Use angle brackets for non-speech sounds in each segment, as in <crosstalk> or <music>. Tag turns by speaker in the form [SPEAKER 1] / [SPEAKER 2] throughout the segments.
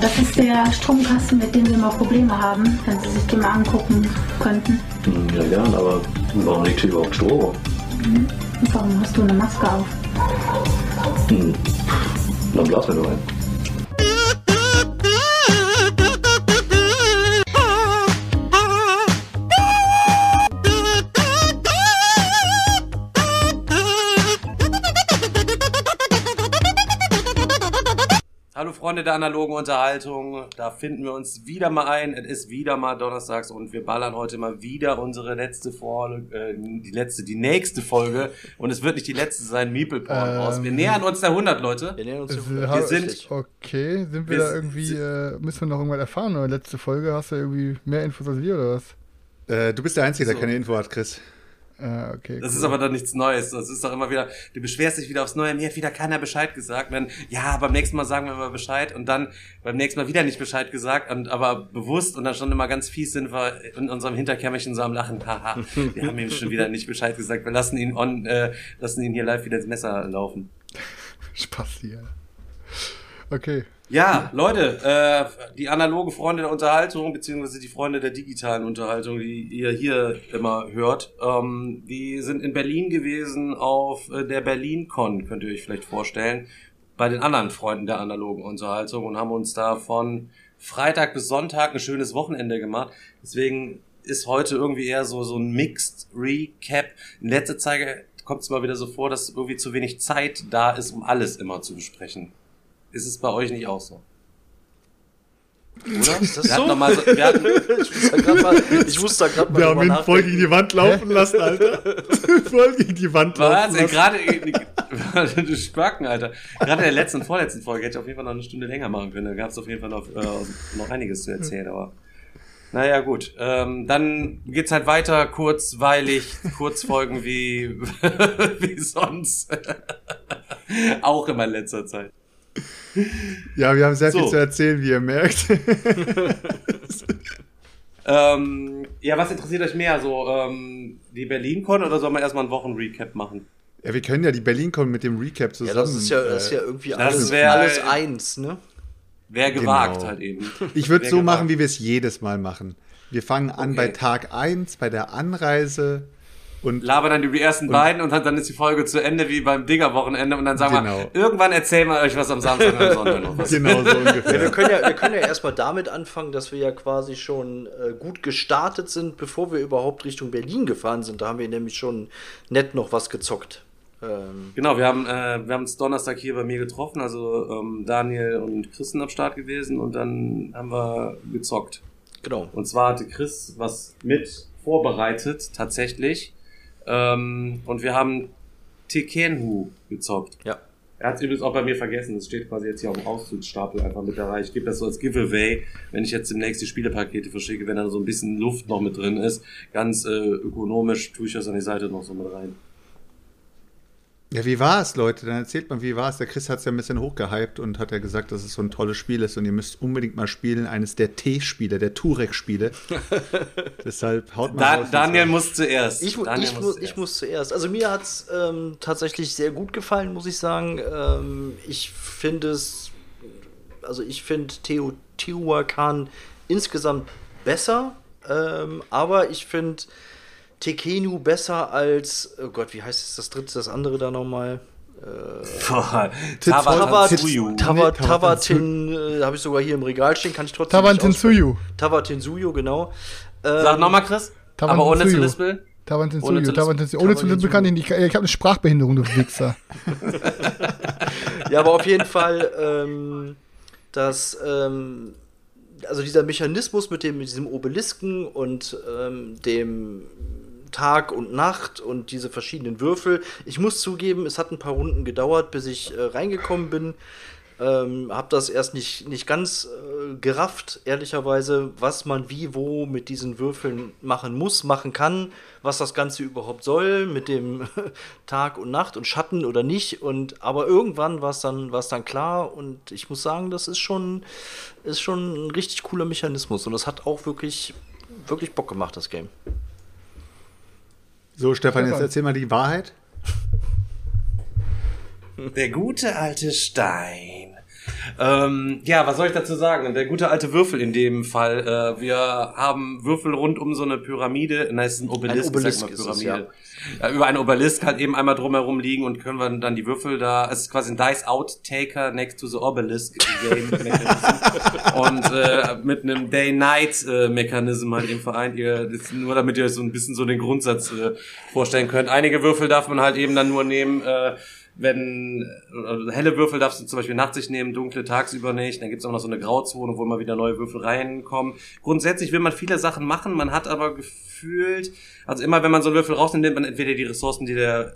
[SPEAKER 1] Das ist der Stromkasten, mit dem wir immer Probleme haben, wenn Sie sich den mal angucken könnten.
[SPEAKER 2] Hm, Ja, gern, aber warum liegt hier überhaupt Strom?
[SPEAKER 1] Und warum hast du eine Maske auf?
[SPEAKER 2] Hm. Dann blasen wir nur ein.
[SPEAKER 3] Freunde der analogen Unterhaltung, da finden wir uns wieder mal ein. Es ist wieder mal Donnerstags und wir ballern heute mal wieder unsere letzte Folge, äh, die letzte, die nächste Folge. Und es wird nicht die letzte sein, Meeple Porn
[SPEAKER 4] Ähm,
[SPEAKER 3] raus. Wir nähern uns der 100, Leute.
[SPEAKER 5] Wir nähern uns dem-
[SPEAKER 4] äh,
[SPEAKER 3] Wir sind-.
[SPEAKER 4] Okay, sind wir
[SPEAKER 3] Wir
[SPEAKER 4] da irgendwie,
[SPEAKER 3] sind-
[SPEAKER 4] äh, müssen wir noch irgendwas erfahren? Oder letzte Folge hast du irgendwie mehr Infos als wir oder was?
[SPEAKER 6] Äh, du bist der Einzige, der
[SPEAKER 3] So.
[SPEAKER 6] keine Info hat, Chris.
[SPEAKER 4] Ah, okay.
[SPEAKER 3] Das
[SPEAKER 4] cool.
[SPEAKER 3] ist aber doch nichts Neues. Das ist doch immer wieder, du beschwerst dich wieder aufs Neue, mir hat wieder keiner Bescheid gesagt. Wenn, ja, beim nächsten Mal sagen wir mal Bescheid und dann beim nächsten Mal wieder nicht Bescheid gesagt, und, aber bewusst und dann schon immer ganz fies sind wir in unserem Hinterkämmerchen so am Lachen. Haha, wir haben ihm schon wieder nicht Bescheid gesagt. Wir lassen ihn on, äh, lassen ihn hier live wieder ins Messer laufen. <laughs>
[SPEAKER 4] Spaß hier. Okay.
[SPEAKER 3] Ja, Leute, äh, die analoge Freunde der Unterhaltung, beziehungsweise die Freunde der digitalen Unterhaltung, die ihr hier immer hört, ähm, die sind in Berlin gewesen auf äh, der BerlinCon, könnt ihr euch vielleicht vorstellen, bei den anderen Freunden der analogen Unterhaltung und haben uns da von Freitag bis Sonntag ein schönes Wochenende gemacht. Deswegen ist heute irgendwie eher so, so ein Mixed Recap. In letzter Zeit kommt es mal wieder so vor, dass irgendwie zu wenig Zeit da ist, um alles immer zu besprechen. Ist es bei euch nicht auch so? Oder?
[SPEAKER 5] Ist das
[SPEAKER 3] wir hatten
[SPEAKER 5] so?
[SPEAKER 3] doch mal so, wir hatten,
[SPEAKER 5] ich muss da gerade mal, ich muss da grad mal
[SPEAKER 6] Wir haben ihn voll gegen die Wand laufen lassen, Alter. <laughs> voll gegen die Wand
[SPEAKER 3] was?
[SPEAKER 6] laufen
[SPEAKER 3] Ey,
[SPEAKER 6] lassen.
[SPEAKER 3] gerade, <laughs> du Spacken, Alter. Gerade in der letzten und vorletzten Folge hätte ich auf jeden Fall noch eine Stunde länger machen können. Da gab es auf jeden Fall noch, äh, noch einiges zu erzählen, aber. Naja, gut. Ähm, dann geht's halt weiter, kurzweilig, Kurzfolgen wie, <laughs> wie sonst. Auch immer in letzter Zeit.
[SPEAKER 6] Ja, wir haben sehr
[SPEAKER 3] So.
[SPEAKER 6] viel zu erzählen, wie ihr merkt. <laughs>
[SPEAKER 3] Ähm, ja, was interessiert euch mehr? So, ähm, die Berlin-Con oder sollen wir erstmal einen Wochenrecap machen?
[SPEAKER 6] ja, wir können ja die Berlin-Con mit dem Recap
[SPEAKER 5] Ja,
[SPEAKER 6] zusammen.
[SPEAKER 5] das ist ja, das ist
[SPEAKER 6] äh,
[SPEAKER 5] ja irgendwie
[SPEAKER 3] das
[SPEAKER 5] alles, alles eins, ne?
[SPEAKER 3] Wer gewagt
[SPEAKER 6] Genau.
[SPEAKER 3] halt eben.
[SPEAKER 6] Ich würde so
[SPEAKER 3] gewagt.
[SPEAKER 6] machen, wie wir es jedes Mal machen. Wir fangen an
[SPEAKER 3] Okay.
[SPEAKER 6] bei Tag 1, bei der Anreise und
[SPEAKER 3] labern dann über die ersten beiden und dann ist die Folge zu Ende wie beim Digger-Wochenende und dann sagen
[SPEAKER 6] Genau.
[SPEAKER 3] wir, irgendwann erzählen wir euch was am Samstag und am <laughs> Sonntag noch was.
[SPEAKER 6] genau so <laughs>
[SPEAKER 5] Ja, wir
[SPEAKER 6] ungefähr.
[SPEAKER 5] können ja, wir können ja erstmal damit anfangen, dass wir ja quasi schon äh, gut gestartet sind, bevor wir überhaupt Richtung Berlin gefahren sind. Da haben wir nämlich schon nett noch was gezockt. Ähm,
[SPEAKER 3] Genau, wir haben, äh, wir haben uns Donnerstag hier bei mir getroffen, also ähm, Daniel und Chris sind am Start gewesen und dann haben wir gezockt.
[SPEAKER 5] genau.
[SPEAKER 3] Und zwar hatte Chris was mit vorbereitet, tatsächlich. Ähm, und wir haben Tekenhu gezockt.
[SPEAKER 5] Ja.
[SPEAKER 3] Er hat es übrigens auch bei mir vergessen. Das steht quasi jetzt hier auf dem Auszugsstapel einfach mit dabei. Ich gebe das so als Giveaway, wenn ich jetzt demnächst die Spielepakete verschicke, wenn da so ein bisschen Luft noch mit drin ist. Ganz äh, ökonomisch tue ich das an die Seite noch so mit rein.
[SPEAKER 6] Ja, wie war es, Leute? Dann erzählt mal, wie war es? Der Chris hat es ja ein bisschen hochgehypt und hat ja gesagt, dass es so ein tolles Spiel ist und ihr müsst unbedingt mal spielen. Eines der T-Spiele, der Turek-Spiele. <laughs> Deshalb haut mal
[SPEAKER 3] Da,
[SPEAKER 6] raus,
[SPEAKER 3] Daniel muss zuerst.
[SPEAKER 5] Ich,
[SPEAKER 3] Daniel
[SPEAKER 5] ich, mu ich muss zuerst. Also mir hat es ähm, tatsächlich sehr gut gefallen, muss ich sagen. Ähm, ich finde es, also ich finde Teotihuacan insgesamt besser, ähm, aber ich finde Tekenu besser als, oh Gott, wie heißt es das dritte, das andere da nochmal?
[SPEAKER 6] Nee,
[SPEAKER 5] Tawatin, äh, habe ich sogar hier im Regal stehen, kann ich trotzdem aussprechen. Tawatinsuyu, genau.
[SPEAKER 3] Sag
[SPEAKER 5] Ähm,
[SPEAKER 3] nochmal, Chris. Aber ohne zu lispeln. Zu
[SPEAKER 4] Tawantinsuyu. Ohne zu lispeln kann ich nicht. Ich habe eine Sprachbehinderung, du Wichser. <laughs>
[SPEAKER 5] Ja, aber auf jeden Fall, ähm, dass, ähm, also dieser Mechanismus mit dem, mit diesem Obelisken und ähm, dem Tag und Nacht und diese verschiedenen Würfel. Ich muss zugeben, es hat ein paar Runden gedauert, bis ich äh, reingekommen bin. Ähm, hab das erst nicht, nicht ganz äh, gerafft, ehrlicherweise, was man wie, wo mit diesen Würfeln machen muss, machen kann, was das Ganze überhaupt soll, mit dem <laughs> Tag und Nacht und Schatten oder nicht. Und aber irgendwann war es dann, dann klar und ich muss sagen, das ist schon, ist schon ein richtig cooler Mechanismus und das hat auch wirklich, wirklich Bock gemacht, das Game.
[SPEAKER 6] So, Stefan, jetzt erzähl mal die Wahrheit.
[SPEAKER 3] Der gute alte Stein. Ähm, ja, was soll ich dazu sagen? Der gute alte Würfel in dem Fall. Äh, wir haben Würfel rund um so eine Pyramide. Nein, es ist ein Obelisk,
[SPEAKER 5] Ein Obelisk
[SPEAKER 3] sag mal
[SPEAKER 5] ist es,
[SPEAKER 3] Pyramide. Ja, über einen Obelisk halt eben einmal drumherum liegen und können wir dann die Würfel da, es ist quasi ein Dice Out-Taker next to the Obelisk Game Mechanism. und äh, mit einem Day-Night-Mechanism halt eben vereint ihr, nur damit ihr euch so ein bisschen so den Grundsatz äh, vorstellen könnt. Einige Würfel darf man halt eben dann nur nehmen, äh, wenn also helle Würfel darfst du zum Beispiel nachts nicht nehmen, dunkle tagsüber nicht. Dann gibt's auch noch so eine Grauzone, wo immer wieder neue Würfel reinkommen. Grundsätzlich will man viele Sachen machen, man hat aber gefühlt, also immer wenn man so einen Würfel rausnimmt, nimmt man entweder die Ressourcen, die der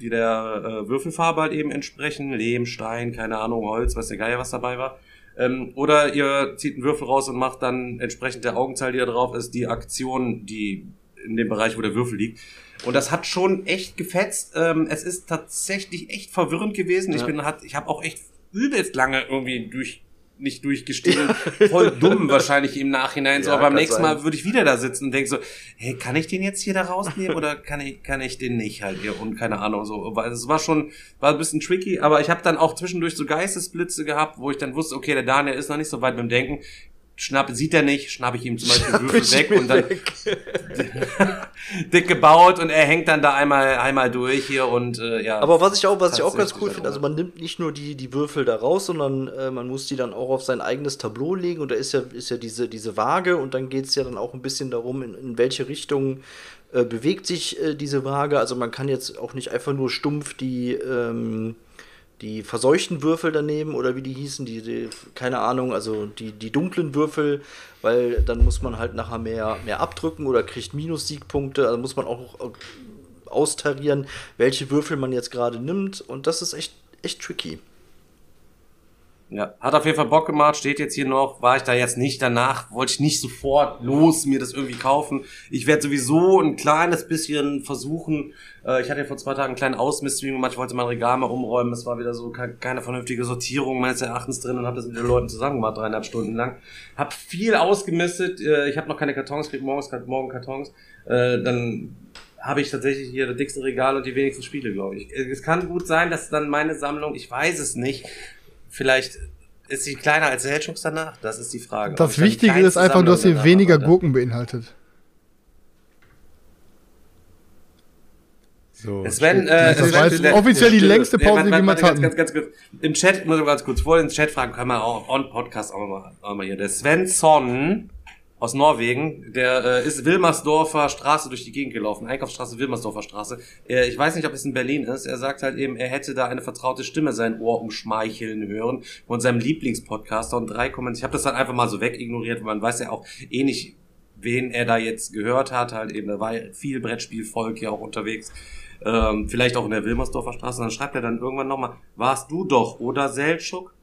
[SPEAKER 3] die der äh, Würfelfarbe halt eben entsprechen, Lehm, Stein, keine Ahnung, Holz, weiß der Geier, was dabei war. Ähm, oder ihr zieht einen Würfel raus und macht dann entsprechend der Augenzahl, die da drauf ist, die Aktion, die in dem Bereich, wo der Würfel liegt. Und das hat schon echt gefetzt. Ähm, es ist tatsächlich echt verwirrend gewesen. Ich
[SPEAKER 5] Ja.
[SPEAKER 3] bin hat, ich habe auch echt übelst lange irgendwie durch nicht durchgestiegen. Voll dumm wahrscheinlich im Nachhinein. so,
[SPEAKER 5] Ja,
[SPEAKER 3] aber beim nächsten
[SPEAKER 5] sein.
[SPEAKER 3] Mal würde ich wieder da sitzen und denke so, hey, kann ich den jetzt hier da rausnehmen oder kann ich, kann ich den nicht halt hier und keine Ahnung so. Es war schon, war ein bisschen tricky, aber ich habe dann auch zwischendurch so Geistesblitze gehabt, wo ich dann wusste, okay, der Daniel ist noch nicht so weit beim Denken. Schnapp, sieht er nicht, schnapp ich ihm zum Beispiel
[SPEAKER 5] Schnapp
[SPEAKER 3] Würfel weg und dann <laughs> dick gebaut und er hängt dann da einmal einmal durch hier und äh, ja.
[SPEAKER 5] Aber was ich auch, was ich auch ganz cool finde, also man nimmt nicht nur die, die Würfel da raus, sondern äh, man muss die dann auch auf sein eigenes Tableau legen und da ist ja, ist ja diese, diese Waage und dann geht es ja dann auch ein bisschen darum, in, in welche Richtung äh, bewegt sich äh, diese Waage. Also man kann jetzt auch nicht einfach nur stumpf die, ähm, die verseuchten Würfel daneben oder wie die hießen, die, die keine Ahnung, also die, die dunklen Würfel, weil dann muss man halt nachher mehr, mehr abdrücken oder kriegt Minus-Siegpunkte, also muss man auch austarieren, welche Würfel man jetzt gerade nimmt und das ist echt, echt tricky.
[SPEAKER 3] Ja, hat auf jeden Fall Bock gemacht, steht jetzt hier noch, war ich da jetzt nicht danach, wollte ich nicht sofort los mir das irgendwie kaufen. Ich werde sowieso ein kleines bisschen versuchen, äh, ich hatte ja vor zwei Tagen einen kleinen Ausmistream gemacht, ich wollte mein Regal mal umräumen, es war wieder so ke keine vernünftige Sortierung meines Erachtens drin und habe das mit den Leuten zusammen gemacht, dreieinhalb Stunden lang. Hab viel ausgemistet, äh, ich habe noch keine Kartons, krieg morgens, morgen Kartons, äh, dann habe ich tatsächlich hier das dickste Regal und die wenigsten Spiele, glaube ich. Äh, Es kann gut sein, dass dann meine Sammlung, ich weiß es nicht, vielleicht ist sie kleiner als der Hedgehogs danach? Das ist die Frage.
[SPEAKER 4] Das Wichtige ist einfach, dass sie weniger
[SPEAKER 3] habe.
[SPEAKER 4] Gurken beinhaltet.
[SPEAKER 6] So.
[SPEAKER 3] Sven, äh,
[SPEAKER 4] Das
[SPEAKER 3] Sven,
[SPEAKER 4] war jetzt
[SPEAKER 3] Sven-
[SPEAKER 4] offiziell die
[SPEAKER 3] Sven-
[SPEAKER 4] längste
[SPEAKER 3] Ja,
[SPEAKER 4] Pause, die wir mal
[SPEAKER 3] ganz,
[SPEAKER 4] hatten.
[SPEAKER 3] ganz, ganz kurz. Im Chat, muss ich ganz kurz vor den Chat fragen, können wir auch on Podcast auch mal, auch mal hier. Der Svensson aus Norwegen, der äh, ist Wilmersdorfer Straße durch die Gegend gelaufen, Einkaufsstraße, Wilmersdorfer Straße. Äh, ich weiß nicht, ob es in Berlin ist. Er sagt halt eben, er hätte da eine vertraute Stimme sein Ohr umschmeicheln hören von seinem Lieblingspodcaster und drei Kommentare. Ich habe das dann einfach mal so wegignoriert, weil man weiß ja auch eh nicht, wen er da jetzt gehört hat. Halt eben, da war ja viel Brettspielvolk hier auch unterwegs. Ähm, vielleicht auch in der Wilmersdorfer Straße. Und dann schreibt er dann irgendwann nochmal, warst du doch, oder Seltschuk?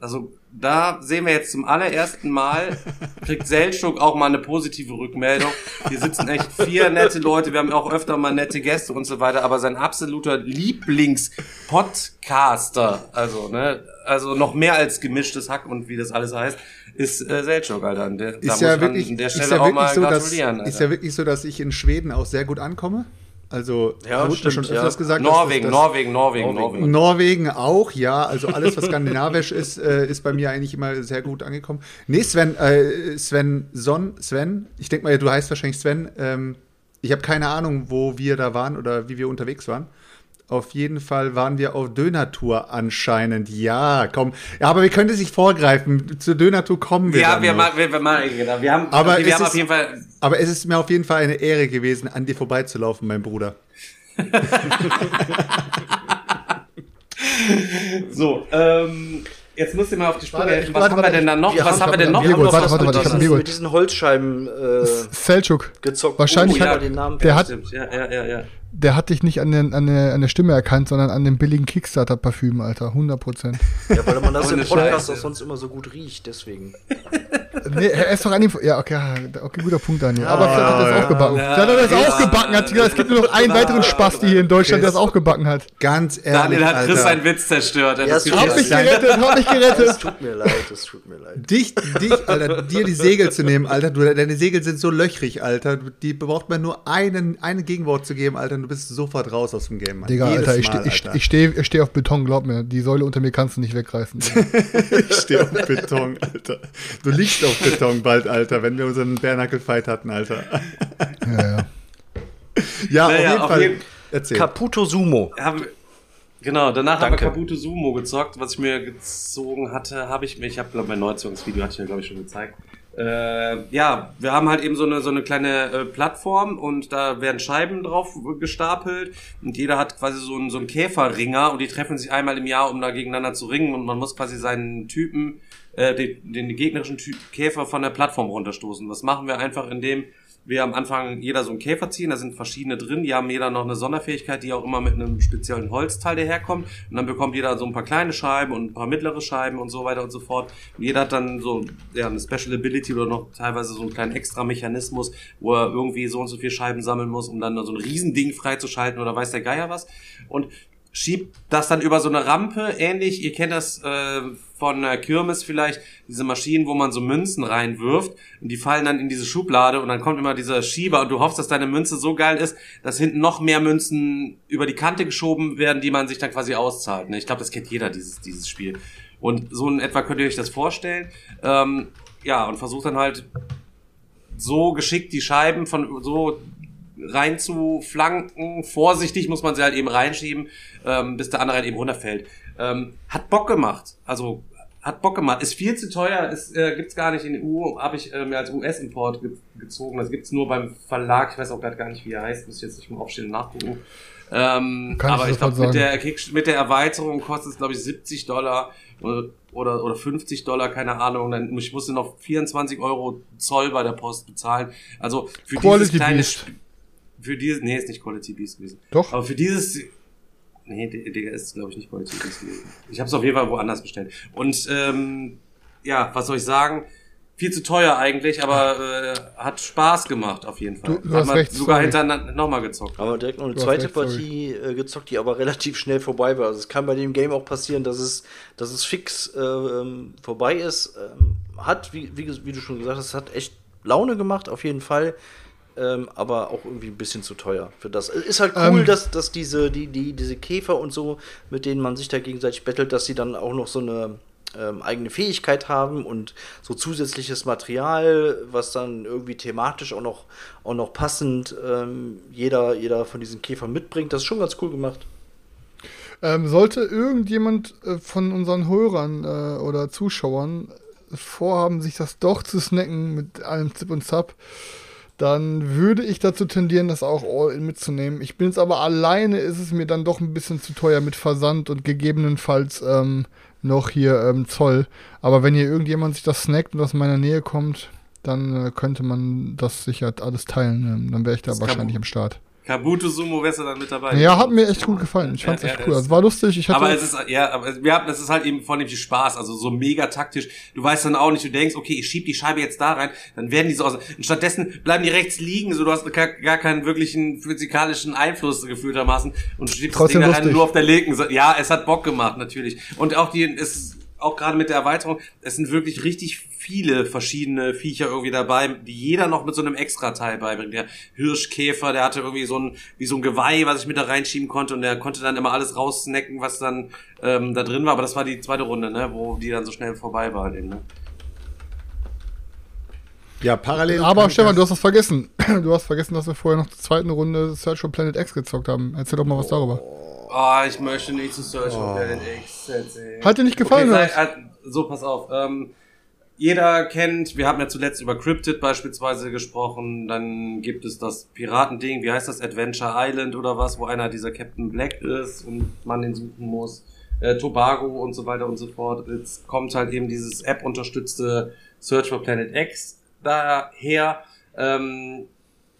[SPEAKER 3] Also da sehen wir jetzt zum allerersten Mal, kriegt Seltschuk auch mal eine positive Rückmeldung. Hier sitzen echt vier nette Leute, wir haben auch öfter mal nette Gäste und so weiter, aber sein absoluter Lieblingspodcaster, also ne, also noch mehr als gemischtes Hack und wie das alles heißt, ist äh, Seltschuk, Alter. Der, da
[SPEAKER 6] Ist
[SPEAKER 3] muss
[SPEAKER 6] ja
[SPEAKER 3] man
[SPEAKER 6] wirklich,
[SPEAKER 3] an der
[SPEAKER 6] ist
[SPEAKER 3] Stelle
[SPEAKER 6] ja
[SPEAKER 3] auch mal
[SPEAKER 6] so, dass,
[SPEAKER 3] gratulieren.
[SPEAKER 6] ist
[SPEAKER 3] Alter.
[SPEAKER 6] ja wirklich so, dass ich in Schweden auch sehr gut ankomme. Also,
[SPEAKER 5] Ja,
[SPEAKER 6] wurde schon
[SPEAKER 5] ja.
[SPEAKER 6] öfters gesagt. dass
[SPEAKER 3] Norwegen,
[SPEAKER 6] das,
[SPEAKER 3] Norwegen, Norwegen,
[SPEAKER 5] Norwegen.
[SPEAKER 3] Norwegen.
[SPEAKER 6] Norwegen auch, ja. Also alles, was skandinavisch ist, <laughs> äh, ist bei mir eigentlich immer sehr gut angekommen. Nee, Sven, äh, Sven Son, Sven, ich denke mal, du heißt wahrscheinlich Sven. Ähm, ich habe keine Ahnung, wo wir da waren oder wie wir unterwegs waren. Auf jeden Fall waren wir auf Dönertour anscheinend. Ja, komm. Ja, aber wir können das nicht vorgreifen. Zur Dönertour kommen wir.
[SPEAKER 3] Ja,
[SPEAKER 6] dann
[SPEAKER 3] wir,
[SPEAKER 6] noch.
[SPEAKER 3] machen, wir, wir machen, genau. Wir haben,
[SPEAKER 6] Aber
[SPEAKER 3] wir
[SPEAKER 6] es
[SPEAKER 3] haben
[SPEAKER 6] ist-
[SPEAKER 3] auf jeden Fall
[SPEAKER 6] Aber es ist mir auf jeden Fall eine Ehre gewesen, an dir vorbeizulaufen, mein Bruder. <laughs>
[SPEAKER 3] So, ähm, jetzt musst du mal auf die
[SPEAKER 4] Warte,
[SPEAKER 3] helfen. Was
[SPEAKER 4] warte,
[SPEAKER 3] haben wir
[SPEAKER 4] warte.
[SPEAKER 3] denn da noch?
[SPEAKER 5] Wir
[SPEAKER 3] Was
[SPEAKER 5] haben-
[SPEAKER 3] haben wir denn noch?
[SPEAKER 4] Biergold,
[SPEAKER 5] Wir haben noch
[SPEAKER 4] warte,
[SPEAKER 5] was
[SPEAKER 4] warte,
[SPEAKER 5] mit
[SPEAKER 4] warte, ich hab
[SPEAKER 5] diesen-
[SPEAKER 4] ein
[SPEAKER 5] mit diesen Holzscheiben äh,
[SPEAKER 4] Selchuk,
[SPEAKER 5] gezockt.
[SPEAKER 4] Wahrscheinlich
[SPEAKER 5] oh, ja,
[SPEAKER 3] hat-
[SPEAKER 5] den Namen
[SPEAKER 4] der hat-
[SPEAKER 3] ja, ja, ja, ja.
[SPEAKER 4] Der hat dich nicht an, den, an, der, an der Stimme erkannt, sondern an dem billigen Kickstarter-Parfüm, Alter. 100 Prozent.
[SPEAKER 5] Ja, weil man das im Podcast auch sonst immer so gut riecht, deswegen. <laughs>
[SPEAKER 4] Nee, er ist doch an ihm. Ja, okay, okay, guter Punkt, Daniel. Aber vielleicht hat er das auch gebacken.
[SPEAKER 3] Ja,
[SPEAKER 4] Vielleicht hat er das
[SPEAKER 3] ja,
[SPEAKER 4] auch gebacken. Hat gesagt, es gibt nur noch einen weiteren Spasti hier in Deutschland, der das auch gebacken hat.
[SPEAKER 6] Ganz ehrlich,
[SPEAKER 3] Daniel hat Chris
[SPEAKER 6] Alter.
[SPEAKER 3] seinen Witz zerstört. Er
[SPEAKER 5] Ja, es
[SPEAKER 4] Hab mich gerettet, hab mich
[SPEAKER 5] Es
[SPEAKER 4] gerettet.
[SPEAKER 5] tut mir leid, es tut mir leid.
[SPEAKER 6] Dich, dich, Alter, dir die Segel zu nehmen, Alter. Du, deine Segel sind so löchrig, Alter. Die braucht man nur einen, einen Gegenwort zu geben, Alter. und Du bist sofort raus aus dem Game, Mann.
[SPEAKER 4] Digga,
[SPEAKER 6] Jedes
[SPEAKER 4] Alter, ich
[SPEAKER 6] Mal,
[SPEAKER 4] stehe ich,
[SPEAKER 6] Alter.
[SPEAKER 4] ich steh, ich steh auf Beton, glaub mir. Die Säule unter mir kannst du nicht wegreißen. <laughs>
[SPEAKER 6] Ich stehe auf Beton, Alter. Du liegst auf Beton bald, Alter, wenn wir unseren Bärnackel-Fight hatten, Alter.
[SPEAKER 4] ja, ja.
[SPEAKER 6] Ja,
[SPEAKER 3] Naja,
[SPEAKER 6] auf jeden
[SPEAKER 3] auf
[SPEAKER 6] Fall.
[SPEAKER 3] jeden-
[SPEAKER 6] Erzähl.
[SPEAKER 5] Caputo Sumo.
[SPEAKER 3] haben, genau, danach haben wir
[SPEAKER 5] Danke.
[SPEAKER 3] Kabuto Sumo gezockt. Was ich mir gezogen hatte, habe ich mir, ich habe glaube mein Neuzugungsvideo hatte ich ja glaube ich schon gezeigt. Äh, ja, wir haben halt eben so eine so eine kleine äh, Plattform und da werden Scheiben drauf gestapelt und jeder hat quasi so einen so einen Käferringer und die treffen sich einmal im Jahr, um da gegeneinander zu ringen und man muss quasi seinen Typen äh, den, den gegnerischen Typ Käfer von der Plattform runterstoßen. Das machen wir einfach, indem wir am Anfang jeder so einen Käfer ziehen, da sind verschiedene drin, die haben jeder noch eine Sonderfähigkeit, die auch immer mit einem speziellen Holzteil daherkommt. Und dann bekommt jeder so ein paar kleine Scheiben und ein paar mittlere Scheiben und so weiter und so fort. Und jeder hat dann so ja, eine Special Ability oder noch teilweise so einen kleinen extra Mechanismus, wo er irgendwie so und so viel Scheiben sammeln muss, um dann so ein Riesending freizuschalten oder weiß der Geier was. Und schiebt das dann über so eine Rampe, ähnlich, ihr kennt das äh, von äh, Kirmes vielleicht, diese Maschinen, wo man so Münzen reinwirft und die fallen dann in diese Schublade und dann kommt immer dieser Schieber und du hoffst, dass deine Münze so geil ist, dass hinten noch mehr Münzen über die Kante geschoben werden, die man sich dann quasi auszahlt. Ne? Ich glaube, das kennt jeder, dieses, dieses Spiel. Und so in etwa könnt ihr euch das vorstellen. Ähm, ja, und versucht dann halt so geschickt die Scheiben von so rein zu flanken. Vorsichtig muss man sie halt eben reinschieben, ähm, bis der andere halt eben runterfällt. Ähm, hat Bock gemacht. Also hat Bock gemacht. Ist viel zu teuer. Ist, äh, gibt's gar nicht in der EU. Habe ich äh, mir als US-Import ge gezogen. Das gibt's nur beim Verlag. Ich weiß auch gerade gar nicht, wie er heißt. Muss ich jetzt nicht mal aufstehen und nachgucken. Ähm,
[SPEAKER 4] Kann ich
[SPEAKER 3] aber ich
[SPEAKER 4] sofort
[SPEAKER 3] glaube, mit der, mit der Erweiterung kostet es, glaube ich, 70 Dollar oder, oder, oder 50 Dollar, keine Ahnung. Dann, ich musste noch 24 Euro Zoll bei der Post bezahlen. Also für
[SPEAKER 4] Quality
[SPEAKER 3] dieses kleine
[SPEAKER 4] Beast.
[SPEAKER 3] Sp- für dieses, nee, ist nicht Quality Beast gewesen.
[SPEAKER 4] Doch.
[SPEAKER 3] Aber für dieses, nee, Digga, ist glaube ich nicht Quality Beast gewesen. Ich habe es auf jeden Fall woanders bestellt. Und ähm, ja, was soll ich sagen? Viel zu teuer eigentlich, aber äh, hat Spaß gemacht auf jeden Fall.
[SPEAKER 4] Du- du
[SPEAKER 3] Hat
[SPEAKER 4] hast
[SPEAKER 3] man
[SPEAKER 4] recht,
[SPEAKER 3] sogar
[SPEAKER 4] sorry.
[SPEAKER 3] hintereinander nochmal gezockt.
[SPEAKER 5] Aber direkt noch eine
[SPEAKER 4] Du
[SPEAKER 5] zweite
[SPEAKER 4] recht, sorry.
[SPEAKER 5] Partie äh, gezockt, die aber relativ schnell vorbei war. Also es kann bei dem Game auch passieren, dass es, dass es fix äh, ähm, vorbei ist. Ähm, hat, wie, wie, wie du schon gesagt hast, hat echt Laune gemacht, auf jeden Fall. Ähm, aber auch irgendwie ein bisschen zu teuer für das. Es Ist halt cool,
[SPEAKER 4] Ähm.
[SPEAKER 5] dass, dass diese, die, die, diese Käfer und so, mit denen man sich da gegenseitig bettelt, dass sie dann auch noch so eine ähm, eigene Fähigkeit haben und so zusätzliches Material, was dann irgendwie thematisch auch noch, auch noch passend ähm, jeder, jeder von diesen Käfern mitbringt. Das ist schon ganz cool gemacht.
[SPEAKER 4] Ähm, sollte irgendjemand äh, von unseren Hörern äh, oder Zuschauern vorhaben, sich das doch zu snacken mit allem Zip und Zap, dann würde ich dazu tendieren, das auch all in mitzunehmen. Ich bin jetzt aber alleine, ist es mir dann doch ein bisschen zu teuer mit Versand und gegebenenfalls ähm, noch hier ähm, Zoll. Aber wenn hier irgendjemand sich das snackt und aus meiner Nähe kommt, dann äh, könnte man das sicher alles teilen. Ähm, dann wäre ich da
[SPEAKER 3] Das
[SPEAKER 4] wahrscheinlich am Start.
[SPEAKER 3] Kabuto Sumo wärst du dann mit dabei.
[SPEAKER 4] Ja, hat mir echt gut gefallen. Ich
[SPEAKER 3] Ja,
[SPEAKER 4] fand's
[SPEAKER 3] ja,
[SPEAKER 4] echt
[SPEAKER 3] das
[SPEAKER 4] cool. Also war lustig. Ich hatte
[SPEAKER 3] aber es ist, ja, aber wir haben, das ist halt eben vornehmlich Spaß, also so mega taktisch. Du weißt dann auch nicht, du denkst, okay, ich schieb die Scheibe jetzt da rein, dann werden die so aus. Und stattdessen bleiben die rechts liegen, so du hast gar, gar keinen wirklichen physikalischen Einfluss gefühltermaßen und schiebst das
[SPEAKER 4] Trotzdem
[SPEAKER 3] Ding da rein nur auf der linken Seite. Ja, es hat Bock gemacht, natürlich. Und auch die, es auch gerade mit der Erweiterung, es sind wirklich richtig viele verschiedene Viecher irgendwie dabei, die jeder noch mit so einem Extra-Teil beibringt. Der Hirschkäfer, der hatte irgendwie so ein, wie so ein Geweih, was ich mit da reinschieben konnte und der konnte dann immer alles raussnacken, was dann ähm, da drin war. Aber das war die zweite Runde, ne, wo die dann so schnell vorbei war. Eben, ne?
[SPEAKER 6] Ja, parallel.
[SPEAKER 4] Aber Stefan, du
[SPEAKER 6] das-
[SPEAKER 4] hast was vergessen. <clears throat> Du hast vergessen, dass wir vorher noch zur zweiten Runde Search for Planet X gezockt haben. Erzähl doch mal was darüber.
[SPEAKER 3] Ah, ich möchte nicht zu Search for Planet X erzählen.
[SPEAKER 4] Hat dir nicht gefallen,
[SPEAKER 3] Okay, sei, äh, so, pass auf. Ähm, jeder kennt, wir haben ja zuletzt über Cryptid beispielsweise gesprochen, dann gibt es das Piratending, wie heißt das, Adventure Island oder was, wo einer dieser Captain Black ist und man den suchen muss, äh, Tobago und so weiter und so fort. Jetzt kommt halt eben dieses App-unterstützte Search for Planet X daher, ähm,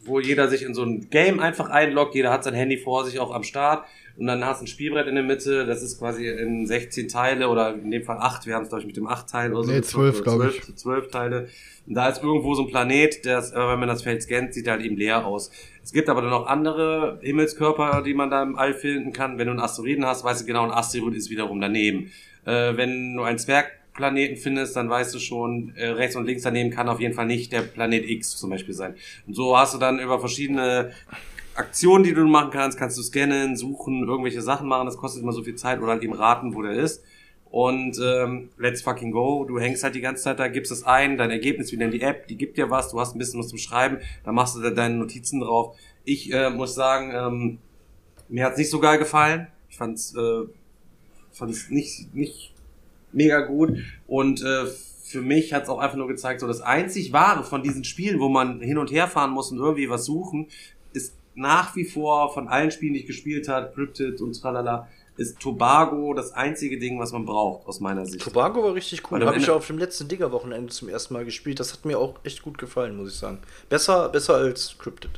[SPEAKER 3] wo jeder sich in so ein Game einfach einloggt, jeder hat sein Handy vor sich auch am Start und dann hast du ein Spielbrett in der Mitte, das ist quasi in 16 Teile oder in dem Fall 8, wir haben es glaube ich mit dem 8 Teil oder so.
[SPEAKER 4] Nee, 12, glaube ich.
[SPEAKER 3] 12 Teile. Und da ist irgendwo so ein Planet, der ist, äh, wenn man das Feld scannt, sieht er halt eben leer aus. Es gibt aber dann noch andere Himmelskörper, die man da im All finden kann. Wenn du einen Asteroiden hast, weißt du genau, ein Asteroid ist wiederum daneben. Äh, wenn du einen Zwergplaneten findest, dann weißt du schon, äh, rechts und links daneben kann auf jeden Fall nicht der Planet X zum Beispiel sein. Und so hast du dann über verschiedene Aktionen, die du machen kannst, kannst du scannen, suchen, irgendwelche Sachen machen, das kostet immer so viel Zeit oder halt eben raten, wo der ist. Und ähm, let's fucking go. Du hängst halt die ganze Zeit da, gibst es ein, dein Ergebnis wieder in die App, die gibt dir was, du hast ein bisschen was zum Schreiben, dann machst du da deine Notizen drauf. Ich äh, muss sagen, ähm, mir hat's nicht so geil gefallen. Ich fand's, äh, fand's nicht, nicht mega gut. Und äh, für mich hat's auch einfach nur gezeigt, so das einzig Wahre von diesen Spielen, wo man hin und her fahren muss und irgendwie was suchen, ist nach wie vor von allen Spielen, die ich gespielt habe, Cryptid und tralala, ist Tobago das einzige Ding, was man braucht, aus meiner Sicht.
[SPEAKER 5] Tobago war richtig cool. Habe ich
[SPEAKER 3] Ende-
[SPEAKER 5] auf dem letzten Digger-Wochenende zum ersten Mal gespielt. Das hat mir auch echt gut gefallen, muss ich sagen. Besser, besser als Cryptid.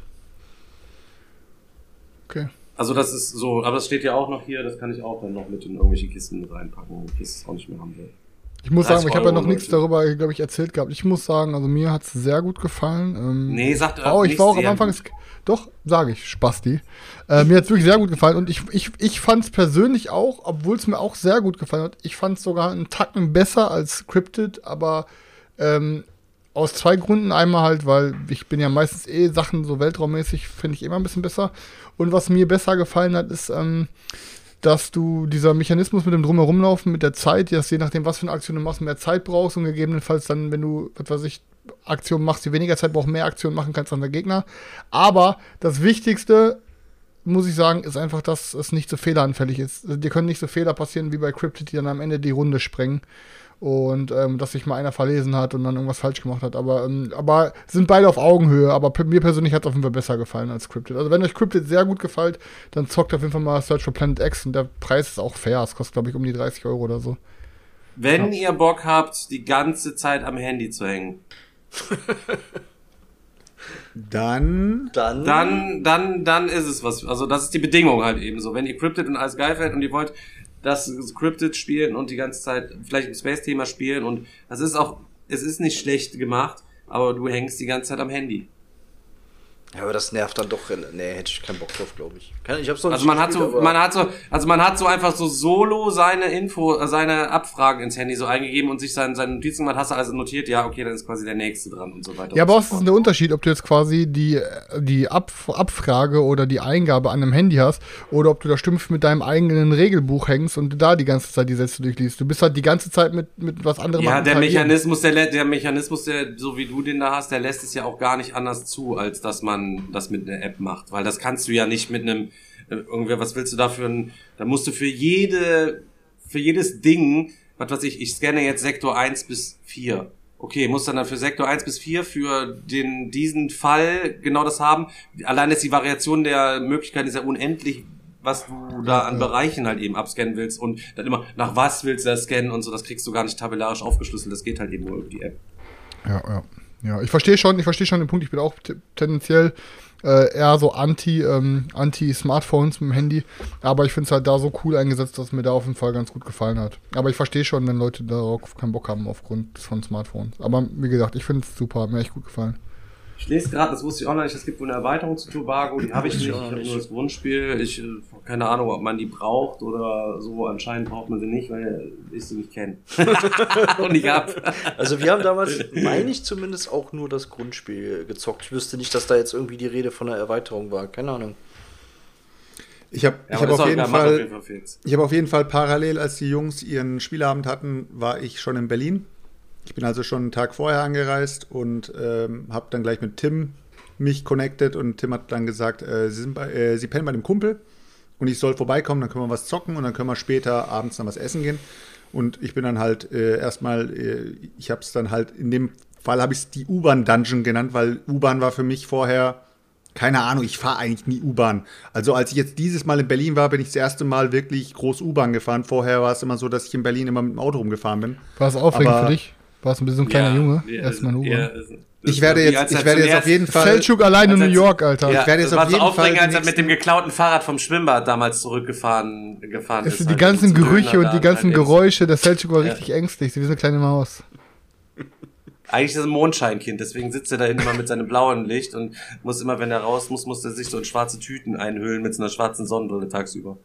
[SPEAKER 4] Okay.
[SPEAKER 3] Also das ist so, aber das steht ja auch noch hier, das kann ich auch dann noch mit in irgendwelche Kisten mit reinpacken, wenn ich es auch nicht mehr haben will.
[SPEAKER 4] Ich muss
[SPEAKER 3] 30
[SPEAKER 4] sagen, ich habe ja noch nichts darüber, glaube ich, erzählt gehabt. Ich muss sagen, also mir hat's sehr gut gefallen. Ähm,
[SPEAKER 3] Nee, sagt
[SPEAKER 4] Oh, ich war auch am Anfang,
[SPEAKER 3] gut.
[SPEAKER 4] es- doch, sage ich, Spasti. Äh, mir hat's wirklich sehr gut gefallen und ich, ich, ich fand es persönlich auch, obwohl es mir auch sehr gut gefallen hat, ich fand es sogar einen Tacken besser als Cryptid, aber ähm, aus zwei Gründen. Einmal halt, weil ich bin ja meistens eh Sachen so weltraummäßig, finde ich immer ein bisschen besser. Und was mir besser gefallen hat, ist, ähm, dass du dieser Mechanismus mit dem Drumherumlaufen, mit der Zeit, dass je nachdem, was für eine Aktion du machst, mehr Zeit brauchst und gegebenenfalls dann, wenn du, was weiß ich, Aktionen machst, die weniger Zeit brauchen, mehr Aktionen machen kannst an der Gegner. Aber das Wichtigste, muss ich sagen, ist einfach, dass es nicht so fehleranfällig ist. Also, dir können nicht so Fehler passieren wie bei Cryptid, die dann am Ende die Runde sprengen. Und ähm, dass sich mal einer verlesen hat und dann irgendwas falsch gemacht hat. Aber, ähm, aber sind beide auf Augenhöhe. Aber mir persönlich hat es auf jeden Fall besser gefallen als Cryptid. Also wenn euch Cryptid sehr gut gefällt, dann zockt auf jeden Fall mal Search for Planet X. Und der Preis ist auch fair. Es kostet, glaube ich, um die 30 Euro oder so.
[SPEAKER 3] Wenn ihr Bock habt, die ganze Zeit am Handy zu hängen, <laughs>
[SPEAKER 6] Dann
[SPEAKER 5] Dann,
[SPEAKER 3] dann, dann, dann ist es was. Also das ist die Bedingung halt eben so. Wenn ihr Cryptid und alles geil findet und ihr wollt das Cryptid spielen und die ganze Zeit vielleicht im Space-Thema spielen und das ist auch, es ist nicht schlecht gemacht, aber du hängst die ganze Zeit am Handy.
[SPEAKER 5] Ja, aber das nervt dann doch. Nee, hätte ich keinen Bock drauf, glaube ich. Ich hab's noch
[SPEAKER 3] Also
[SPEAKER 5] nicht
[SPEAKER 3] man hat
[SPEAKER 5] gespielt,
[SPEAKER 3] so, man hat so, also man hat so einfach so solo seine Info, äh, seine Abfragen ins Handy so eingegeben und sich seine, seine Notizen gemacht, hast du also notiert, ja, okay, dann ist quasi der nächste dran und so weiter.
[SPEAKER 4] Ja, aber
[SPEAKER 3] so
[SPEAKER 4] was ist der Unterschied, ob du jetzt quasi die, die Abf Abfrage oder die Eingabe an einem Handy hast oder ob du da stumpf mit deinem eigenen Regelbuch hängst und du da die ganze Zeit die Sätze durchliest. Du bist halt die ganze Zeit mit, mit was anderem
[SPEAKER 3] Ja, der. Mechanismus, der, der Mechanismus, der, so wie du den da hast, der lässt es ja auch gar nicht anders zu, als dass man das mit einer App macht. Weil das kannst du ja nicht mit einem, äh, irgendwie, was willst du da für ein, da musst du für jede, für jedes Ding, was weiß ich, ich scanne jetzt Sektor 1 bis 4. Okay, muss dann dann für Sektor 1 bis 4 für den, diesen Fall genau das haben. Allein ist die Variation der Möglichkeiten ist ja unendlich, was du da an Bereichen halt eben abscannen willst und dann immer, nach was willst du das scannen und so, das kriegst du gar nicht tabellarisch aufgeschlüsselt, das geht halt eben nur über die App.
[SPEAKER 4] Ja, ja. Ja, ich verstehe schon, ich verstehe schon den Punkt. Ich bin auch tendenziell äh, eher so anti, ähm, anti-Smartphones mit dem Handy. Aber ich finde es halt da so cool eingesetzt, dass mir da auf jeden Fall ganz gut gefallen hat. Aber ich verstehe schon, wenn Leute darauf keinen Bock haben aufgrund von Smartphones. Aber wie gesagt, ich finde es super, hat mir echt gut gefallen.
[SPEAKER 3] Ich lese gerade, das wusste ich auch noch nicht, es gibt wohl eine Erweiterung zu Tobago, die habe ich
[SPEAKER 5] Wusste
[SPEAKER 3] nicht,
[SPEAKER 5] ich
[SPEAKER 3] ich habe nur das Grundspiel, ich, äh, keine Ahnung, ob man die braucht oder so, anscheinend braucht man sie nicht, weil ich sie nicht kenne. und <laughs> ich hab.
[SPEAKER 5] Also wir haben damals, meine ich zumindest, auch nur das Grundspiel gezockt. Ich wüsste nicht, dass da jetzt irgendwie die Rede von einer Erweiterung war. Keine Ahnung.
[SPEAKER 6] ich habe
[SPEAKER 3] Ja,
[SPEAKER 6] ich hab auf, jeden Fall
[SPEAKER 3] auf jeden Fall.
[SPEAKER 6] Ich habe auf jeden Fall parallel, als die Jungs ihren Spielabend hatten, war ich schon in Berlin. Ich bin also schon einen Tag vorher angereist und ähm, habe dann gleich mit Tim mich connected und Tim hat dann gesagt, äh, sie, sind bei, äh, sie pennen bei dem Kumpel und ich soll vorbeikommen, dann können wir was zocken und dann können wir später abends dann was essen gehen. Und ich bin dann halt äh, erstmal, äh, ich habe es dann halt, in dem Fall habe ich es die U-Bahn-Dungeon genannt, weil U-Bahn war für mich vorher keine Ahnung, ich fahre eigentlich nie U-Bahn. Also als ich jetzt dieses Mal in Berlin war, bin ich das erste Mal wirklich groß U-Bahn gefahren. Vorher war es immer so, dass ich in Berlin immer mit dem Auto rumgefahren bin.
[SPEAKER 4] War es aufregend
[SPEAKER 6] Aber-
[SPEAKER 4] für dich? Warst ein bisschen ein kleiner
[SPEAKER 3] Ja,
[SPEAKER 4] Junge.
[SPEAKER 3] ja,
[SPEAKER 4] Erstmal in U-Bahn.
[SPEAKER 6] Ich werde jetzt, ich werde jetzt auf jeden Fall.
[SPEAKER 4] Selçuk allein in New York, Alter.
[SPEAKER 3] Ja,
[SPEAKER 6] Ich werde jetzt auf
[SPEAKER 3] war so
[SPEAKER 6] jeden Fall
[SPEAKER 3] als er mit dem geklauten Fahrrad vom Schwimmbad damals zurückgefahren gefahren
[SPEAKER 4] Es
[SPEAKER 3] ist.
[SPEAKER 4] sind die
[SPEAKER 3] halt
[SPEAKER 4] ganzen Gerüche und die ganzen
[SPEAKER 3] halt.
[SPEAKER 4] Geräusche. Der Selchuk war richtig ängstlich, wie so eine kleine Maus. <laughs>
[SPEAKER 3] Eigentlich ist er ein Mondscheinkind, deswegen sitzt er da hinten immer mit seinem blauen Licht und muss immer, wenn er raus muss, muss er sich so in schwarze Tüten einhüllen mit so einer schwarzen Sonnenbrille tagsüber.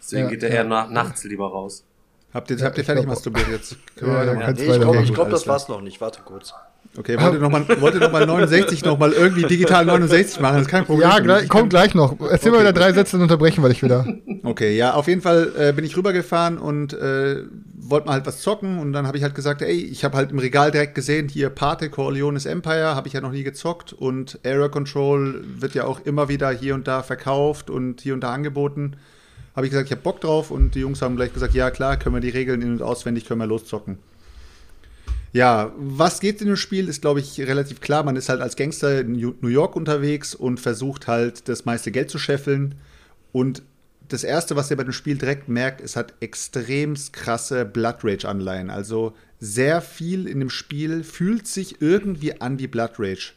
[SPEAKER 3] Deswegen
[SPEAKER 4] Ja,
[SPEAKER 3] geht er
[SPEAKER 4] ja.
[SPEAKER 3] eher nach, nachts lieber raus.
[SPEAKER 6] Habt ihr,
[SPEAKER 4] Ja,
[SPEAKER 6] habt ihr fertig
[SPEAKER 4] glaub-
[SPEAKER 6] masturbiert jetzt? <laughs>
[SPEAKER 4] Ja, ja, kannst
[SPEAKER 5] Nee, ich glaube, glaub, das war's noch nicht. Warte kurz.
[SPEAKER 6] Okay, wollte nochmal noch mal 69 nochmal irgendwie digital 69 machen, das ist kein Problem.
[SPEAKER 4] Ja, gleich,
[SPEAKER 6] Ich
[SPEAKER 4] kommt gleich noch. Erzähl mal
[SPEAKER 6] Okay.
[SPEAKER 4] wieder drei Sätze, dann unterbrechen wir dich wieder.
[SPEAKER 6] Okay, ja, auf jeden Fall äh, bin ich rübergefahren und äh, wollte mal halt was zocken und dann habe ich halt gesagt, ey, ich habe halt im Regal direkt gesehen, hier Pate Corleones Empire, habe ich ja noch nie gezockt und Area Control wird ja auch immer wieder hier und da verkauft und hier und da angeboten. Habe ich gesagt, ich habe Bock drauf und die Jungs haben gleich gesagt, ja klar, können wir die Regeln in- und auswendig, können wir loszocken. Ja, was geht in dem Spiel, ist, glaube ich, relativ klar. Man ist halt als Gangster in New York unterwegs und versucht halt, das meiste Geld zu scheffeln. Und das Erste, was ihr bei dem Spiel direkt merkt, es hat extremst krasse Blood Rage-Anleihen. Also sehr viel in dem Spiel fühlt sich irgendwie an wie Blood Rage.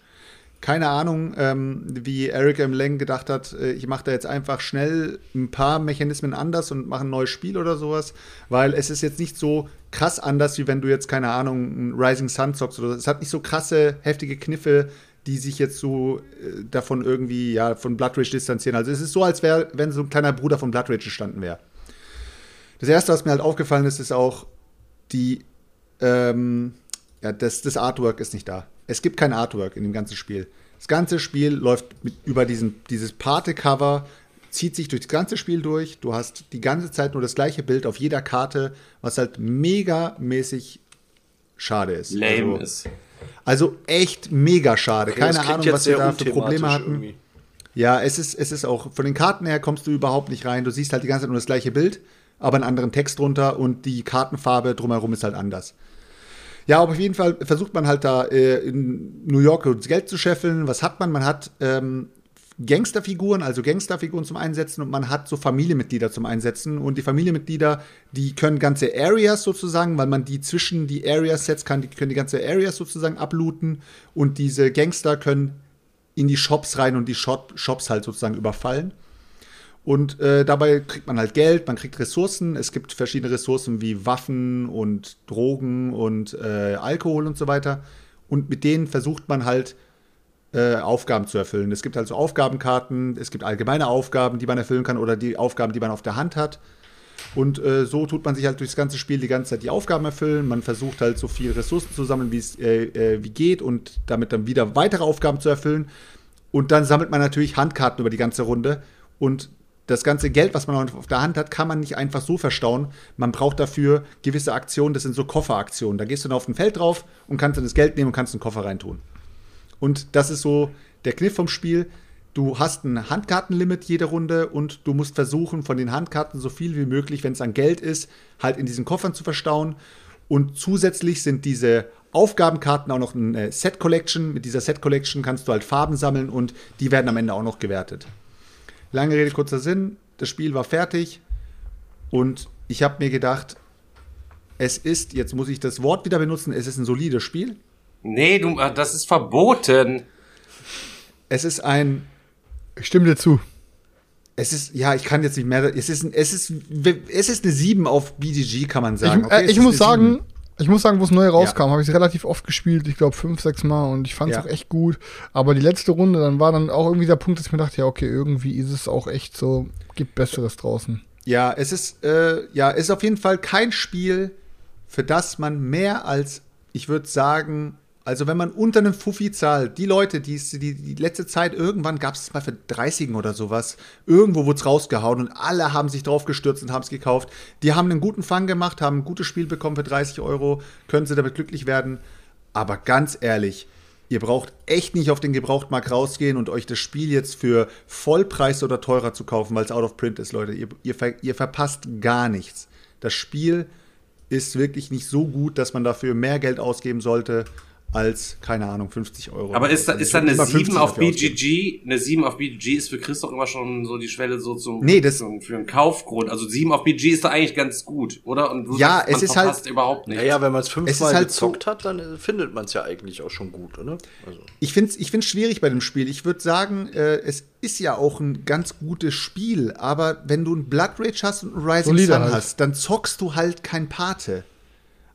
[SPEAKER 6] Keine Ahnung, ähm, wie Eric M. Lang gedacht hat, äh, ich mache da jetzt einfach schnell ein paar Mechanismen anders und mache ein neues Spiel oder sowas, weil es ist jetzt nicht so krass anders, wie wenn du jetzt, keine Ahnung, ein Rising Sun zockst oder so. Es hat nicht so krasse, heftige Kniffe, die sich jetzt so äh, davon irgendwie, ja, von Blood Rage distanzieren. Also es ist so, als wäre, wenn so ein kleiner Bruder von Blood Rage gestanden wäre. Das erste, was mir halt aufgefallen ist, ist auch die, ähm, ja, das, das Artwork ist nicht da. Es gibt kein Artwork in dem ganzen Spiel. Das ganze Spiel läuft mit, über diesen, dieses Pate-Cover, zieht sich durch das ganze Spiel durch. Du hast die ganze Zeit nur das gleiche Bild auf jeder Karte, was halt megamäßig schade ist.
[SPEAKER 3] Lame
[SPEAKER 6] also,
[SPEAKER 3] ist.
[SPEAKER 6] also echt mega schade.
[SPEAKER 5] Okay,
[SPEAKER 6] Keine Ahnung, was wir da für Probleme hatten.
[SPEAKER 5] irgendwie.
[SPEAKER 6] Ja, es ist, es ist auch, von den Karten her kommst du überhaupt nicht rein. Du siehst halt die ganze Zeit nur das gleiche Bild, aber einen anderen Text drunter und die Kartenfarbe drumherum ist halt anders. Ja, aber auf jeden Fall versucht man halt da äh, in New York Geld zu scheffeln. Was hat man? Man hat ähm, Gangsterfiguren, also Gangsterfiguren zum Einsetzen und man hat so Familienmitglieder zum Einsetzen. Und die Familienmitglieder, die können ganze Areas sozusagen, weil man die zwischen die Areas setzt, kann, die können die ganze Areas sozusagen ablooten. Und diese Gangster können in die Shops rein und die Shop, Shops halt sozusagen überfallen. Und äh, dabei kriegt man halt Geld, man kriegt Ressourcen. Es gibt verschiedene Ressourcen wie Waffen und Drogen und äh, Alkohol und so weiter. Und mit denen versucht man halt äh, Aufgaben zu erfüllen. Es gibt also Aufgabenkarten, es gibt allgemeine Aufgaben, die man erfüllen kann oder die Aufgaben, die man auf der Hand hat. Und äh, so tut man sich halt durchs ganze Spiel die ganze Zeit die Aufgaben erfüllen. Man versucht halt so viel Ressourcen zu sammeln, wie es äh, äh, wie geht und damit dann wieder weitere Aufgaben zu erfüllen. Und dann sammelt man natürlich Handkarten über die ganze Runde. Und das ganze Geld, was man auf der Hand hat, kann man nicht einfach so verstauen. Man braucht dafür gewisse Aktionen, das sind so Kofferaktionen. Da gehst du dann auf ein Feld drauf und kannst dann das Geld nehmen und kannst einen Koffer reintun. Und das ist so der Kniff vom Spiel. Du hast ein Handkartenlimit jede Runde und du musst versuchen, von den Handkarten so viel wie möglich, wenn es an Geld ist, halt in diesen Koffern zu verstauen. Und zusätzlich sind diese Aufgabenkarten auch noch eine Set Collection. Mit dieser Set Collection kannst du halt Farben sammeln und die werden am Ende auch noch gewertet. Lange Rede, kurzer Sinn. Das Spiel war fertig und ich habe mir gedacht, es ist, jetzt muss ich das Wort wieder benutzen, es ist ein solides Spiel.
[SPEAKER 3] Nee, du, äh, das ist verboten.
[SPEAKER 6] Es ist ein
[SPEAKER 4] Ich stimme dir zu.
[SPEAKER 6] Es ist, ja, ich kann jetzt nicht mehr. Es ist, es ist, es ist eine 7 auf BGG, kann man sagen.
[SPEAKER 4] ich
[SPEAKER 6] okay?
[SPEAKER 4] äh, ich muss sagen,
[SPEAKER 6] 7.
[SPEAKER 4] ich muss sagen, wo es neu rauskam, habe ich es relativ oft gespielt. Ich glaube fünf, sechs Mal und ich fand es
[SPEAKER 6] Ja.
[SPEAKER 4] auch echt gut. Aber die letzte Runde, dann war dann auch irgendwie der Punkt, dass ich mir dachte, ja, okay, irgendwie ist es auch echt so, gibt Besseres draußen.
[SPEAKER 6] Ja, es ist, äh, ja, es ist auf jeden Fall kein Spiel, für das man mehr als, ich würde sagen, also wenn man unter einem Fuffi zahlt, die Leute, die, die, die letzte Zeit, irgendwann gab es mal für 30 oder sowas, irgendwo wurde es rausgehauen und alle haben sich drauf gestürzt und haben es gekauft. Die haben einen guten Fang gemacht, haben ein gutes Spiel bekommen für 30 Euro, können sie damit glücklich werden. Aber ganz ehrlich, ihr braucht echt nicht auf den Gebrauchtmarkt rausgehen und euch das Spiel jetzt für Vollpreis oder teurer zu kaufen, weil es out of print ist, Leute. Ihr, ihr, ver ihr verpasst gar nichts. Das Spiel ist wirklich nicht so gut, dass man dafür mehr Geld ausgeben sollte. Als, keine Ahnung, 50 Euro.
[SPEAKER 3] Aber ist da,
[SPEAKER 6] Also
[SPEAKER 3] ist da eine
[SPEAKER 6] nicht mal
[SPEAKER 3] 7
[SPEAKER 6] 50
[SPEAKER 3] auf. BGG? Eine 7 auf BGG ist für Chris doch immer schon so die Schwelle so zum,
[SPEAKER 6] Nee, das-
[SPEAKER 3] zum für einen Kaufgrund. Also 7 auf BGG ist doch eigentlich ganz gut, oder? Und du
[SPEAKER 6] Ja,
[SPEAKER 3] sagst,
[SPEAKER 6] es ist halt-
[SPEAKER 3] überhaupt nicht.
[SPEAKER 5] Naja, wenn man es fünfmal
[SPEAKER 6] halt
[SPEAKER 5] gezockt
[SPEAKER 6] so-
[SPEAKER 5] hat, dann äh, findet man es ja eigentlich auch schon gut, oder? Also.
[SPEAKER 6] Ich finde es ich find's schwierig bei dem Spiel. Ich würde sagen, äh, es ist ja auch ein ganz gutes Spiel, aber wenn du ein Blood Rage hast und ein Rising
[SPEAKER 4] Solide
[SPEAKER 6] Sun
[SPEAKER 4] halt.
[SPEAKER 6] hast, dann zockst du halt kein Pate.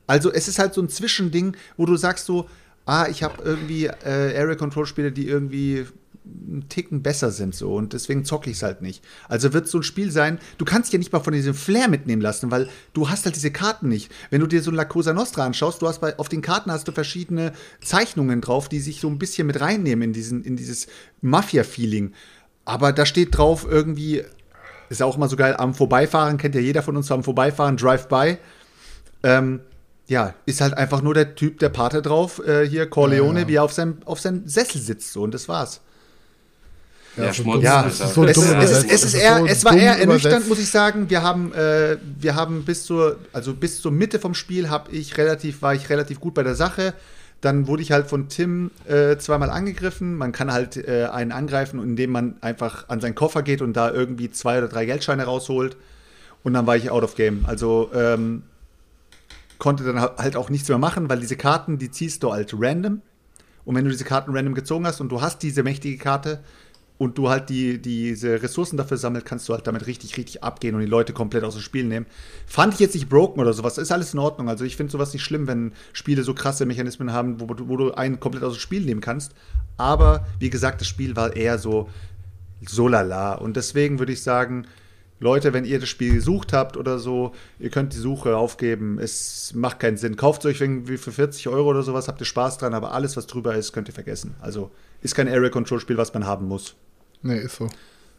[SPEAKER 6] Also es ist halt so ein Zwischending, wo du sagst so, ah, ich habe irgendwie äh, Area Control Spiele, die irgendwie einen Ticken besser sind so und deswegen zocke ich es halt nicht. Also wird so ein Spiel sein, du kannst ja nicht mal von diesem Flair mitnehmen lassen, weil du hast halt diese Karten nicht. Wenn du dir so ein La Cosa Nostra anschaust, du hast bei, auf den Karten hast du verschiedene Zeichnungen drauf, die sich so ein bisschen mit reinnehmen in, diesen, in dieses Mafia-Feeling. Aber da steht drauf irgendwie, ist ja auch immer so geil, am Vorbeifahren, kennt ja jeder von uns, am Vorbeifahren, Drive-by. Ähm, ja, ist halt einfach nur der Typ, der Pate drauf, äh, hier Corleone,
[SPEAKER 4] Ja, ja.
[SPEAKER 6] wie er auf seinem, auf seinem Sessel sitzt, so und das war's.
[SPEAKER 3] Ja, Schmutz,
[SPEAKER 4] dumm-
[SPEAKER 6] Ja,
[SPEAKER 3] Alter.
[SPEAKER 4] das ist so
[SPEAKER 6] es, es, ist, es, ist eher, es war eher ernüchternd, muss ich sagen. Wir haben, äh, wir haben bis zur, also bis zur Mitte vom Spiel hab ich relativ, war ich relativ gut bei der Sache. Dann wurde ich halt von Tim äh, zweimal angegriffen. Man kann halt äh, einen angreifen, indem man einfach an seinen Koffer geht und da irgendwie zwei oder drei Geldscheine rausholt. Und dann war ich out of game. Also ähm, konnte dann ha- halt auch nichts mehr machen, weil diese Karten, die ziehst du halt random. Und wenn du diese Karten random gezogen hast und du hast diese mächtige Karte und du halt die, diese Ressourcen dafür sammelt, kannst du halt damit richtig, richtig abgehen und die Leute komplett aus dem Spiel nehmen. Fand ich jetzt nicht broken oder sowas, ist alles in Ordnung. Also ich finde sowas nicht schlimm, wenn Spiele so krasse Mechanismen haben, wo, wo du einen komplett aus dem Spiel nehmen kannst. Aber wie gesagt, das Spiel war eher so so lala. Und deswegen würde ich sagen, Leute, wenn ihr das Spiel gesucht habt oder so, ihr könnt die Suche aufgeben. Es macht keinen Sinn. Kauft euch irgendwie für 40 Euro oder sowas, habt ihr Spaß dran, aber alles, was drüber ist, könnt ihr vergessen. Also ist kein Area Control Spiel, was man haben muss.
[SPEAKER 4] Nee, ist so.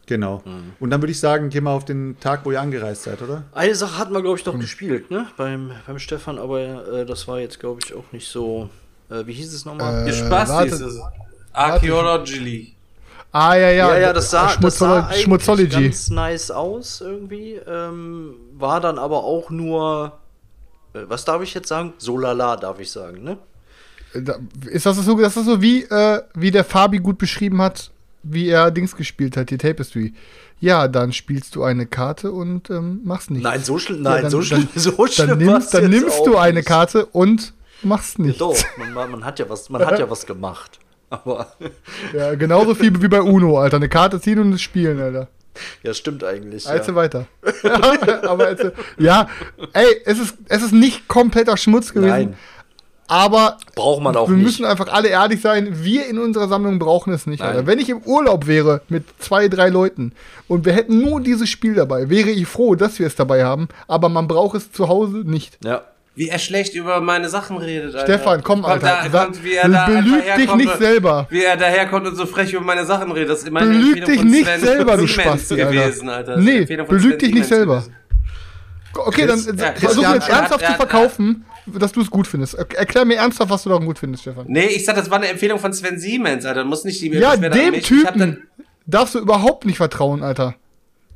[SPEAKER 6] Genau. Und dann würde ich sagen, geh mal auf den Tag, wo ihr angereist seid, oder?
[SPEAKER 5] Eine Sache hatten wir, glaube ich, noch gespielt, ne? Beim, beim Stefan, aber äh, das war jetzt, glaube ich, auch nicht so. Äh, wie hieß es nochmal?
[SPEAKER 3] Ihr
[SPEAKER 4] Äh,
[SPEAKER 3] Spaß
[SPEAKER 4] warte.
[SPEAKER 3] ist es. Archaeology.
[SPEAKER 4] Ah, ja, ja.
[SPEAKER 5] ja, ja, das sah, das sah
[SPEAKER 4] Schmutzolo-
[SPEAKER 5] eigentlich
[SPEAKER 4] Schmutzology.
[SPEAKER 5] ganz nice aus irgendwie. Ähm, war dann aber auch nur, äh, was darf ich jetzt sagen? So lala, darf ich sagen, ne?
[SPEAKER 4] Ist das so, das ist so wie, äh, wie der Fabi gut beschrieben hat, wie er Dings gespielt hat, die Tapestry. Ja, dann spielst du eine Karte und ähm, machst nichts.
[SPEAKER 5] Nein, so schlimm,
[SPEAKER 4] Ja,
[SPEAKER 5] nein,
[SPEAKER 4] dann-
[SPEAKER 5] so <laughs> schlimm,
[SPEAKER 4] dann-
[SPEAKER 5] so schlimm
[SPEAKER 4] Dann nimmst, dann nimmst du eine. Karte und machst
[SPEAKER 5] Ja,
[SPEAKER 4] nichts.
[SPEAKER 5] doch, man, man, man hat ja was, man hat ja was <laughs> gemacht. Aber <laughs>
[SPEAKER 4] Ja, genauso viel wie bei Uno, Alter. Eine Karte ziehen und es spielen, Alter.
[SPEAKER 5] ja, stimmt eigentlich.
[SPEAKER 4] Erzähl
[SPEAKER 5] Ja.
[SPEAKER 4] weiter. <laughs> <laughs> aber erzähl, ja, ey, es ist, es ist nicht kompletter Schmutz gewesen.
[SPEAKER 5] Nein,
[SPEAKER 4] Aber
[SPEAKER 5] braucht man auch
[SPEAKER 4] wir
[SPEAKER 5] nicht.
[SPEAKER 4] müssen einfach alle ehrlich sein, wir in unserer Sammlung brauchen es nicht.
[SPEAKER 5] Nein.
[SPEAKER 4] Alter. Wenn ich im Urlaub wäre mit zwei, drei Leuten und wir hätten nur dieses Spiel dabei, wäre ich froh, dass wir es dabei haben, aber man braucht es zu Hause nicht.
[SPEAKER 5] ja.
[SPEAKER 3] Wie er schlecht über meine Sachen redet, Alter.
[SPEAKER 4] Stefan, komm, Alter.
[SPEAKER 3] Da, kommt, wie er da
[SPEAKER 4] belüg dich nicht selber.
[SPEAKER 3] Wie er daherkommt und so frech über meine Sachen redet. Das ist meine
[SPEAKER 4] Belüg
[SPEAKER 3] Empfehlung
[SPEAKER 4] dich nicht
[SPEAKER 3] Sven
[SPEAKER 4] selber, du <laughs> Spasti, Alter.
[SPEAKER 3] gewesen, Alter.
[SPEAKER 4] Nee, belüg dich nicht selber.
[SPEAKER 3] gewesen.
[SPEAKER 4] Okay, dann
[SPEAKER 3] ja,
[SPEAKER 4] versuch
[SPEAKER 3] ja,
[SPEAKER 4] jetzt
[SPEAKER 3] ja,
[SPEAKER 4] ernsthaft
[SPEAKER 3] ja,
[SPEAKER 4] zu
[SPEAKER 3] ja.
[SPEAKER 4] verkaufen, dass du es gut findest. Er- Erklär mir ernsthaft, was du daran gut findest, Stefan.
[SPEAKER 3] Nee, ich sag, das war eine Empfehlung von Sven Siemens, Alter. Du musst nicht die
[SPEAKER 4] Ja,
[SPEAKER 3] Beschwerde an
[SPEAKER 4] dem Typen darfst du überhaupt nicht vertrauen, Alter.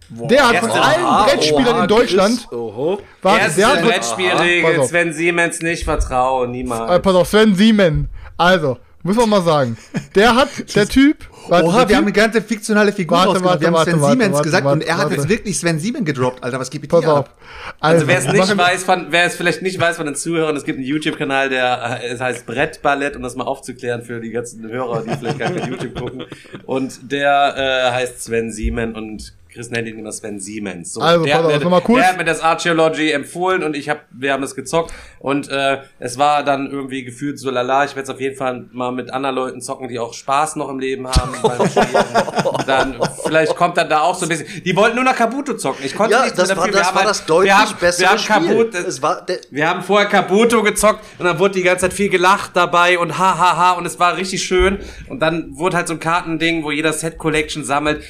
[SPEAKER 4] Der hat von allen
[SPEAKER 5] Aha,
[SPEAKER 4] Brettspielern
[SPEAKER 5] oha,
[SPEAKER 4] in Deutschland.
[SPEAKER 5] Oho.
[SPEAKER 4] Warte,
[SPEAKER 3] Erste
[SPEAKER 4] der hat von,
[SPEAKER 3] Brettspielregel. Sven Siemens nicht vertrauen,
[SPEAKER 4] äh,
[SPEAKER 3] niemals.
[SPEAKER 4] pass auf, Sven Siemen. Also, muss man mal sagen. Der hat, <laughs> der Typ. warte,
[SPEAKER 6] Oha,
[SPEAKER 4] der
[SPEAKER 6] wir haben eine ganze fiktionale Figur
[SPEAKER 4] Warte,
[SPEAKER 6] rausgebracht. Wir haben
[SPEAKER 4] warte,
[SPEAKER 6] Sven
[SPEAKER 4] warte,
[SPEAKER 6] Siemens
[SPEAKER 4] warte,
[SPEAKER 6] gesagt
[SPEAKER 4] warte,
[SPEAKER 6] und er hat
[SPEAKER 4] warte.
[SPEAKER 6] jetzt wirklich Sven Siemens gedroppt. Alter, was geht mit
[SPEAKER 4] pass
[SPEAKER 6] dir
[SPEAKER 4] auf.
[SPEAKER 6] ab?
[SPEAKER 3] Also wer es nicht weiß, von, wer es vielleicht nicht weiß von den Zuhörern, es gibt einen YouTube-Kanal, der äh, es heißt Brettballett, um das mal aufzuklären für die ganzen Hörer, die vielleicht gar kein YouTube gucken. Und der äh, heißt Sven Siemen und Chris nennt ihn immer Sven Siemens. So,
[SPEAKER 4] Also,
[SPEAKER 3] der, hat mir,
[SPEAKER 4] kurz.
[SPEAKER 3] der hat mir das Archaeology empfohlen und ich hab, wir haben das gezockt und äh, es war dann irgendwie gefühlt so lala. Ich werde es auf jeden Fall mal mit anderen Leuten zocken, die auch Spaß noch im Leben haben <laughs> dann vielleicht kommt dann da auch so ein bisschen. Die wollten nur noch Kabuto zocken. Ich konnte
[SPEAKER 5] Ja,
[SPEAKER 3] nichts
[SPEAKER 5] das war, das war
[SPEAKER 3] haben
[SPEAKER 5] das
[SPEAKER 3] halt-
[SPEAKER 5] deutlich
[SPEAKER 3] wir haben,
[SPEAKER 5] bessere
[SPEAKER 3] wir haben
[SPEAKER 5] Spiel.
[SPEAKER 3] Kabuto,
[SPEAKER 5] es war
[SPEAKER 3] wir haben vorher Kabuto gezockt und dann wurde die ganze Zeit viel gelacht dabei und ha ha ha und es war richtig schön und dann wurde halt so ein Kartending, wo jeder Set Collection sammelt.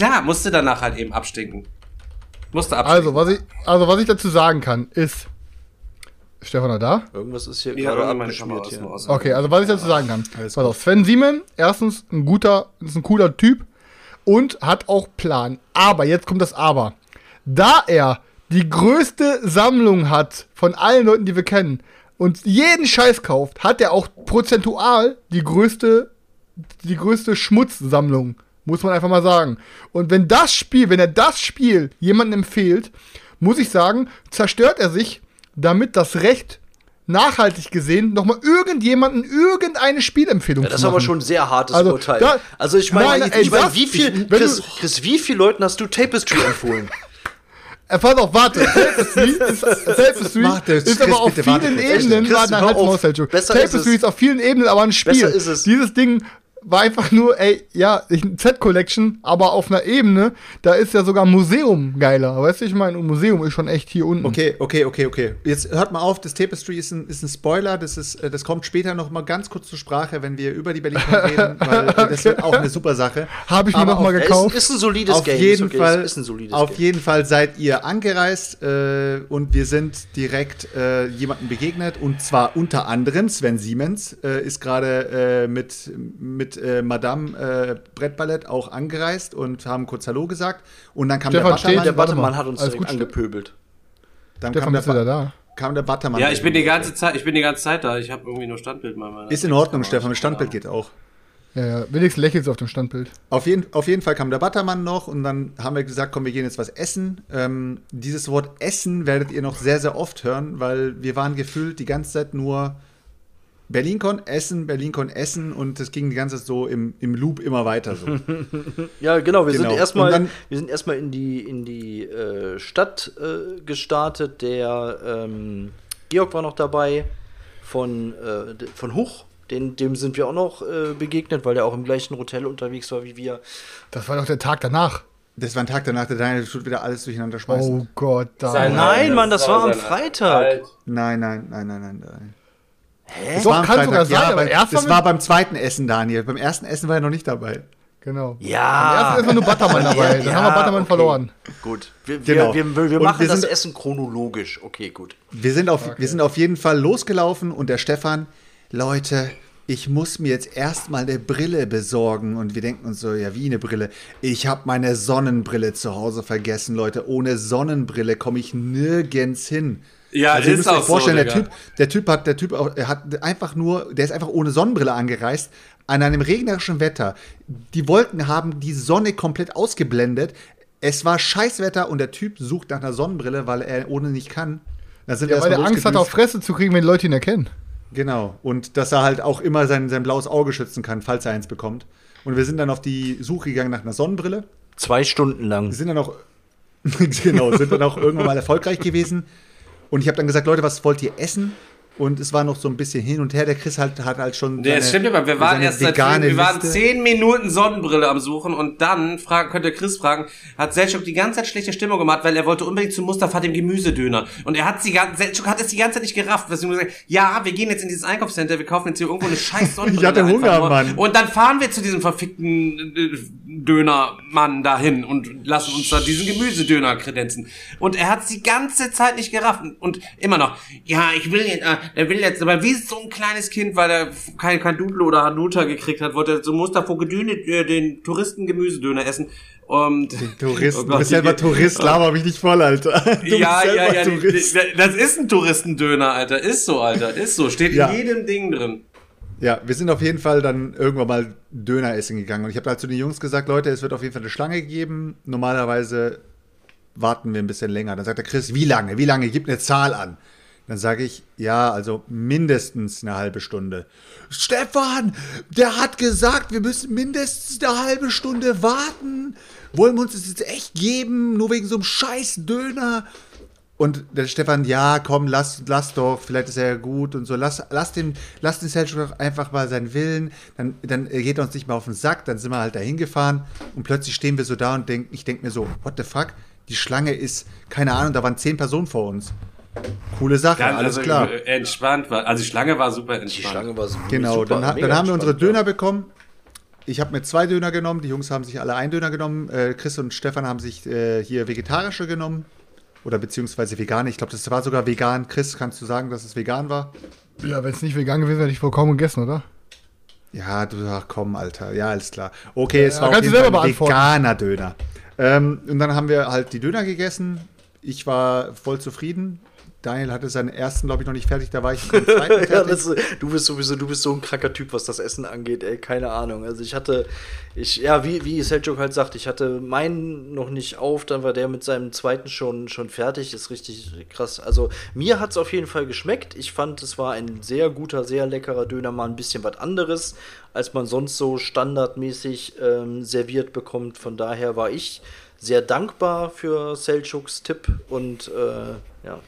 [SPEAKER 3] Klar, musste danach halt eben abstinken. Musste abstinken.
[SPEAKER 4] Also, was ich, also, was ich dazu sagen kann, ist. Ist Stefan da?
[SPEAKER 5] irgendwas ist hier
[SPEAKER 3] ja,
[SPEAKER 5] gerade abgeschmiert hier.
[SPEAKER 4] Okay, also was ich dazu sagen kann. Pass auf, Sven Siemen, erstens ein guter, ist ein cooler Typ und hat auch Plan. Aber, jetzt kommt das Aber. Da er die größte Sammlung hat von allen Leuten, die wir kennen, und jeden Scheiß kauft, hat er auch prozentual die größte, die größte Schmutzsammlung. Muss man einfach mal sagen. Und wenn das Spiel, wenn er das Spiel jemandem empfiehlt, muss ich sagen, zerstört er sich damit das Recht, nachhaltig gesehen, nochmal irgendjemanden irgendeine Spielempfehlung
[SPEAKER 5] Ja, das ist aber schon ein sehr hartes
[SPEAKER 4] Also,
[SPEAKER 5] Urteil.
[SPEAKER 4] da-
[SPEAKER 5] also ich meine,
[SPEAKER 4] Nein, ey,
[SPEAKER 5] ich mein, wie viel, Chris,
[SPEAKER 4] du-
[SPEAKER 5] Chris, wie viele Leuten hast du Tapestry <laughs> empfohlen?
[SPEAKER 4] Äh, pass auf, warte. Tapestry <laughs> ist, Tapestry
[SPEAKER 6] Warte,
[SPEAKER 4] ist
[SPEAKER 6] Chris,
[SPEAKER 4] aber auf
[SPEAKER 6] bitte, warte
[SPEAKER 4] vielen
[SPEAKER 6] kurz.
[SPEAKER 4] Ebenen, warte, halt
[SPEAKER 5] auf. Ist
[SPEAKER 4] Tapestry
[SPEAKER 5] es.
[SPEAKER 4] ist auf vielen Ebenen aber ein Spiel.
[SPEAKER 5] Besser ist es.
[SPEAKER 4] Dieses Ding war einfach nur, ey, ja, Z-Collection, aber auf einer Ebene, da ist ja sogar Museum geiler. Weißt du, ich meine, Museum ist schon echt hier unten.
[SPEAKER 6] Okay, okay, okay, okay. Jetzt hört mal auf, das Tapestry ist ein, ist ein Spoiler, das, ist, äh, das kommt später noch mal ganz kurz zur Sprache, wenn wir über die berlin <laughs> reden, weil äh, das wird auch eine super Sache.
[SPEAKER 4] Habe ich mir
[SPEAKER 6] Aber
[SPEAKER 4] noch mal gekauft.
[SPEAKER 5] ist, ist ein solides
[SPEAKER 6] auf
[SPEAKER 5] Game.
[SPEAKER 6] jeden
[SPEAKER 5] ist okay,
[SPEAKER 6] Fall,
[SPEAKER 5] ist, ist ein solides
[SPEAKER 6] auf
[SPEAKER 5] Game.
[SPEAKER 6] jeden Fall seid ihr angereist äh, und wir sind direkt äh, jemandem begegnet und zwar unter anderem Sven Siemens äh, ist gerade äh, mit mit äh, Madame äh, Brettballett auch angereist und haben kurz Hallo gesagt und dann kam
[SPEAKER 4] Stefan
[SPEAKER 6] der Buttermann,
[SPEAKER 5] Der
[SPEAKER 4] mal,
[SPEAKER 5] hat uns
[SPEAKER 4] gut,
[SPEAKER 5] angepöbelt.
[SPEAKER 6] dann
[SPEAKER 4] Stefan,
[SPEAKER 6] kam der,
[SPEAKER 4] bist du da
[SPEAKER 6] kam der Buttermann.
[SPEAKER 3] Ja, ich bin die ganze Zeit, ich bin die ganze Zeit da. Ich habe irgendwie nur Standbild mal.
[SPEAKER 6] ist in Ordnung, Stefan, mit Standbild geht auch.
[SPEAKER 4] Ja, ja, wenigstens lächelt auf dem Standbild.
[SPEAKER 6] Auf jeden, auf jeden Fall kam der Buttermann noch und dann haben wir gesagt, komm, wir gehen jetzt was essen. Ähm, dieses Wort Essen werdet ihr noch sehr, sehr oft hören, weil wir waren gefühlt die ganze Zeit nur BerlinCon, Essen, BerlinCon, Essen und es ging die ganze Zeit so im, im Loop immer weiter so. <laughs>
[SPEAKER 5] Ja, genau. Wir
[SPEAKER 6] Genau.
[SPEAKER 5] sind erstmal, wir sind erstmal in die in die äh, Stadt äh, gestartet. Der ähm, Georg war noch dabei von äh, von Huch. Den, dem sind wir auch noch äh, begegnet, weil der auch im gleichen Hotel unterwegs war wie wir.
[SPEAKER 4] Das war doch der Tag danach.
[SPEAKER 6] Das war ein Tag danach, der Daniel tut wieder alles durcheinander schmeißen.
[SPEAKER 4] Oh Gott, da.
[SPEAKER 3] Sein-
[SPEAKER 5] Nein, Mann, das war am
[SPEAKER 3] sein-
[SPEAKER 5] Freitag.
[SPEAKER 3] Halt.
[SPEAKER 6] Nein, nein, nein, nein, nein, nein.
[SPEAKER 4] Doch,
[SPEAKER 6] war am
[SPEAKER 4] kann sogar sein, aber
[SPEAKER 6] beim-
[SPEAKER 4] erst
[SPEAKER 6] Das war beim zweiten Essen, Daniel. Beim ersten Essen war er noch nicht dabei.
[SPEAKER 4] Genau.
[SPEAKER 5] Ja.
[SPEAKER 4] Am ersten ist mal nur Buttermann <laughs> dabei. Dann haben wir Buttermann
[SPEAKER 5] okay.
[SPEAKER 4] verloren.
[SPEAKER 5] Gut. Wir,
[SPEAKER 6] Genau.
[SPEAKER 5] wir, wir, wir machen
[SPEAKER 6] wir
[SPEAKER 5] das
[SPEAKER 6] sind-
[SPEAKER 5] Essen chronologisch. Okay, gut.
[SPEAKER 6] Wir sind, auf, wir sind auf jeden Fall losgelaufen und der Stefan, Leute, ich muss mir jetzt erstmal eine Brille besorgen. Und wir denken uns so, ja, wie eine Brille? Ich habe meine Sonnenbrille zu Hause vergessen, Leute. Ohne Sonnenbrille komme ich nirgends hin.
[SPEAKER 3] Ja,
[SPEAKER 6] also ihr
[SPEAKER 3] ist
[SPEAKER 6] müsst euch
[SPEAKER 3] auch so,
[SPEAKER 6] vorstellen, der, typ, der Typ hat, der Typ auch, er hat einfach nur, der ist einfach ohne Sonnenbrille angereist, an einem regnerischen Wetter. Die Wolken haben die Sonne komplett ausgeblendet. Es war Scheißwetter und der Typ sucht nach einer Sonnenbrille, weil er ohne nicht kann. Da sind
[SPEAKER 4] Ja, weil der Angst hat, auf. Fresse zu kriegen, wenn die Leute ihn erkennen.
[SPEAKER 6] Genau. Und dass er halt auch immer sein, sein blaues Auge schützen kann, falls er eins bekommt. Und wir sind dann auf die Suche gegangen nach einer Sonnenbrille.
[SPEAKER 5] Zwei Stunden lang.
[SPEAKER 6] Wir sind dann auch, <laughs> genau, sind dann auch irgendwann mal erfolgreich gewesen. Und ich habe dann gesagt, Leute, was wollt ihr essen? Und es war noch so ein bisschen hin und her. Der Chris halt, hat halt schon.
[SPEAKER 3] Nee, das stimmt aber. Wir waren
[SPEAKER 6] seine
[SPEAKER 3] erst seit wir waren zehn Minuten Sonnenbrille am Suchen und dann frag, könnte Chris fragen, hat Selchuk die ganze Zeit schlechte Stimmung gemacht, weil er wollte unbedingt zu Mustafa dem Gemüsedöner. Und er hat sie ganz, Selchuk hat es die ganze Zeit nicht gerafft. Deswegen gesagt, ja, wir gehen jetzt in dieses Einkaufscenter, wir kaufen jetzt hier irgendwo eine <laughs> scheiß Sonnenbrille.
[SPEAKER 6] Ich hatte Hunger. Mann.
[SPEAKER 3] Und dann fahren wir zu diesem verfickten äh, Dönermann dahin und lassen uns da diesen Gemüsedöner kredenzen. Und er hat die ganze Zeit nicht gerafft und immer noch, ja, ich will jetzt, äh, er will jetzt, aber wie so ein kleines Kind, weil er kein, Dudel oder Hanuta gekriegt hat, wollte er so Mustafa Gedüne äh, den Touristen Gemüsedöner essen. Und,
[SPEAKER 6] Touristen, <laughs>
[SPEAKER 3] Oh
[SPEAKER 6] du
[SPEAKER 3] Gott,
[SPEAKER 6] bist selber Tourist, laber mich nicht voll, Alter. <laughs> Du
[SPEAKER 3] ja, ja, ja,
[SPEAKER 6] Tourist.
[SPEAKER 3] das ist ein Touristendöner, Alter. Ist so, Alter. Ist so. Steht
[SPEAKER 6] Ja.
[SPEAKER 3] in jedem Ding drin.
[SPEAKER 6] Ja, wir sind auf jeden Fall dann irgendwann mal Döner essen gegangen. Und ich habe halt zu den Jungs gesagt, Leute, es wird auf jeden Fall eine Schlange geben. Normalerweise warten wir ein bisschen länger. Dann sagt der Chris, wie lange? Wie lange? Gib eine Zahl an. Dann sage ich, ja, also mindestens eine halbe Stunde. Stefan, der hat gesagt, wir müssen mindestens eine halbe Stunde warten. Wollen wir uns das jetzt echt geben, nur wegen so einem scheiß Döner? Und der Stefan, ja, komm, lass, lass doch, vielleicht ist er ja gut und so. Lass, lass den, lass den doch einfach mal seinen Willen. Dann, dann geht er uns nicht mehr auf den Sack. Dann sind wir halt da hingefahren und plötzlich stehen wir so da und denk, ich denke mir so, what the fuck? Die Schlange ist, keine Ahnung, da waren zehn Personen vor uns. Coole Sache,
[SPEAKER 3] Dann,
[SPEAKER 6] alles
[SPEAKER 3] also,
[SPEAKER 6] klar.
[SPEAKER 3] äh, Entspannt war. Also die Schlange war super
[SPEAKER 5] Die
[SPEAKER 3] entspannt.
[SPEAKER 5] Schlange war so
[SPEAKER 6] Genau,
[SPEAKER 5] super,
[SPEAKER 6] dann, dann haben wir unsere Döner bekommen. Ich habe mir zwei Döner genommen, die Jungs haben sich alle einen Döner genommen. Äh, Chris und Stefan haben sich äh, hier vegetarische genommen. Oder beziehungsweise vegane. Ich glaube, das war sogar vegan. Chris, kannst du sagen, dass es vegan war?
[SPEAKER 4] Ja, wenn es nicht vegan gewesen wäre, hätte ich vollkommen gegessen, oder?
[SPEAKER 6] Ja, du ach komm, Alter. Ja, alles klar. Okay, es
[SPEAKER 4] Ja,
[SPEAKER 6] war auf jeden Fall
[SPEAKER 4] selber
[SPEAKER 6] ein veganer Döner. Ähm, und dann haben wir halt die Döner gegessen. Ich war voll zufrieden. Daniel hatte seinen ersten, glaube ich, noch nicht fertig, da war ich <laughs> im zweiten fertig.
[SPEAKER 5] ja, das, du bist sowieso, du bist so ein kranker Typ, was das Essen angeht, ey, keine Ahnung. Also ich hatte, ich, ja, wie, wie Seljuk halt sagt, ich hatte meinen noch nicht auf, dann war der mit seinem zweiten schon, schon fertig, ist richtig krass. Also mir hat es auf jeden Fall geschmeckt. Ich fand, es war ein sehr guter, sehr leckerer Döner, mal ein bisschen was anderes, als man sonst so standardmäßig ähm, serviert bekommt. Von daher war ich sehr dankbar für Seljuks Tipp und äh, ja,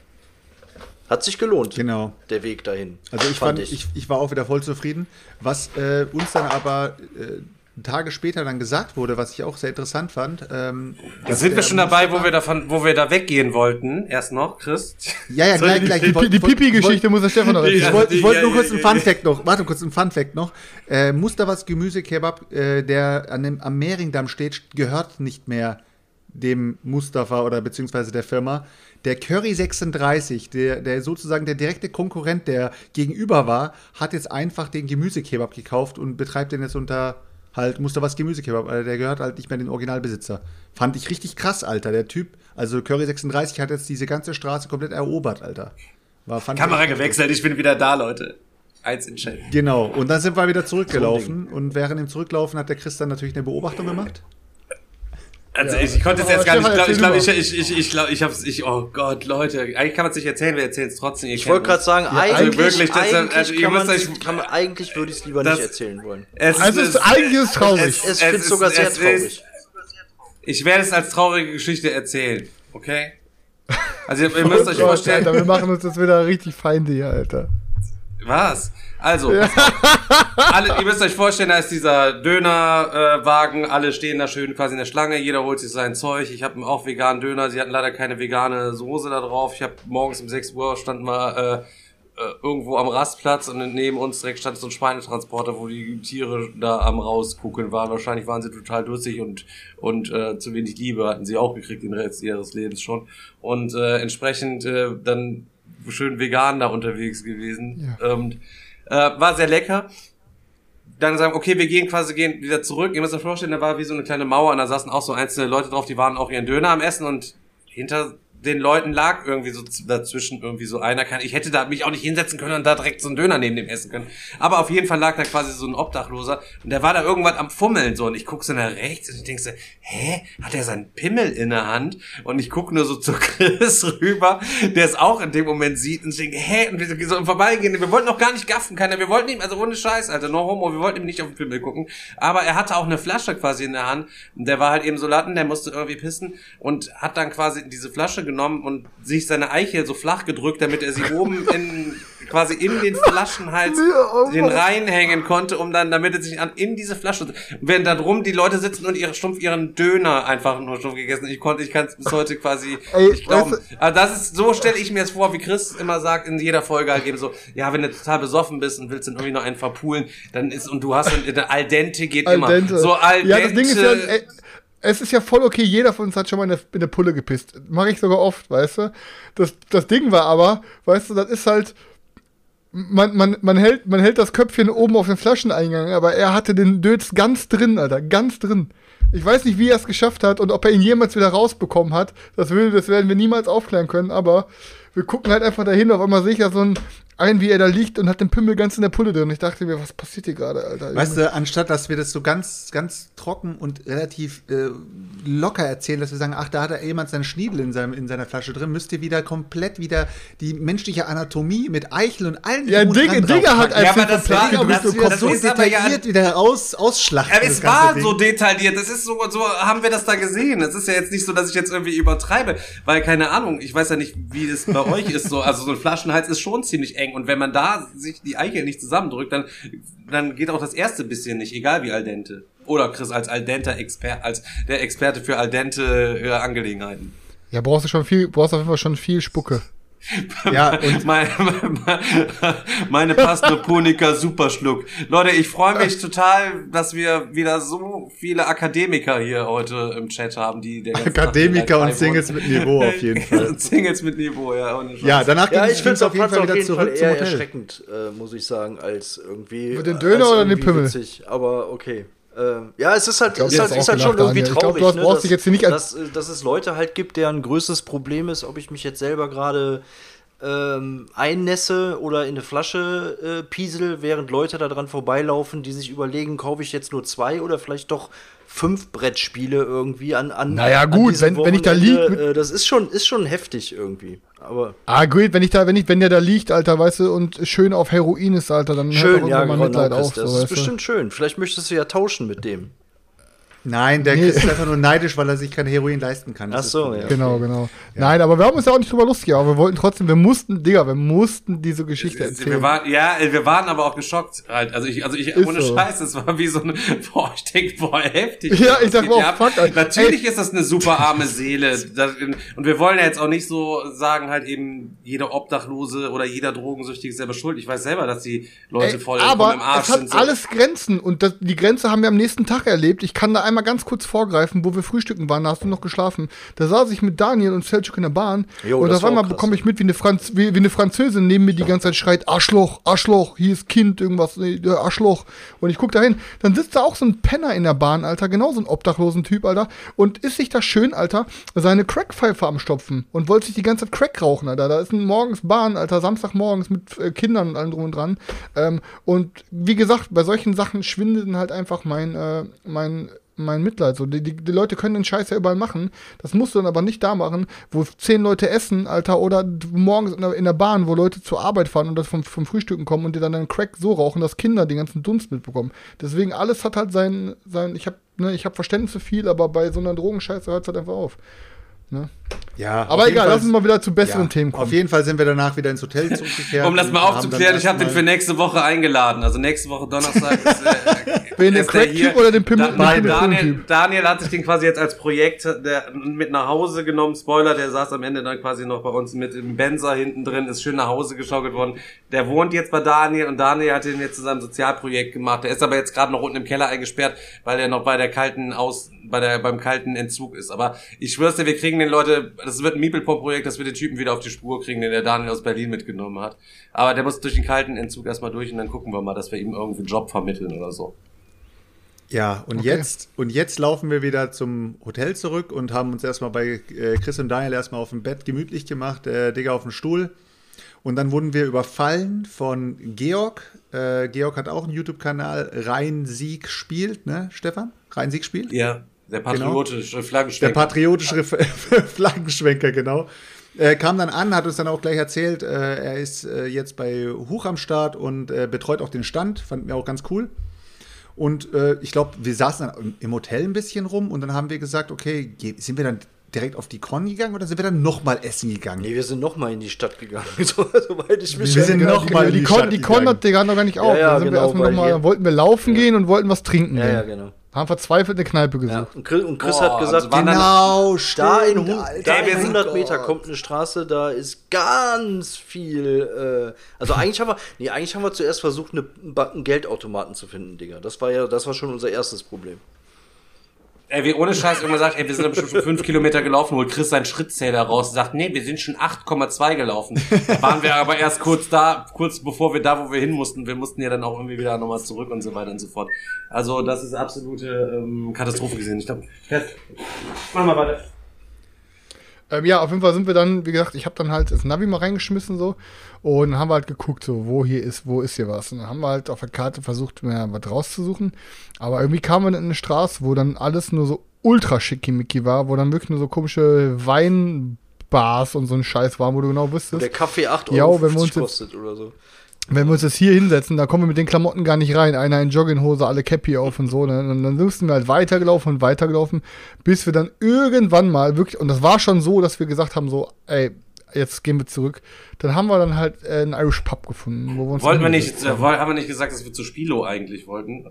[SPEAKER 5] hat sich gelohnt,
[SPEAKER 6] Genau.
[SPEAKER 5] der Weg dahin.
[SPEAKER 6] Also ich fand, ich. Ich, war auch wieder voll zufrieden. Was äh, uns dann aber äh, Tage später dann gesagt wurde, was ich auch sehr interessant fand. Ähm,
[SPEAKER 3] Da sind wir schon dabei, wo wir davon, wo wir da weggehen wollten. Erst noch, Chris.
[SPEAKER 6] Ja, ja, <laughs> gleich, gleich.
[SPEAKER 4] Die,
[SPEAKER 6] Ich
[SPEAKER 4] die
[SPEAKER 6] ich
[SPEAKER 4] Pipi-Geschichte muss der Stefan noch. <laughs>
[SPEAKER 6] Ich wollte ich wollt
[SPEAKER 3] Ja,
[SPEAKER 6] nur
[SPEAKER 3] ja,
[SPEAKER 6] kurz
[SPEAKER 3] ja,
[SPEAKER 6] ein
[SPEAKER 3] ja.
[SPEAKER 6] Fun-Fact noch. Warte kurz, ein Fun-Fact noch. Äh, Mustafas Gemüsekebab, äh, der an dem, am Mehringdamm steht, gehört nicht mehr dem Mustafa oder beziehungsweise der Firma. Der Curry 36, der, der sozusagen der direkte Konkurrent, der gegenüber war, hat jetzt einfach den Gemüsekebab gekauft und betreibt den jetzt unter halt Mustafas Gemüsekebab. Also der gehört halt nicht mehr den Originalbesitzer. Fand ich richtig krass, Alter. Der Typ, also Curry 36 hat jetzt diese ganze Straße komplett erobert, Alter. War, fand ich
[SPEAKER 3] Kamera
[SPEAKER 6] echt-
[SPEAKER 3] gewechselt, ich bin wieder da, Leute. Eins in Chat.
[SPEAKER 6] Genau, und dann sind wir wieder zurückgelaufen. Und während dem Zurücklaufen hat der Chris dann natürlich eine Beobachtung gemacht.
[SPEAKER 3] Also ich, ich konnte es jetzt gar nicht,
[SPEAKER 4] Stefan,
[SPEAKER 3] ich glaube, ich, glaube, ich, ich, ich, ich, glaube, ich hab's, ich, oh Gott, Leute, eigentlich kann man es nicht erzählen, wir erzählen es trotzdem. ihr
[SPEAKER 5] Ich wollte gerade sagen, eigentlich,
[SPEAKER 3] wirklich, das-
[SPEAKER 5] eigentlich,
[SPEAKER 3] also
[SPEAKER 5] kann man, kann man, eigentlich würde ich es lieber
[SPEAKER 3] Das-
[SPEAKER 5] nicht erzählen wollen.
[SPEAKER 3] Es
[SPEAKER 4] Also es ist, eigentlich ist es traurig.
[SPEAKER 5] Es, ich finde es sogar sehr
[SPEAKER 3] es
[SPEAKER 5] traurig.
[SPEAKER 3] Ist, ich werde es als traurige Geschichte erzählen, okay? Also ihr, ihr <laughs> müsst euch vorstellen,
[SPEAKER 4] Alter, wir machen uns das wieder richtig Feinde hier, Alter.
[SPEAKER 3] Was? Also, alle, ihr müsst euch vorstellen, da ist dieser Dönerwagen, alle stehen da schön quasi in der Schlange, jeder holt sich sein Zeug. Ich habe auch veganen Döner, sie hatten leider keine vegane Soße da drauf. Ich habe morgens um 6 Uhr standen wir äh, äh, irgendwo am Rastplatz und neben uns direkt stand so ein Schweinetransporter, wo die Tiere da am rausgucken waren. Wahrscheinlich waren sie total durstig und, und äh, zu wenig Liebe hatten sie auch gekriegt den Rest ihres Lebens schon. Und äh, entsprechend äh, dann schön vegan da unterwegs gewesen. Ähm, äh, war sehr lecker. Dann sagen, okay, wir gehen quasi gehen wieder zurück. Ihr müsst euch vorstellen, da war wie so eine kleine Mauer und da saßen auch so einzelne Leute drauf, die waren auch ihren Döner am Essen und hinter den Leuten lag irgendwie so dazwischen irgendwie so einer. Kann, ich hätte da mich auch nicht hinsetzen können und da direkt so einen Döner neben dem essen können. Aber auf jeden Fall lag da quasi so ein Obdachloser und der war da irgendwas am Fummeln so und ich guck so nach rechts und ich denk so, hä, hat er seinen Pimmel in der Hand? Und ich guck nur so zu <laughs> Chris rüber, der es auch in dem Moment sieht und ich denke, hä, und wir so Vorbeigehen, wir wollten noch gar nicht gaffen, keiner, wir wollten ihm, also ohne Scheiß, Alter, no homo, wir wollten ihm nicht auf den Pimmel gucken, aber er hatte auch eine Flasche quasi in der Hand und der war halt eben so latten, der musste irgendwie pissen und hat dann quasi diese Flasche genommen und sich seine Eichel so flach gedrückt, damit er sie oben in, quasi in den Flaschenhals den reinhängen konnte, um dann, damit er sich an, in diese Flasche, und während da drum die Leute sitzen und ihre stumpf ihren Döner einfach nur stumpf gegessen. Ich konnte, ich kann es bis heute quasi
[SPEAKER 4] Ey,
[SPEAKER 3] nicht glauben.
[SPEAKER 4] weißt
[SPEAKER 3] Aber das ist, so stelle ich mir es vor, wie Chris immer sagt in jeder Folge halt eben so, ja, wenn du total besoffen bist und willst dann irgendwie noch einen verpulen, dann ist, und du hast dann, al dente geht
[SPEAKER 4] Al
[SPEAKER 3] immer. So al dente.
[SPEAKER 4] Ja, das Ding ist ja, es ist ja voll okay, jeder von uns hat schon mal in eine, in eine Pulle gepisst. Mache ich sogar oft, weißt du? Das, das Ding war aber, weißt du, das ist halt, man, man, man, hält, man hält das Köpfchen oben auf den Flascheneingang, aber er hatte den Dötz ganz drin, Alter, ganz drin. Ich weiß nicht, wie er es geschafft hat und ob er ihn jemals wieder rausbekommen hat. Das, will, das werden wir niemals aufklären können, aber wir gucken halt einfach dahin, auf einmal sehe ich ja so einen, einen, wie er da liegt und hat den Pimmel ganz in der Pulle drin. Ich dachte mir, was passiert hier gerade, Alter?
[SPEAKER 6] Weißt du, anstatt dass wir das so ganz, ganz trocken und relativ äh, locker erzählen, dass wir sagen, ach, da hat er jemand seinen Schniedel in, seinem, in seiner Flasche drin, müsst ihr wieder komplett wieder die menschliche Anatomie mit Eichel und allen
[SPEAKER 4] Ja, Digga,
[SPEAKER 6] dran
[SPEAKER 4] Digga hat
[SPEAKER 6] draufpacken.
[SPEAKER 3] Ja,
[SPEAKER 4] einfach
[SPEAKER 3] aber das war-
[SPEAKER 4] gedrückt
[SPEAKER 3] das- das
[SPEAKER 4] Kopf-
[SPEAKER 6] so
[SPEAKER 3] ist aber ja-
[SPEAKER 6] detailliert wieder aus, ausschlachten.
[SPEAKER 3] Aber
[SPEAKER 6] das
[SPEAKER 3] es war
[SPEAKER 6] Ding.
[SPEAKER 3] so detailliert. Das ist so, so haben wir das da gesehen. Es ist ja jetzt nicht so, dass ich jetzt irgendwie übertreibe, weil keine Ahnung, ich weiß ja nicht, wie das bei euch ist. So, also so ein Flaschenhals ist schon ziemlich eng und wenn man da sich die Eichel nicht zusammendrückt, dann dann geht auch das erste bisschen nicht, egal wie al dente. Oder Chris als al dente Experte, als der Experte für al dente äh, Angelegenheiten.
[SPEAKER 4] Ja, brauchst du schon viel, brauchst auf jeden Fall schon viel Spucke. <laughs>
[SPEAKER 6] Ja, und <laughs>
[SPEAKER 3] meine, meine Pastoponiker Superschluck. Leute, ich freue mich total, dass wir wieder so viele Akademiker hier heute im Chat haben, die der
[SPEAKER 6] Akademiker und Singles mit Niveau auf jeden Fall. <laughs>
[SPEAKER 3] Singles mit Niveau, ja. Ohne
[SPEAKER 6] ja, danach
[SPEAKER 5] Ja,
[SPEAKER 6] ging
[SPEAKER 5] ich finde es
[SPEAKER 6] auf jeden Fall wieder
[SPEAKER 5] Fall
[SPEAKER 6] zurück zum
[SPEAKER 5] eher
[SPEAKER 6] Hotel.
[SPEAKER 5] erschreckend, äh, muss ich sagen, als irgendwie.
[SPEAKER 4] Mit den
[SPEAKER 5] äh,
[SPEAKER 4] Döner
[SPEAKER 5] als
[SPEAKER 4] oder den Pimmel?
[SPEAKER 5] Witzig. Aber okay. Äh, ja, es ist halt,
[SPEAKER 4] glaub,
[SPEAKER 5] ist halt, ist halt schon irgendwie
[SPEAKER 4] Daniel. Ich glaub,
[SPEAKER 5] traurig, ne, dass,
[SPEAKER 4] jetzt nicht
[SPEAKER 5] dass, äh, dass es Leute halt gibt, deren größtes Problem ist, ob ich mich jetzt selber gerade ähm, einnässe oder in eine Flasche äh, piesel, während Leute da dran vorbeilaufen, die sich überlegen, kaufe ich jetzt nur zwei oder vielleicht doch fünf Brettspiele irgendwie an. an
[SPEAKER 4] Naja,
[SPEAKER 5] an
[SPEAKER 4] gut,
[SPEAKER 5] diesem
[SPEAKER 4] wenn- wenn ich da
[SPEAKER 5] Wochenende.
[SPEAKER 4] lieg-
[SPEAKER 5] Äh, das ist schon, ist schon heftig irgendwie. Aber
[SPEAKER 4] Ah, gut, wenn ich da, wenn ich, wenn der da liegt, Alter, weißt du, und schön auf Heroin ist, Alter, dann
[SPEAKER 5] schön,
[SPEAKER 4] hört
[SPEAKER 5] ja,
[SPEAKER 4] auch mal
[SPEAKER 5] genau,
[SPEAKER 4] Mitleid auf.
[SPEAKER 5] das
[SPEAKER 4] So,
[SPEAKER 5] ist bestimmt schön. Vielleicht möchtest du ja tauschen mit dem.
[SPEAKER 6] Nein, der
[SPEAKER 4] Nee.
[SPEAKER 6] Ist einfach nur neidisch, weil er sich kein Heroin leisten kann. Das
[SPEAKER 5] Ach so, ja.
[SPEAKER 4] Genau, genau. Nein, aber wir haben uns ja auch nicht drüber lustig, aber wir wollten trotzdem, wir mussten, Digga, wir mussten diese Geschichte erzählen.
[SPEAKER 3] Wir waren, ja, wir waren aber auch geschockt halt. Also ich, also ich,
[SPEAKER 4] Ist
[SPEAKER 3] ohne
[SPEAKER 4] so.
[SPEAKER 3] Scheiß, das war wie so eine, <laughs> boah, ich denk, boah, heftig.
[SPEAKER 4] Ja, ich sag
[SPEAKER 3] ab?
[SPEAKER 4] fuck, Alter.
[SPEAKER 3] Natürlich ist das eine super arme Seele. Das, und wir wollen ja jetzt auch nicht so sagen, halt eben, jeder Obdachlose oder jeder Drogensüchtige ist selber schuld. Ich weiß selber, dass die Leute
[SPEAKER 4] Ey,
[SPEAKER 3] voll
[SPEAKER 4] aber
[SPEAKER 3] im Arsch
[SPEAKER 4] es hat
[SPEAKER 3] sind. so.
[SPEAKER 4] alles Grenzen und das, die Grenze haben wir am nächsten Tag erlebt. Ich kann da einmal ganz kurz vorgreifen, wo wir frühstücken waren, da hast du noch geschlafen. Da saß ich mit Daniel und Selchuk in der Bahn
[SPEAKER 5] Jo,
[SPEAKER 4] und auf einmal bekomme ich mit, wie eine, Franz wie, wie eine Französin neben mir die ganze Zeit schreit, Arschloch, Arschloch, hier ist Kind, irgendwas, nee, äh, Arschloch. Und ich guck da hin, dann sitzt da auch so ein Penner in der Bahn, Alter, genau so ein obdachlosen Typ, Alter, und ist sich da schön, Alter, seine Crackpfeife am Stopfen und wollte sich die ganze Zeit Crack rauchen, Alter. Da ist ein morgens Bahn, Alter, Samstagmorgens mit äh, Kindern und allem drum und dran. Ähm, und wie gesagt, bei solchen Sachen schwindet halt einfach mein, äh, mein, mein Mitleid. So, die, die, die Leute können den Scheiß ja überall machen. Das musst du dann aber nicht da machen, wo zehn Leute essen, Alter, oder morgens in der, in der Bahn, wo Leute zur Arbeit fahren und das vom, vom Frühstücken kommen und dir dann einen Crack so rauchen, dass Kinder den ganzen Dunst mitbekommen. Deswegen alles hat halt sein, sein ich habe ne, ich hab Verständnis für viel, aber bei so einer Drogenscheiße hört es halt einfach auf. Ne?
[SPEAKER 6] Ja,
[SPEAKER 4] Aber egal, lass uns mal wieder zu besseren
[SPEAKER 6] ja,
[SPEAKER 4] Themen kommen.
[SPEAKER 6] Auf jeden Fall sind wir danach wieder ins Hotel zurückgekehrt.
[SPEAKER 3] Um das mal aufzuklären, ich habe den für nächste Woche eingeladen. Also nächste Woche Donnerstag ist, äh, <laughs>
[SPEAKER 4] Wen, den
[SPEAKER 3] ist der hier.
[SPEAKER 4] Crack-Typ oder den Pimmel-
[SPEAKER 3] Da,
[SPEAKER 4] den
[SPEAKER 3] Daniel? Daniel hat sich den quasi jetzt als Projekt der, mit nach Hause genommen. Spoiler, der saß am Ende dann quasi noch bei uns mit im Benzer hinten drin, ist schön nach Hause geschaukelt worden. Der wohnt jetzt bei Daniel und Daniel hat den jetzt zu seinem Sozialprojekt gemacht. Der ist aber jetzt gerade noch unten im Keller eingesperrt, weil er noch bei der kalten Aus, bei der, beim kalten Entzug ist. Aber ich schwör's dir, wir kriegen den Leute, das wird ein Miepelpop-Projekt, dass wir den Typen wieder auf die Spur kriegen, den der Daniel aus Berlin mitgenommen hat. Aber der muss durch den kalten Entzug erstmal durch und dann gucken wir mal, dass wir ihm irgendwie einen Job vermitteln oder so.
[SPEAKER 6] Ja, und jetzt und jetzt laufen wir wieder zum Hotel zurück und haben uns erstmal bei äh, Chris und Daniel erstmal auf dem Bett gemütlich gemacht, äh, Digga auf dem Stuhl. Und dann wurden wir überfallen von Georg. Äh, Georg hat auch einen YouTube-Kanal, Rhein-Sieg spielt, ne, Stefan? Rhein-Sieg spielt?
[SPEAKER 3] Ja, der patriotische
[SPEAKER 6] Der
[SPEAKER 3] Flaggenschwenk.
[SPEAKER 6] patriotische Flaggenschwenker, genau. Äh, kam dann an, hat uns dann auch gleich erzählt, äh, er ist äh, jetzt bei Huch am Start und äh, betreut auch den Stand. Fanden wir auch ganz cool. Und äh, ich glaube, wir saßen dann im- Hotel ein bisschen rum und dann haben wir gesagt, okay, sind wir dann direkt auf die Con gegangen oder sind wir dann nochmal essen gegangen?
[SPEAKER 5] Nee, wir sind noch mal in die Stadt gegangen, <laughs> so, soweit ich mich
[SPEAKER 6] Wir sind
[SPEAKER 5] erinnere.
[SPEAKER 6] noch mal in
[SPEAKER 4] die,
[SPEAKER 6] die
[SPEAKER 4] Con,
[SPEAKER 6] Stadt
[SPEAKER 4] die Con
[SPEAKER 6] gegangen.
[SPEAKER 4] hat der noch gar nicht auf.
[SPEAKER 5] Ja, ja, genau,
[SPEAKER 4] wir erstmal
[SPEAKER 5] weil
[SPEAKER 4] noch mal, wollten wir laufen gehen und wollten was trinken
[SPEAKER 5] Ja,
[SPEAKER 4] gehen.
[SPEAKER 5] ja, genau.
[SPEAKER 4] Haben verzweifelt eine Kneipe gesucht.
[SPEAKER 5] Ja. Und Chris, und Chris
[SPEAKER 3] Boah,
[SPEAKER 5] hat gesagt,
[SPEAKER 3] also
[SPEAKER 6] Genau,
[SPEAKER 5] da in,
[SPEAKER 6] stimmt, Alter.
[SPEAKER 5] da
[SPEAKER 3] Ey, wir
[SPEAKER 5] in
[SPEAKER 3] sind-
[SPEAKER 5] 100 Meter kommt eine Straße, da ist ganz viel. Äh, also eigentlich haben wir, nee, eigentlich haben wir zuerst versucht, eine, einen Geldautomaten zu finden, Digga. Das war ja, das war schon unser erstes Problem.
[SPEAKER 3] Ey, wie ohne Scheiß irgendwann sagt, ey, wir sind bestimmt schon fünf Kilometer gelaufen, holt Chris seinen Schrittzähler raus und sagt, nee, wir sind schon 8,2 gelaufen. Da waren wir aber erst kurz da, kurz bevor wir da, wo wir hin mussten. Wir mussten ja dann auch irgendwie wieder nochmal zurück und so weiter und so fort. Also das ist absolute ähm, Katastrophe gesehen. Ich glaube, mach mal weiter.
[SPEAKER 4] Ähm, ja, auf jeden Fall sind wir dann, wie gesagt, ich habe dann halt das Navi mal reingeschmissen so und dann haben wir halt geguckt, so, wo hier ist, wo ist hier was. Und dann haben wir halt auf der Karte versucht, mehr was rauszusuchen. Aber irgendwie kamen wir in eine Straße, wo dann alles nur so ultra schickimicki war, wo dann wirklich nur so komische Weinbars und so ein Scheiß waren, wo du genau wüsstest.
[SPEAKER 5] Der Kaffee 8,50
[SPEAKER 4] Ja,
[SPEAKER 5] Euro
[SPEAKER 4] wenn wir uns
[SPEAKER 5] kostet oder so.
[SPEAKER 4] wenn wir uns jetzt hier hinsetzen, da kommen wir mit den Klamotten gar nicht rein. Einer in Jogginghose, alle Cappy auf und so. Ne? Und dann müssten wir halt weitergelaufen und weitergelaufen, bis wir dann irgendwann mal wirklich, und das war schon so, dass wir gesagt haben, so, ey, jetzt gehen wir zurück. Dann haben wir dann halt äh, einen Irish Pub gefunden, wo wir uns
[SPEAKER 3] Wollten wir nicht, äh,
[SPEAKER 4] haben.
[SPEAKER 3] woll- haben wir nicht gesagt, dass wir zu Spilo eigentlich wollten?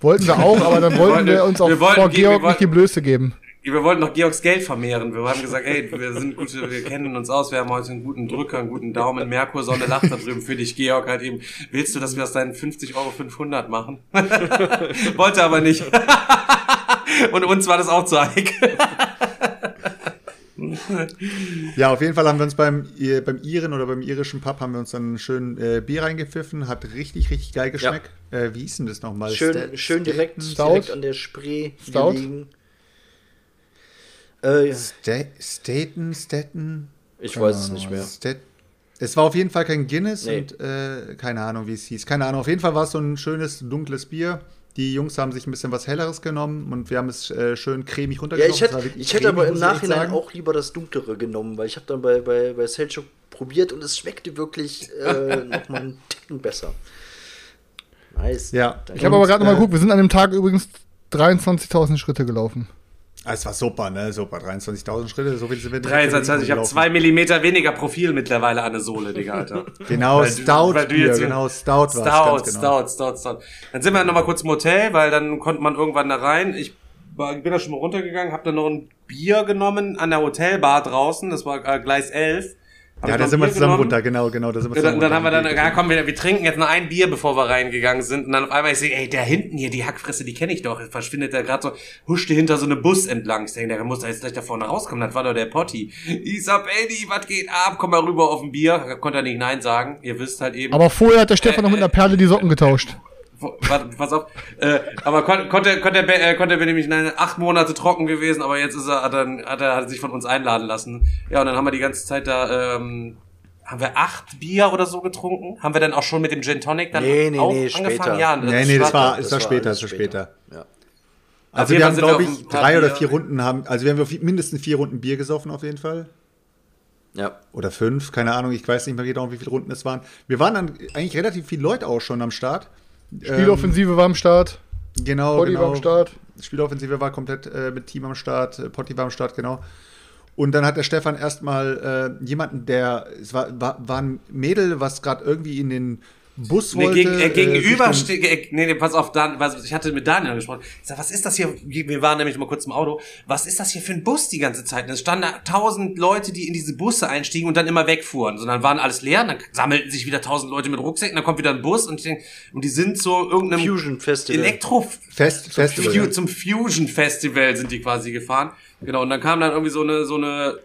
[SPEAKER 4] Wollten wir auch, aber dann wollten
[SPEAKER 3] wollten-
[SPEAKER 4] wir uns auch
[SPEAKER 3] wir wollten
[SPEAKER 4] vor
[SPEAKER 3] gehen,
[SPEAKER 4] Georg nicht die
[SPEAKER 3] wollten-
[SPEAKER 4] Blöße geben.
[SPEAKER 3] Wir wollten noch Georgs Geld vermehren. Wir haben gesagt, ey, wir sind gute, wir kennen uns aus, wir haben heute einen guten Drücker, einen guten Daumen. Merkur, Sonne lacht da drüben für dich, Georg, halt eben. Willst du, dass wir aus deinen 50 Euro 500 machen? <laughs> Wollte aber nicht. <laughs> Und uns war das auch zu heikel. <laughs>
[SPEAKER 6] Ja, auf jeden Fall haben wir uns beim, beim Iren oder beim irischen Pub haben wir uns dann schön äh, Bier reingepfiffen. Hat richtig, richtig geil geschmeckt. Äh, wie hieß denn das nochmal?
[SPEAKER 5] Schön,
[SPEAKER 6] Sta-
[SPEAKER 5] schön direkt,
[SPEAKER 4] Stout?
[SPEAKER 5] direkt an der Spree
[SPEAKER 4] Stout?
[SPEAKER 5] gelegen. Äh,
[SPEAKER 6] Sta Staten, Staten?
[SPEAKER 5] ich weiß es nicht mehr.
[SPEAKER 6] Stat Es war auf jeden Fall kein Guinness
[SPEAKER 5] Nee.
[SPEAKER 6] und äh, keine Ahnung, wie es hieß. Keine Ahnung. Auf jeden Fall war es so ein schönes, dunkles Bier. Die Jungs haben sich ein bisschen was Helleres genommen und wir haben es äh, schön cremig
[SPEAKER 5] Ja,
[SPEAKER 6] runtergenommen.
[SPEAKER 5] ich
[SPEAKER 6] Es war
[SPEAKER 5] hätte, ich hätte aber
[SPEAKER 6] cremig,
[SPEAKER 5] im
[SPEAKER 6] ich echt
[SPEAKER 5] Nachhinein auch lieber das Dunklere genommen, weil ich habe dann bei, bei, bei Selchuk probiert und es schmeckte wirklich äh, <laughs> nochmal einen Ticken besser. Nice.
[SPEAKER 6] Ja.
[SPEAKER 4] Ich habe aber gerade noch mal
[SPEAKER 6] äh,
[SPEAKER 4] geguckt, wir sind an dem Tag übrigens 23.000 Schritte gelaufen.
[SPEAKER 6] Ah, es war super, ne? Super. 23.000 Schritte, so viel sind wir nicht
[SPEAKER 3] 23, also ich habe zwei Millimeter weniger Profil mittlerweile an der Sohle, Digga, Alter. <laughs>
[SPEAKER 6] Genau,
[SPEAKER 3] Weil
[SPEAKER 6] Stout.
[SPEAKER 3] du
[SPEAKER 6] Bier,
[SPEAKER 3] jetzt-
[SPEAKER 6] genau, Stout
[SPEAKER 3] Stout,
[SPEAKER 6] genau.
[SPEAKER 3] Stout, Stout, Stout. Dann sind wir noch mal kurz im Hotel, weil dann konnte man irgendwann da rein. Ich war, bin da schon mal runtergegangen, habe dann noch ein Bier genommen an der Hotelbar draußen, das war äh, Gleis 11. Hab
[SPEAKER 6] Ja,
[SPEAKER 3] ich
[SPEAKER 6] da sind wir zusammen
[SPEAKER 3] genommen.
[SPEAKER 6] runter, genau, genau. Da sind wir
[SPEAKER 3] Ja, dann,
[SPEAKER 6] zusammen
[SPEAKER 3] dann haben wir dann, ja komm, wir, wir trinken jetzt noch ein Bier, bevor wir reingegangen sind. Und dann auf einmal, ich sehe, ey, der hinten hier, die Hackfresse, die kenne ich doch. Jetzt verschwindet der gerade so, huschte hinter so einem Bus entlang. Ich denke, der muss da jetzt gleich da vorne rauskommen. Das war doch der Potti. Isabelli, was geht ab? Komm mal rüber auf ein Bier. Konnte er nicht Nein sagen. Ihr wisst halt eben.
[SPEAKER 4] Aber vorher hat der Stefan noch mit einer Perle die Socken getauscht.
[SPEAKER 3] Warte, pass auf. Äh, aber kon konnte, konnte, er, äh, konnte er nämlich nein, acht Monate trocken gewesen, aber jetzt ist er, hat er, hat er, hat er sich von uns einladen lassen. Ja, und dann haben wir die ganze Zeit da, ähm, haben wir acht Bier oder so getrunken? Haben wir dann auch schon mit dem Gin Tonic dann
[SPEAKER 5] Nee, nee,
[SPEAKER 3] auch
[SPEAKER 5] nee,
[SPEAKER 3] angefangen?
[SPEAKER 5] später.
[SPEAKER 3] Ja,
[SPEAKER 6] Nee, nee, das war,
[SPEAKER 5] das
[SPEAKER 6] das war später, das war später.
[SPEAKER 5] Ja.
[SPEAKER 6] Also wir haben,
[SPEAKER 3] wir
[SPEAKER 6] glaube ich, drei oder
[SPEAKER 3] Bier-
[SPEAKER 6] vier Runden haben, also wir haben mindestens vier Runden Bier gesoffen auf jeden Fall.
[SPEAKER 5] ja.
[SPEAKER 6] Oder fünf, keine Ahnung, ich weiß nicht mehr genau, wie viele Runden es waren. Wir waren dann eigentlich relativ viele Leute auch schon am Start.
[SPEAKER 4] Spieloffensive war am Start.
[SPEAKER 6] Ähm, genau,
[SPEAKER 4] Potti
[SPEAKER 6] genau.
[SPEAKER 4] war am Start.
[SPEAKER 6] Spieloffensive war komplett äh, mit Team am Start, äh, Potti war am Start, genau. Und dann hat der Stefan erstmal äh, jemanden, der, es war, war, war ein Mädel, was gerade irgendwie in den Bus
[SPEAKER 3] Nee,
[SPEAKER 6] wollte.
[SPEAKER 3] gegen, äh, gegenüber,
[SPEAKER 6] Richtung-
[SPEAKER 3] ste- äh, nee, nee, pass auf, Dan, was, ich hatte mit Daniel gesprochen. Ich sag, was ist das hier? Wir waren nämlich mal kurz im Auto. Was ist das hier für ein Bus die ganze Zeit? Und Es standen da tausend Leute, die in diese Busse einstiegen und dann immer wegfuhren. So, dann waren alles leer, dann sammelten sich wieder tausend Leute mit Rucksäcken, dann kommt wieder ein Bus und, ich denk, und die sind so irgendeinem
[SPEAKER 5] Fusion Festival.
[SPEAKER 3] Elektro
[SPEAKER 6] Fest, Festival.
[SPEAKER 3] Fu-
[SPEAKER 6] ja.
[SPEAKER 3] zum Fusion Festival sind die quasi gefahren. Genau, und dann kam dann irgendwie so eine, so eine,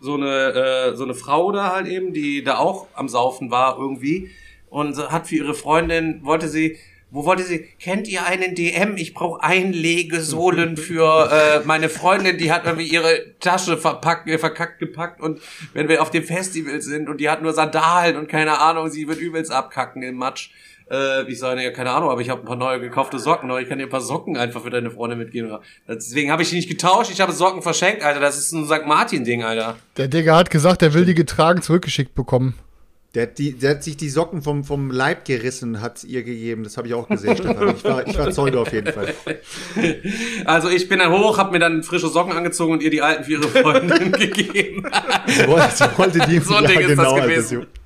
[SPEAKER 3] so eine, äh, so eine Frau da halt eben, die da auch am Saufen war irgendwie und hat für ihre Freundin, wollte sie, wo wollte sie, kennt ihr einen DM? Ich brauche Einlegesohlen für <laughs> äh, meine Freundin, die hat irgendwie ihre Tasche verpackt, äh, verkackt gepackt und wenn wir auf dem Festival sind und die hat nur Sandalen und keine Ahnung, sie wird übelst abkacken im Matsch. Äh, ich sage, ja, keine Ahnung, aber ich habe ein paar neue gekaufte Socken, oder ich kann dir ein paar Socken einfach für deine Freundin mitgeben. Deswegen habe ich die nicht getauscht, ich habe Socken verschenkt, Alter. Das ist ein St. Martin-Ding, Alter.
[SPEAKER 4] Der Digga hat gesagt, er will die getragen zurückgeschickt bekommen.
[SPEAKER 6] Der hat, die, der hat sich die Socken vom, vom Leib gerissen, hat ihr gegeben. Das habe ich auch gesehen, <laughs> Stefan. Ich war, ich war Zeuge auf jeden Fall.
[SPEAKER 3] Also ich bin dann hoch, habe mir dann frische Socken angezogen und ihr die alten für ihre Freundin <laughs> gegeben.
[SPEAKER 6] Sie wollte, sie wollte die
[SPEAKER 3] So ein Ding ist das gewesen.
[SPEAKER 6] sie,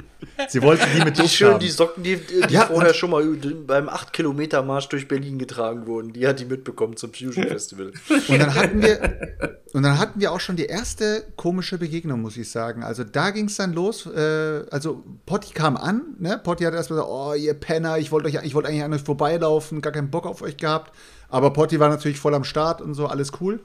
[SPEAKER 6] sie wollte die mit Duft
[SPEAKER 5] Schön
[SPEAKER 6] haben.
[SPEAKER 5] die Socken, die, die
[SPEAKER 6] Ja,
[SPEAKER 5] vorher schon mal beim 8-Kilometer-Marsch durch Berlin getragen wurden. Die hat die mitbekommen zum Fusion Festival.
[SPEAKER 6] Und dann hatten wir, und dann hatten wir auch schon die erste komische Begegnung, muss ich sagen. Also da ging es dann los. Äh, also Potti kam an, ne? Potti hat erstmal gesagt, oh, ihr Penner, ich wollte wollte eigentlich an euch vorbeilaufen, gar keinen Bock auf euch gehabt. Aber Potti war natürlich voll am Start und so, alles cool.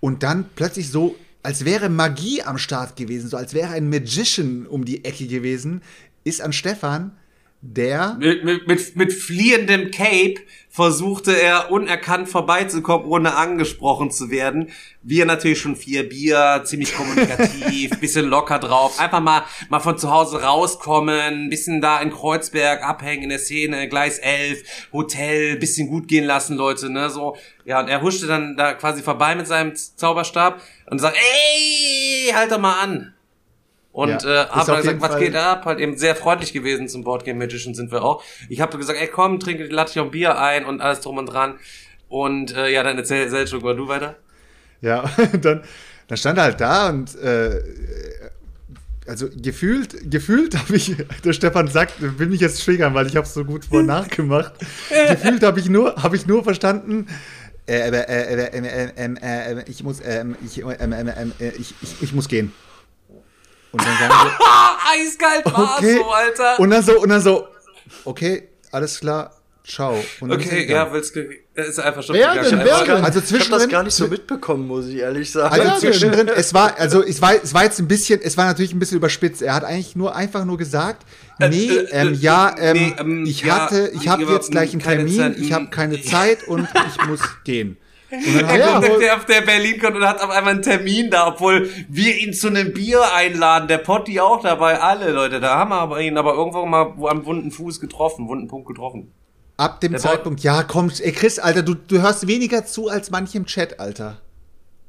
[SPEAKER 6] Und dann plötzlich so, als wäre Magie am Start gewesen, so als wäre ein Magician um die Ecke gewesen, ist an Stefan der
[SPEAKER 3] mit, mit, mit, mit fliehendem Cape versuchte er unerkannt vorbeizukommen, ohne angesprochen zu werden. Wir natürlich schon vier Bier, ziemlich kommunikativ, <laughs> bisschen locker drauf. Einfach mal, mal von zu Hause rauskommen, bisschen da in Kreuzberg abhängen in der Szene, Gleis 11, Hotel, bisschen gut gehen lassen, Leute, ne, so. Ja, und er huschte dann da quasi vorbei mit seinem Zauberstab und sagt, ey, halt doch mal an. Und
[SPEAKER 6] Ja,
[SPEAKER 3] äh,
[SPEAKER 6] ist
[SPEAKER 3] hab
[SPEAKER 6] auf
[SPEAKER 3] dann gesagt, was
[SPEAKER 6] Fall-
[SPEAKER 3] geht ab? Halt eben sehr freundlich gewesen zum Boardgame Magician sind wir auch. Ich habe gesagt, ey komm, trinke die Latte ein Bier ein und alles drum und dran. Und äh, ja, dann erzähl Selchuk mal du weiter.
[SPEAKER 6] Ja, <laughs> dann, dann stand er halt da und äh, also gefühlt, gefühlt habe ich, <laughs> der Stefan sagt, will mich jetzt triggern, weil ich habe es so gut vor nachgemacht. <laughs> gefühlt habe ich nur, habe ich nur verstanden. Äh, äh, äh, ich muss, ich, ich, ich muss gehen. Und dann sagen wir,
[SPEAKER 3] Ah, <laughs> eiskalt war
[SPEAKER 6] okay.
[SPEAKER 3] so, Alter.
[SPEAKER 6] Und dann so, und dann so, okay, alles klar, ciao. Und
[SPEAKER 3] okay, ja, willst du, er ist einfach schon
[SPEAKER 4] Wer denn? Wer denn?
[SPEAKER 6] Also
[SPEAKER 5] Ich habe das
[SPEAKER 6] zwischendrin,
[SPEAKER 5] gar nicht so mitbekommen, muss ich ehrlich sagen.
[SPEAKER 6] Also
[SPEAKER 4] Ja,
[SPEAKER 6] zwischendrin, es war, also es war, es war jetzt ein bisschen, es war natürlich ein bisschen überspitzt. Er hat eigentlich nur einfach nur gesagt, nee,
[SPEAKER 3] äh,
[SPEAKER 6] ähm,
[SPEAKER 3] äh,
[SPEAKER 6] ja, ähm,
[SPEAKER 3] nee, ähm,
[SPEAKER 6] ich
[SPEAKER 3] ja,
[SPEAKER 6] hatte, ich habe
[SPEAKER 3] aber,
[SPEAKER 6] jetzt gleich einen Termin,
[SPEAKER 3] Zeit,
[SPEAKER 6] ich habe keine <laughs> Zeit und ich muss gehen.
[SPEAKER 3] Er
[SPEAKER 4] Ja,
[SPEAKER 3] kommt auf der, auf der BerlinCon und hat auf einmal einen Termin da, obwohl wir ihn zu einem Bier einladen. Der Potti auch dabei, alle Leute. Da haben wir aber ihn aber irgendwo mal wo am wunden Fuß getroffen, wunden Punkt getroffen.
[SPEAKER 6] Ab dem
[SPEAKER 3] Der
[SPEAKER 6] Zeitpunkt, ja, komm, ey Chris, Alter, du, du hörst weniger zu als manche im Chat, Alter.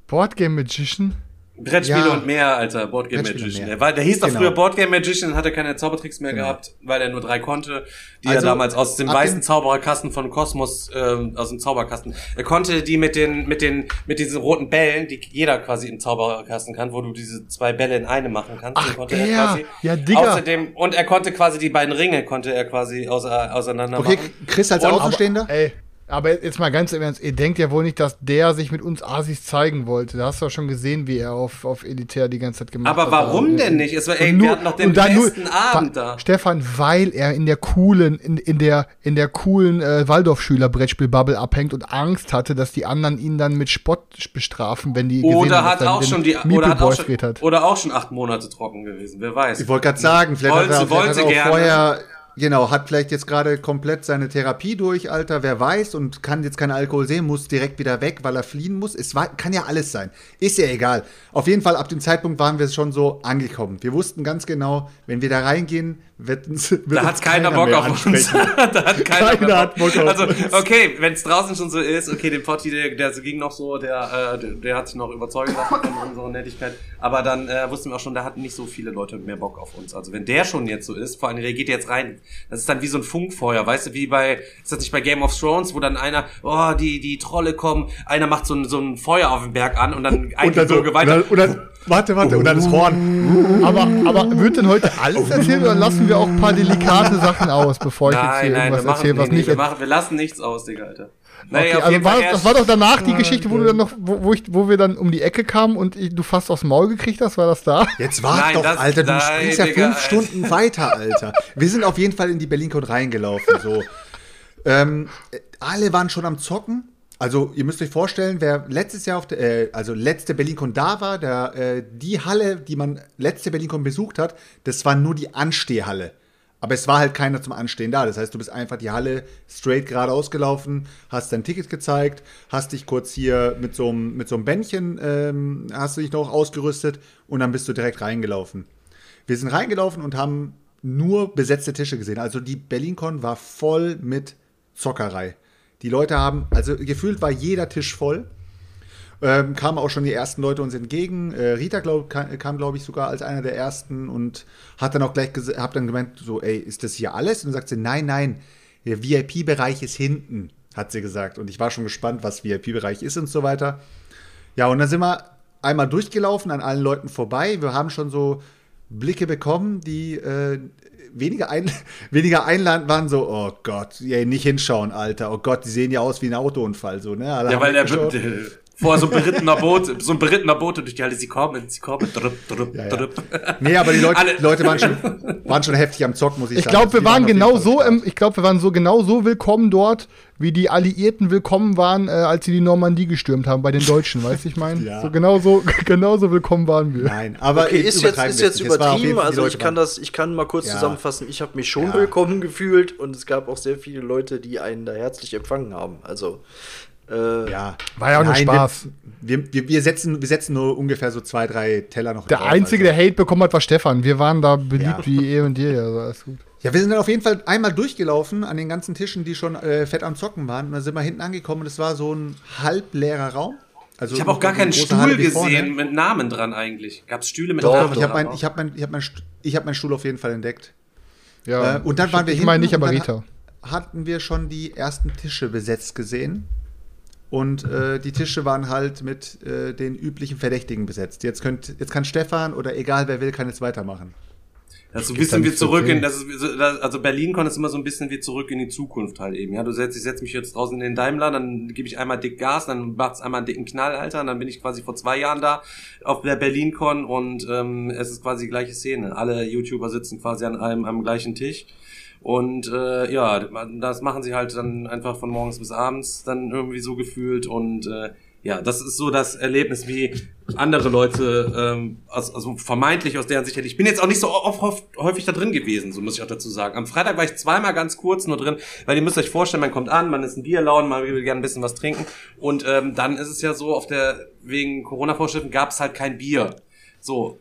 [SPEAKER 4] Boardgame Magician.
[SPEAKER 3] Brettspiele
[SPEAKER 6] Ja.
[SPEAKER 3] und mehr, Alter. Boardgame Magician. Der, war, der hieß doch
[SPEAKER 6] Genau.
[SPEAKER 3] früher Boardgame Magician, hatte keine Zaubertricks mehr gehabt, weil er nur drei konnte, die er
[SPEAKER 6] Also,
[SPEAKER 3] damals aus dem weißen Zaubererkasten von Kosmos, ähm, aus dem Zauberkasten. Er konnte die mit den, mit den, mit diesen roten Bällen, die jeder quasi im Zaubererkasten kann, wo du diese zwei Bälle in eine machen kannst.
[SPEAKER 4] Ach,
[SPEAKER 3] konnte
[SPEAKER 4] er.
[SPEAKER 3] er quasi.
[SPEAKER 4] Ja, Digga.
[SPEAKER 3] Außerdem, und er konnte quasi die beiden Ringe, konnte er quasi auseinander
[SPEAKER 6] Okay,
[SPEAKER 3] machen.
[SPEAKER 6] Chris als
[SPEAKER 3] Und-
[SPEAKER 6] Außenstehender?
[SPEAKER 4] Ey, aber jetzt mal ganz im Ernst, ihr denkt ja wohl nicht, dass der sich mit uns Asis zeigen wollte. Da hast du ja schon gesehen, wie er auf, auf Elitär die ganze Zeit gemacht
[SPEAKER 3] Aber
[SPEAKER 4] hat.
[SPEAKER 3] warum
[SPEAKER 4] Und-
[SPEAKER 3] denn nicht? Es war, ey, wir
[SPEAKER 4] nur-
[SPEAKER 3] hatten noch den
[SPEAKER 4] dann nur-
[SPEAKER 3] besten Abend da.
[SPEAKER 4] Stefan, weil er in der coolen, in, in der, in der coolen äh, Waldorfschüler-Brettspiel-Bubble abhängt und Angst hatte, dass die anderen ihn dann mit Spott bestrafen, wenn die gesehen
[SPEAKER 3] Oder
[SPEAKER 4] haben, dass
[SPEAKER 3] hat
[SPEAKER 4] er
[SPEAKER 3] auch schon die, oder hat auch schon,
[SPEAKER 4] hat.
[SPEAKER 3] oder auch schon acht Monate trocken gewesen. Wer weiß.
[SPEAKER 6] Ich wollte gerade sagen, vielleicht
[SPEAKER 3] Wollte-
[SPEAKER 6] hat er, vielleicht
[SPEAKER 3] wollte
[SPEAKER 6] hat er auch
[SPEAKER 3] gerne.
[SPEAKER 6] vorher, genau, hat vielleicht jetzt gerade komplett seine Therapie durch, Alter, wer weiß, und kann jetzt keinen Alkohol sehen, muss direkt wieder weg, weil er fliehen muss. Es war, kann ja alles sein. Ist ja egal. Auf jeden Fall, ab dem Zeitpunkt waren wir schon so angekommen. Wir wussten ganz genau, wenn wir da reingehen, uns- wird
[SPEAKER 3] Da
[SPEAKER 6] uns
[SPEAKER 3] hat keiner Bock auf uns.
[SPEAKER 6] ansprechen. <laughs>
[SPEAKER 3] da hat keiner,
[SPEAKER 6] Keiner hat Bock auf
[SPEAKER 3] also,
[SPEAKER 6] uns.
[SPEAKER 3] okay, wenn es draußen schon so ist, okay, den Potti, der, der ging noch so, der, äh, der, der hat sich noch überzeugen lassen von unserer Nettigkeit. Aber dann äh, wussten wir auch schon, da hatten nicht so viele Leute mehr Bock auf uns. Also wenn der schon jetzt so ist, vor allem der geht jetzt rein, das ist dann wie so ein Funkfeuer, weißt du, wie bei, ist das nicht bei Game of Thrones, wo dann einer, oh, die, die Trolle kommen, einer macht so ein, so ein Feuer auf dem Berg an und dann
[SPEAKER 6] Und
[SPEAKER 3] eigentlich so
[SPEAKER 6] so, und
[SPEAKER 3] Gewalt.
[SPEAKER 6] dann, und dann, warte, warte, und dann das Horn.
[SPEAKER 4] Aber, aber wird denn heute alles erzählt oder lassen wir auch ein paar delikate Sachen aus, bevor ich jetzt hier
[SPEAKER 3] nein,
[SPEAKER 4] irgendwas
[SPEAKER 3] machen,
[SPEAKER 4] erzähle, was
[SPEAKER 3] nee,
[SPEAKER 4] nicht
[SPEAKER 3] wir, machen, wir lassen nichts aus, Digga, Alter. Nee,
[SPEAKER 4] Okay, also war, das, war doch danach die Geschichte, wo du dann noch, wo, wo, ich, wo wir dann um die Ecke kamen und ich, du fast aufs Maul gekriegt hast, war das da?
[SPEAKER 6] Jetzt wart
[SPEAKER 3] Nein,
[SPEAKER 6] doch,
[SPEAKER 3] das-
[SPEAKER 6] Alter, du
[SPEAKER 3] nein,
[SPEAKER 6] springst ja
[SPEAKER 3] Digga,
[SPEAKER 6] fünf
[SPEAKER 3] Alter.
[SPEAKER 6] Stunden weiter, Alter. Wir sind auf jeden Fall in die BerlinCon reingelaufen, so. <laughs> ähm, äh, alle waren schon am Zocken. Also, ihr müsst euch vorstellen, wer letztes Jahr auf der, äh, also letzte BerlinCon da war, der, äh, die Halle, die man letzte BerlinCon besucht hat, das war nur die Anstehhalle. Aber es war halt keiner zum Anstehen da. Das heißt, du bist einfach die Halle straight geradeaus gelaufen, hast dein Ticket gezeigt, hast dich kurz hier mit so einem, mit so einem Bändchen, ähm, hast du dich noch ausgerüstet und dann bist du direkt reingelaufen. Wir sind reingelaufen und haben nur besetzte Tische gesehen. Also die BerlinCon war voll mit Zockerei. Die Leute haben, also gefühlt war jeder Tisch voll. Ähm, kamen auch schon die ersten Leute uns entgegen. Äh, Rita glaub, kam, glaube ich, sogar als einer der ersten und hat dann auch gleich hab dann gemeint, so, ey, ist das hier alles? Und dann sagt sie, nein, nein, der VIP-Bereich ist hinten, hat sie gesagt. Und ich war schon gespannt, was VIP-Bereich ist und so weiter. Ja, und dann sind wir einmal durchgelaufen, an allen Leuten vorbei. Wir haben schon so Blicke bekommen, die äh, weniger, ein, <laughs> weniger einladend waren, so, oh Gott, ey, nicht hinschauen, Alter. Oh Gott, die sehen ja aus wie ein Autounfall, so, ne? Alle
[SPEAKER 3] Ja, weil der
[SPEAKER 6] weggeschaut.
[SPEAKER 3] Vor so ein berittener Boot, so ein berittener Bote durch die Halle, sie kommen, sie kommen, drüpp, drüpp,
[SPEAKER 6] Ja, ja.
[SPEAKER 3] drüpp.
[SPEAKER 6] Nee, aber die Leute,
[SPEAKER 3] Alle-
[SPEAKER 6] Leute waren, schon, waren schon heftig am Zocken, muss ich,
[SPEAKER 4] Ich
[SPEAKER 6] sagen.
[SPEAKER 4] glaube, wir waren genau so, im, ich glaube, wir waren so genau so willkommen dort, wie die Alliierten willkommen waren, äh, als sie die Normandie gestürmt haben bei den Deutschen, weißt du, ich meine?
[SPEAKER 6] Ja.
[SPEAKER 4] So genau so, <laughs> genau so willkommen waren wir.
[SPEAKER 6] Nein, aber
[SPEAKER 5] Okay, ist jetzt, ist jetzt übertrieben.
[SPEAKER 6] Fall,
[SPEAKER 5] Also ich kann
[SPEAKER 6] waren-
[SPEAKER 5] das, ich kann mal kurz
[SPEAKER 6] Ja.
[SPEAKER 5] zusammenfassen. Ich habe mich schon
[SPEAKER 6] Ja.
[SPEAKER 5] willkommen gefühlt und es gab auch sehr viele Leute, die einen da herzlich empfangen haben. Also äh,
[SPEAKER 6] Ja.
[SPEAKER 4] War ja auch nur Spaß.
[SPEAKER 6] Wir, wir, wir, setzen, wir setzen nur ungefähr so zwei, drei Teller noch
[SPEAKER 4] Der
[SPEAKER 6] drauf,
[SPEAKER 4] Einzige,
[SPEAKER 6] also.
[SPEAKER 4] der Hate bekommen hat, war Stefan. Wir waren da beliebt
[SPEAKER 6] Ja.
[SPEAKER 4] wie eh und je, also alles gut.
[SPEAKER 6] Ja, wir sind dann auf jeden Fall einmal durchgelaufen an den ganzen Tischen, die schon äh, fett am Zocken waren. Und dann sind wir hinten angekommen und es war so ein halbleerer Raum. Also
[SPEAKER 3] Ich habe auch gar keinen Stuhl
[SPEAKER 6] Halle
[SPEAKER 3] gesehen mit Namen dran eigentlich. Gab es Stühle mit
[SPEAKER 5] Doch,
[SPEAKER 3] Namen
[SPEAKER 6] Ich habe
[SPEAKER 3] dran?
[SPEAKER 6] meinen ich hab mein, ich hab mein, hab meinen Stuhl auf jeden Fall entdeckt.
[SPEAKER 4] Ja,
[SPEAKER 6] Äh, und dann waren wir
[SPEAKER 4] Ich meine nicht, aber
[SPEAKER 6] und dann
[SPEAKER 4] Rita.
[SPEAKER 6] ha- hatten wir schon die ersten Tische besetzt gesehen. Und äh, die Tische waren halt mit äh, den üblichen Verdächtigen besetzt. Jetzt, könnt, jetzt kann Stefan oder egal wer will, kann jetzt weitermachen.
[SPEAKER 3] Das ist so ein bisschen wie zurück in,
[SPEAKER 4] erzählen?
[SPEAKER 3] das ist, also Berlin-Con ist immer so ein bisschen wie zurück in die Zukunft halt eben. Ja, du setzt, ich setz mich jetzt draußen in den Daimler, dann gebe ich einmal dick Gas, dann macht's einmal einen dicken Knall, Alter, und dann bin ich quasi vor zwei Jahren da auf der Berlin-Con und ähm, es ist quasi die gleiche Szene. Alle YouTuber sitzen quasi an einem am gleichen Tisch. Und äh, ja, das machen sie halt dann einfach von morgens bis abends dann irgendwie so gefühlt und äh, ja, das ist so das Erlebnis, wie andere Leute, ähm, also, also vermeintlich aus deren Sicht. Ich bin jetzt auch nicht so oft, oft, häufig da drin gewesen, so muss ich auch dazu sagen. Am Freitag war ich zweimal ganz kurz nur drin, weil ihr müsst euch vorstellen, man kommt an, man ist ein Bierlaun, man will gerne ein bisschen was trinken und ähm, dann ist es ja so, auf der wegen Corona-Vorschriften gab es halt kein Bier. So,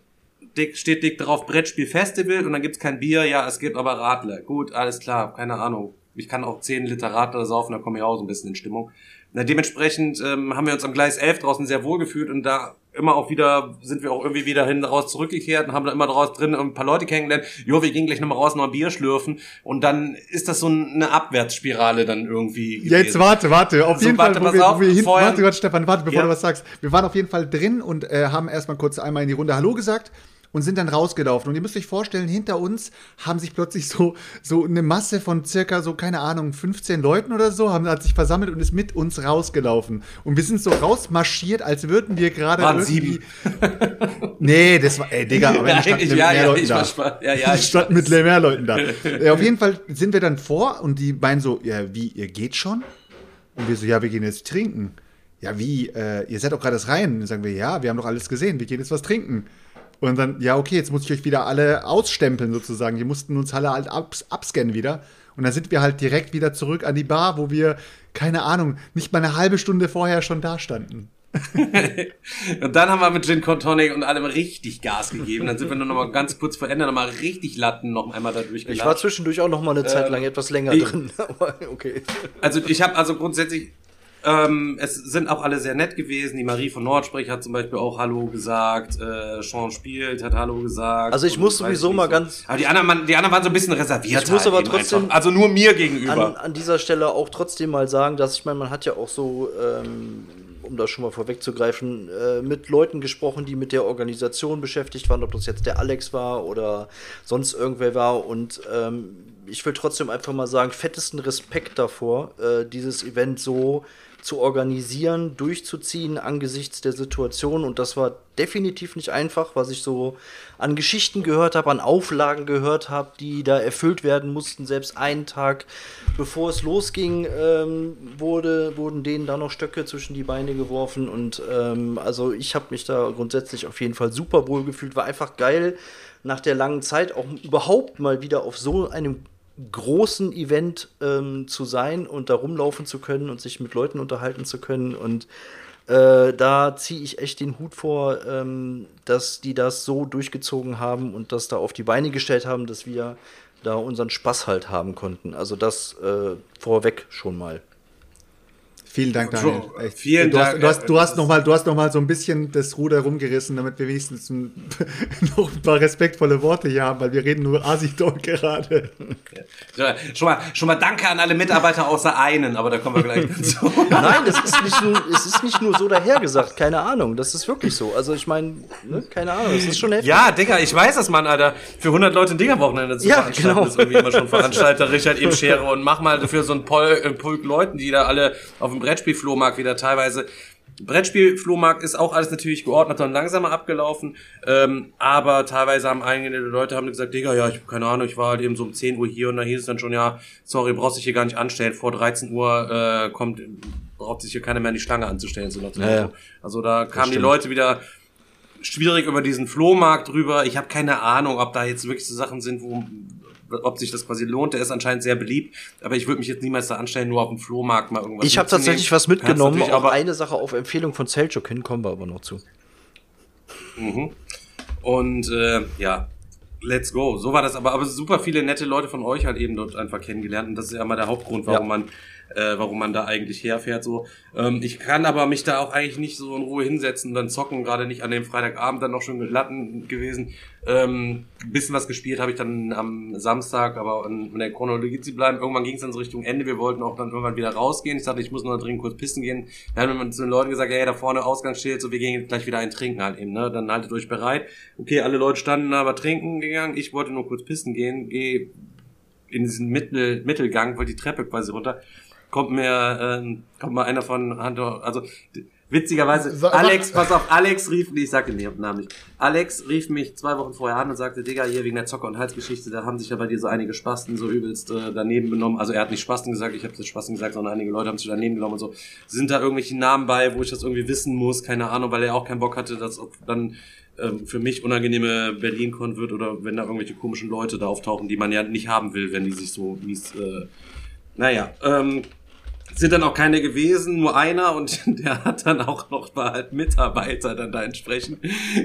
[SPEAKER 3] dick, steht dick drauf Brettspiel Festival und dann gibt's kein Bier, ja, es gibt aber Radler. Gut, alles klar, keine Ahnung. Ich kann auch 10 Liter Radler saufen, da komme ich auch so ein bisschen in Stimmung. Na, dementsprechend ähm, haben wir uns am Gleis 11 draußen sehr wohl gefühlt und da immer auch wieder, sind wir auch irgendwie wieder hin raus zurückgekehrt und haben da immer draus drin ein paar Leute kennengelernt. Jo, wir gehen gleich nochmal raus, noch ein Bier schlürfen und dann ist das so eine Abwärtsspirale dann irgendwie.
[SPEAKER 6] Ja, jetzt warte, warte. Auf
[SPEAKER 3] So,
[SPEAKER 6] jeden
[SPEAKER 3] warte,
[SPEAKER 6] Fall, wo wir,
[SPEAKER 3] auf,
[SPEAKER 6] wo wir hin,
[SPEAKER 3] vorher-
[SPEAKER 6] warte, warte, Stefan, warte, bevor
[SPEAKER 3] Ja.
[SPEAKER 6] du was sagst. Wir waren auf jeden Fall drin und äh, haben erstmal kurz einmal in die Runde Hallo gesagt und sind dann rausgelaufen. Und ihr müsst euch vorstellen, hinter uns haben sich plötzlich so, so eine Masse von circa so, keine Ahnung, 15 Leuten oder so, haben, hat sich versammelt und ist mit uns rausgelaufen. Und wir sind so rausmarschiert, als würden wir gerade irgendwie... <laughs> Nee, das war, ey, Digga, aber <laughs> standen
[SPEAKER 3] ich-
[SPEAKER 6] mit
[SPEAKER 3] ja,
[SPEAKER 6] mehr
[SPEAKER 3] ja,
[SPEAKER 6] Leuten
[SPEAKER 3] ich
[SPEAKER 6] da.
[SPEAKER 3] war spa- ja, ja, ich weiß.
[SPEAKER 6] mit mehr Leuten da. <laughs> Ja, auf jeden Fall sind wir dann vor und die beiden so, ja, wie, ihr geht schon? Und wir so, ja, wir gehen jetzt trinken. Ja, wie, äh, ihr seid doch gerade rein. Und dann sagen wir, ja, wir haben doch alles gesehen, wir gehen jetzt was trinken. Und dann, ja, okay, jetzt muss ich euch wieder alle ausstempeln sozusagen. Die mussten uns alle halt abs abscannen wieder. Und dann sind wir halt direkt wieder zurück an die Bar, wo wir, keine Ahnung, nicht mal eine halbe Stunde vorher schon da standen. <laughs>
[SPEAKER 3] Und dann haben wir mit Gin Con Tonic und allem richtig Gas gegeben. Dann sind wir nur noch mal ganz kurz vor Ende noch mal richtig Latten noch einmal da
[SPEAKER 5] Ich war
[SPEAKER 3] durchgelatscht.
[SPEAKER 5] zwischendurch auch noch mal eine Zeit lang etwas länger
[SPEAKER 3] ich-
[SPEAKER 5] drin. <laughs> Okay.
[SPEAKER 3] Also ich habe also grundsätzlich, ähm, es sind auch alle sehr nett gewesen. Die Marie von Nordsprech hat zum Beispiel auch Hallo gesagt. Äh, Sean spielt, hat Hallo gesagt.
[SPEAKER 5] Also ich muss sowieso mal
[SPEAKER 3] so.
[SPEAKER 5] ganz-
[SPEAKER 3] Aber die anderen, waren- die anderen waren so ein bisschen reserviert.
[SPEAKER 5] Ich muss aber
[SPEAKER 3] eben
[SPEAKER 5] trotzdem
[SPEAKER 3] einfach. Also nur mir
[SPEAKER 5] An,
[SPEAKER 3] gegenüber.
[SPEAKER 5] an dieser Stelle auch trotzdem mal sagen, dass ich meine, man hat ja auch so, ähm, um das schon mal vorwegzugreifen, äh, mit Leuten gesprochen, die mit der Organisation beschäftigt waren, ob das jetzt der Alex war oder sonst irgendwer war. Und ähm, ich will trotzdem einfach mal sagen, fettesten Respekt davor, äh, dieses Event so zu organisieren, durchzuziehen angesichts der Situation. Und das war definitiv nicht einfach, was ich so an Geschichten gehört habe, an Auflagen gehört habe, die da erfüllt werden mussten. Selbst einen Tag bevor es losging, ähm, wurde, wurden denen da noch Stöcke zwischen die Beine geworfen. Und ähm, also ich habe mich da grundsätzlich auf jeden Fall super wohl gefühlt. War einfach geil, nach der langen Zeit auch überhaupt mal wieder auf so einem großen Event ähm, zu sein und da rumlaufen zu können und sich mit Leuten unterhalten zu können. Und äh, da ziehe ich echt den Hut vor, ähm, dass die das so durchgezogen haben und das da auf die Beine gestellt haben, dass wir da unseren Spaß halt haben konnten. Also das äh, vorweg schon mal.
[SPEAKER 6] Vielen Dank, Daniel. Echt.
[SPEAKER 3] Vielen
[SPEAKER 6] du
[SPEAKER 3] Dank.
[SPEAKER 6] Hast, du hast, du hast noch mal, du hast noch mal so ein bisschen das Ruder rumgerissen, damit wir wenigstens ein, <laughs> noch ein paar respektvolle Worte hier haben, weil wir reden nur Asi-Talk gerade.
[SPEAKER 3] Ja, schon, mal, schon mal danke an alle Mitarbeiter außer einen, aber da kommen wir gleich <laughs> dazu.
[SPEAKER 5] Nein, das ist nicht nur, es ist nicht nur so dahergesagt, keine Ahnung. Das ist wirklich so. Also ich meine, ne, keine Ahnung, das ist schon heftig.
[SPEAKER 3] Ja, Digga, ich weiß das, Mann, Alter. Für 100 Leute ein Dingerwochenende zu
[SPEAKER 5] Ja,
[SPEAKER 3] veranstalten,
[SPEAKER 5] genau.
[SPEAKER 3] ist irgendwie immer schon Veranstalter Richard eben Schere und mach mal für so einen Pol äh, Pulk Leuten, die da alle auf dem Brettspielflohmarkt wieder teilweise Brettspielflohmarkt ist auch alles natürlich geordnet und langsamer abgelaufen, ähm, aber teilweise haben einige Leute haben gesagt, Digga, ja, ich hab keine Ahnung, ich war halt eben so um 10 Uhr hier und da hieß es dann schon, ja, sorry, brauchst dich hier gar nicht anstellen, vor 13 Uhr äh, kommt, braucht sich hier keiner mehr an die Stange anzustellen, so
[SPEAKER 5] Ja, ja.
[SPEAKER 3] Also da kamen die. Leute wieder schwierig über diesen Flohmarkt drüber. Ich habe keine Ahnung, ob da jetzt wirklich so Sachen sind, wo ob sich das quasi lohnt. Der ist anscheinend sehr beliebt, aber ich würde mich jetzt niemals da anstellen, nur auf dem Flohmarkt mal irgendwas
[SPEAKER 5] Ich habe tatsächlich was mitgenommen, auch
[SPEAKER 3] aber
[SPEAKER 5] eine Sache auf Empfehlung von Selchuk hin, kommen wir aber noch zu.
[SPEAKER 3] Und äh, ja, let's go. So war das aber, aber super viele nette Leute von euch halt eben dort einfach kennengelernt. Und das ist ja immer der Hauptgrund, warum
[SPEAKER 5] Ja.
[SPEAKER 3] man äh, warum man da eigentlich herfährt. So, ähm, ich kann aber mich da auch eigentlich nicht so in Ruhe hinsetzen und dann zocken. Gerade nicht an dem Freitagabend dann noch schon mit Latten gewesen. Ähm, bisschen was gespielt habe ich dann am Samstag, aber in, der Chronologie zu bleiben. Irgendwann ging es dann so Richtung Ende. Wir wollten auch dann irgendwann wieder rausgehen. Ich sagte, ich muss noch dringend kurz pissen gehen. Dann haben wir zu den Leuten gesagt, hey, da vorne Ausgangsschild, so wir gehen gleich wieder ein Trinken halt eben. Ne? Dann haltet euch bereit. Okay, alle Leute standen aber trinken gegangen. Ich wollte nur kurz pissen gehen. Geh in diesen Mittel, Mittelgang, wollte die Treppe quasi runter kommt mir, ähm, kommt mal einer von Hunter, also Witzigerweise,
[SPEAKER 4] Sa-
[SPEAKER 3] Alex,
[SPEAKER 4] sag-
[SPEAKER 3] pass auf, Alex rief, nee, ich sag den Namen nicht. Alex rief mich zwei Wochen vorher an und sagte, Digga, hier wegen der Zocker- und Halsgeschichte, da haben sich ja bei dir so einige Spasten so übelst äh, daneben genommen. Also er hat nicht Spasten gesagt, ich habe das Spasten gesagt, sondern einige Leute haben sich daneben genommen und so. Sind da irgendwelche Namen bei, wo ich das irgendwie wissen muss? Keine Ahnung, weil er auch keinen Bock hatte, dass ob dann ähm, für mich unangenehme Berlin-Con wird oder wenn da irgendwelche komischen Leute da auftauchen, die man ja nicht haben will, wenn die sich so mies, äh, naja, ähm, sind dann auch keine gewesen, nur einer und <laughs> der hat dann auch noch war halt Mitarbeiter dann da entsprechend.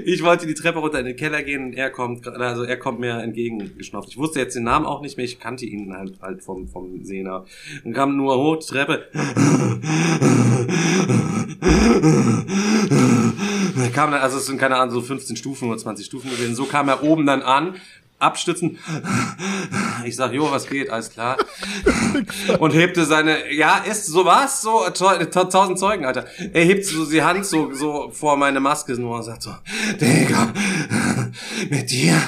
[SPEAKER 3] Ich wollte die Treppe runter in den Keller gehen und er kommt, also er kommt mir entgegengeschnauft. Ich wusste jetzt den Namen auch nicht mehr, ich kannte ihn halt, halt vom, vom Sehner. Und kam nur hoch, die Treppe. <laughs> Kam dann, also es sind keine Ahnung, so 15 Stufen oder 20 Stufen gewesen. So kam er oben dann an, abstützen. <laughs> Ich sag, jo, was geht, alles klar. <laughs> Und hebte seine, ja, ist so was, so tausend Zeugen, Alter. Er hebt so die Hand so, so vor meine Maske nur und sagt so, Digga, <laughs> mit dir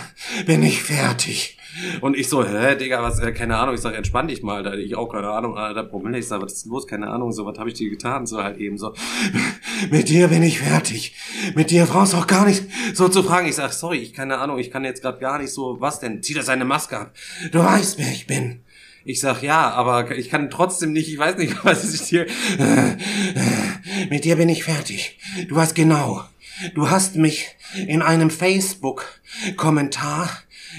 [SPEAKER 3] bin ich fertig. Und ich so, hä, Digga, was, äh, keine Ahnung. Ich sag, entspann dich mal, Alter. Ich auch, keine Ahnung, Alter, Promille. Ich sag, was ist los? Keine Ahnung, so, was habe ich dir getan? So halt eben so, <laughs> mit dir bin ich fertig. Mit dir brauchst du auch gar nicht so zu fragen. Ich sag, sorry, ich keine Ahnung, ich kann jetzt gerade gar nicht so, was denn? Zieh da seine Maske ab. Du weißt, wer ich bin. Ich sag, ja, aber ich kann trotzdem nicht, ich weiß nicht, <laughs> was ich dir, <laughs> mit dir bin ich fertig. Du weißt genau, du hast mich in einem Facebook-Kommentar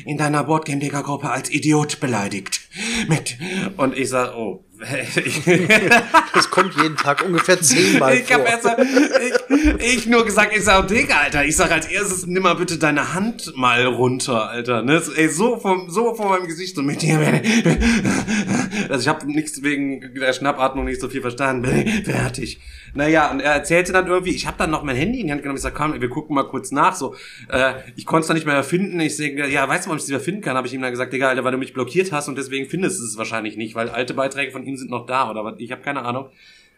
[SPEAKER 3] in deiner Boardgame-Digger-Gruppe als Idiot beleidigt. Mit, und ich sag, oh, <laughs>
[SPEAKER 5] Das kommt jeden Tag ungefähr zehnmal
[SPEAKER 3] ich hab
[SPEAKER 5] vor.
[SPEAKER 3] erst mal, ich, ich nur gesagt, ich sag, Digga, Alter, ich sag als erstes, nimm mal bitte deine Hand mal runter, Alter, ne, ey, so vom, so vor meinem Gesicht, so mit dir, <laughs> also ich habe nichts wegen der Schnappatmung nicht so viel verstanden, <laughs> fertig. Naja, und er erzählte dann irgendwie, ich habe dann noch mein Handy in die Hand genommen, ich sag, komm, wir gucken mal kurz nach, so, äh, ich konnte es dann nicht mehr finden, ich sag, ja, weißt du, warum ich es wieder finden kann, habe ich ihm dann gesagt, Digga, Alter, weil du mich blockiert hast und deswegen findest du es wahrscheinlich nicht, weil alte Beiträge von ihm sind noch da, oder was, ich habe keine Ahnung.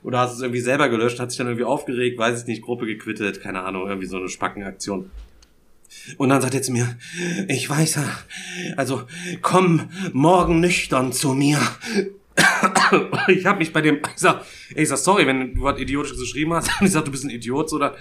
[SPEAKER 3] Oder hast du es irgendwie selber gelöscht, hat sich dann irgendwie aufgeregt, weiß ich nicht, Gruppe gequittet, keine Ahnung, irgendwie so eine Spackenaktion. Und dann sagt er zu mir, ich weiß ja, also komm morgen nüchtern zu mir. Ich habe mich bei dem, ich sag, ey, ich sag, sorry, wenn du was Idiotisches geschrieben hast, ich sag, du bist ein Idiot, oder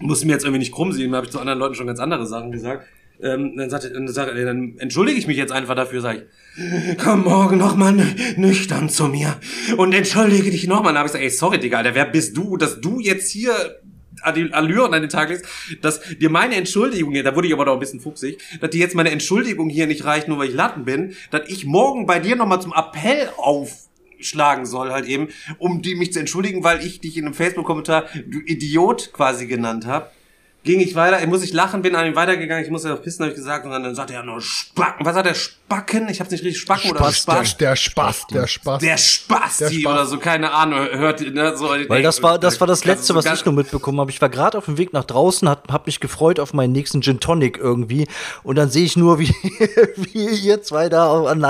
[SPEAKER 3] musst du mir jetzt irgendwie nicht krumm sehen, habe ich zu anderen Leuten schon ganz andere Sachen gesagt. Ähm, dann sagt dann, sagt dann entschuldige ich mich jetzt einfach dafür, sag ich, komm morgen nochmal nüchtern zu mir und entschuldige dich nochmal. Dann habe ich gesagt, ey, sorry, Digga, Alter, wer bist du, dass du jetzt hier Allüren an den Tag legst, dass dir meine Entschuldigung, da wurde ich aber doch ein bisschen fuchsig, dass dir jetzt meine Entschuldigung hier nicht reicht, nur weil ich Latten bin, dass ich morgen bei dir nochmal zum Appell aufschlagen soll halt eben, um die mich zu entschuldigen, weil ich dich in einem Facebook-Kommentar du Idiot quasi genannt habe. Ging ich weiter, ich muss ich lachen, bin an ihm weitergegangen, ich muss ja auf pissen, habe ich gesagt, und dann sagte er nur Spacken. Was hat er? Spacken? Ich hab's nicht richtig Spacken oder
[SPEAKER 4] Spaß,
[SPEAKER 3] Spaß?
[SPEAKER 4] der, der Spaß, der Spaß.
[SPEAKER 3] Der Spasti
[SPEAKER 4] Der Spaß.
[SPEAKER 3] oder so, keine Ahnung, hört, ne, so.
[SPEAKER 5] Weil das war, das war das Letzte,
[SPEAKER 3] so
[SPEAKER 5] was ich nur mitbekommen habe. Ich war gerade auf dem Weg nach draußen, hab, hab mich gefreut auf meinen nächsten Gin Tonic irgendwie. Und dann sehe ich nur, wie, <laughs> wie ihr zwei da an,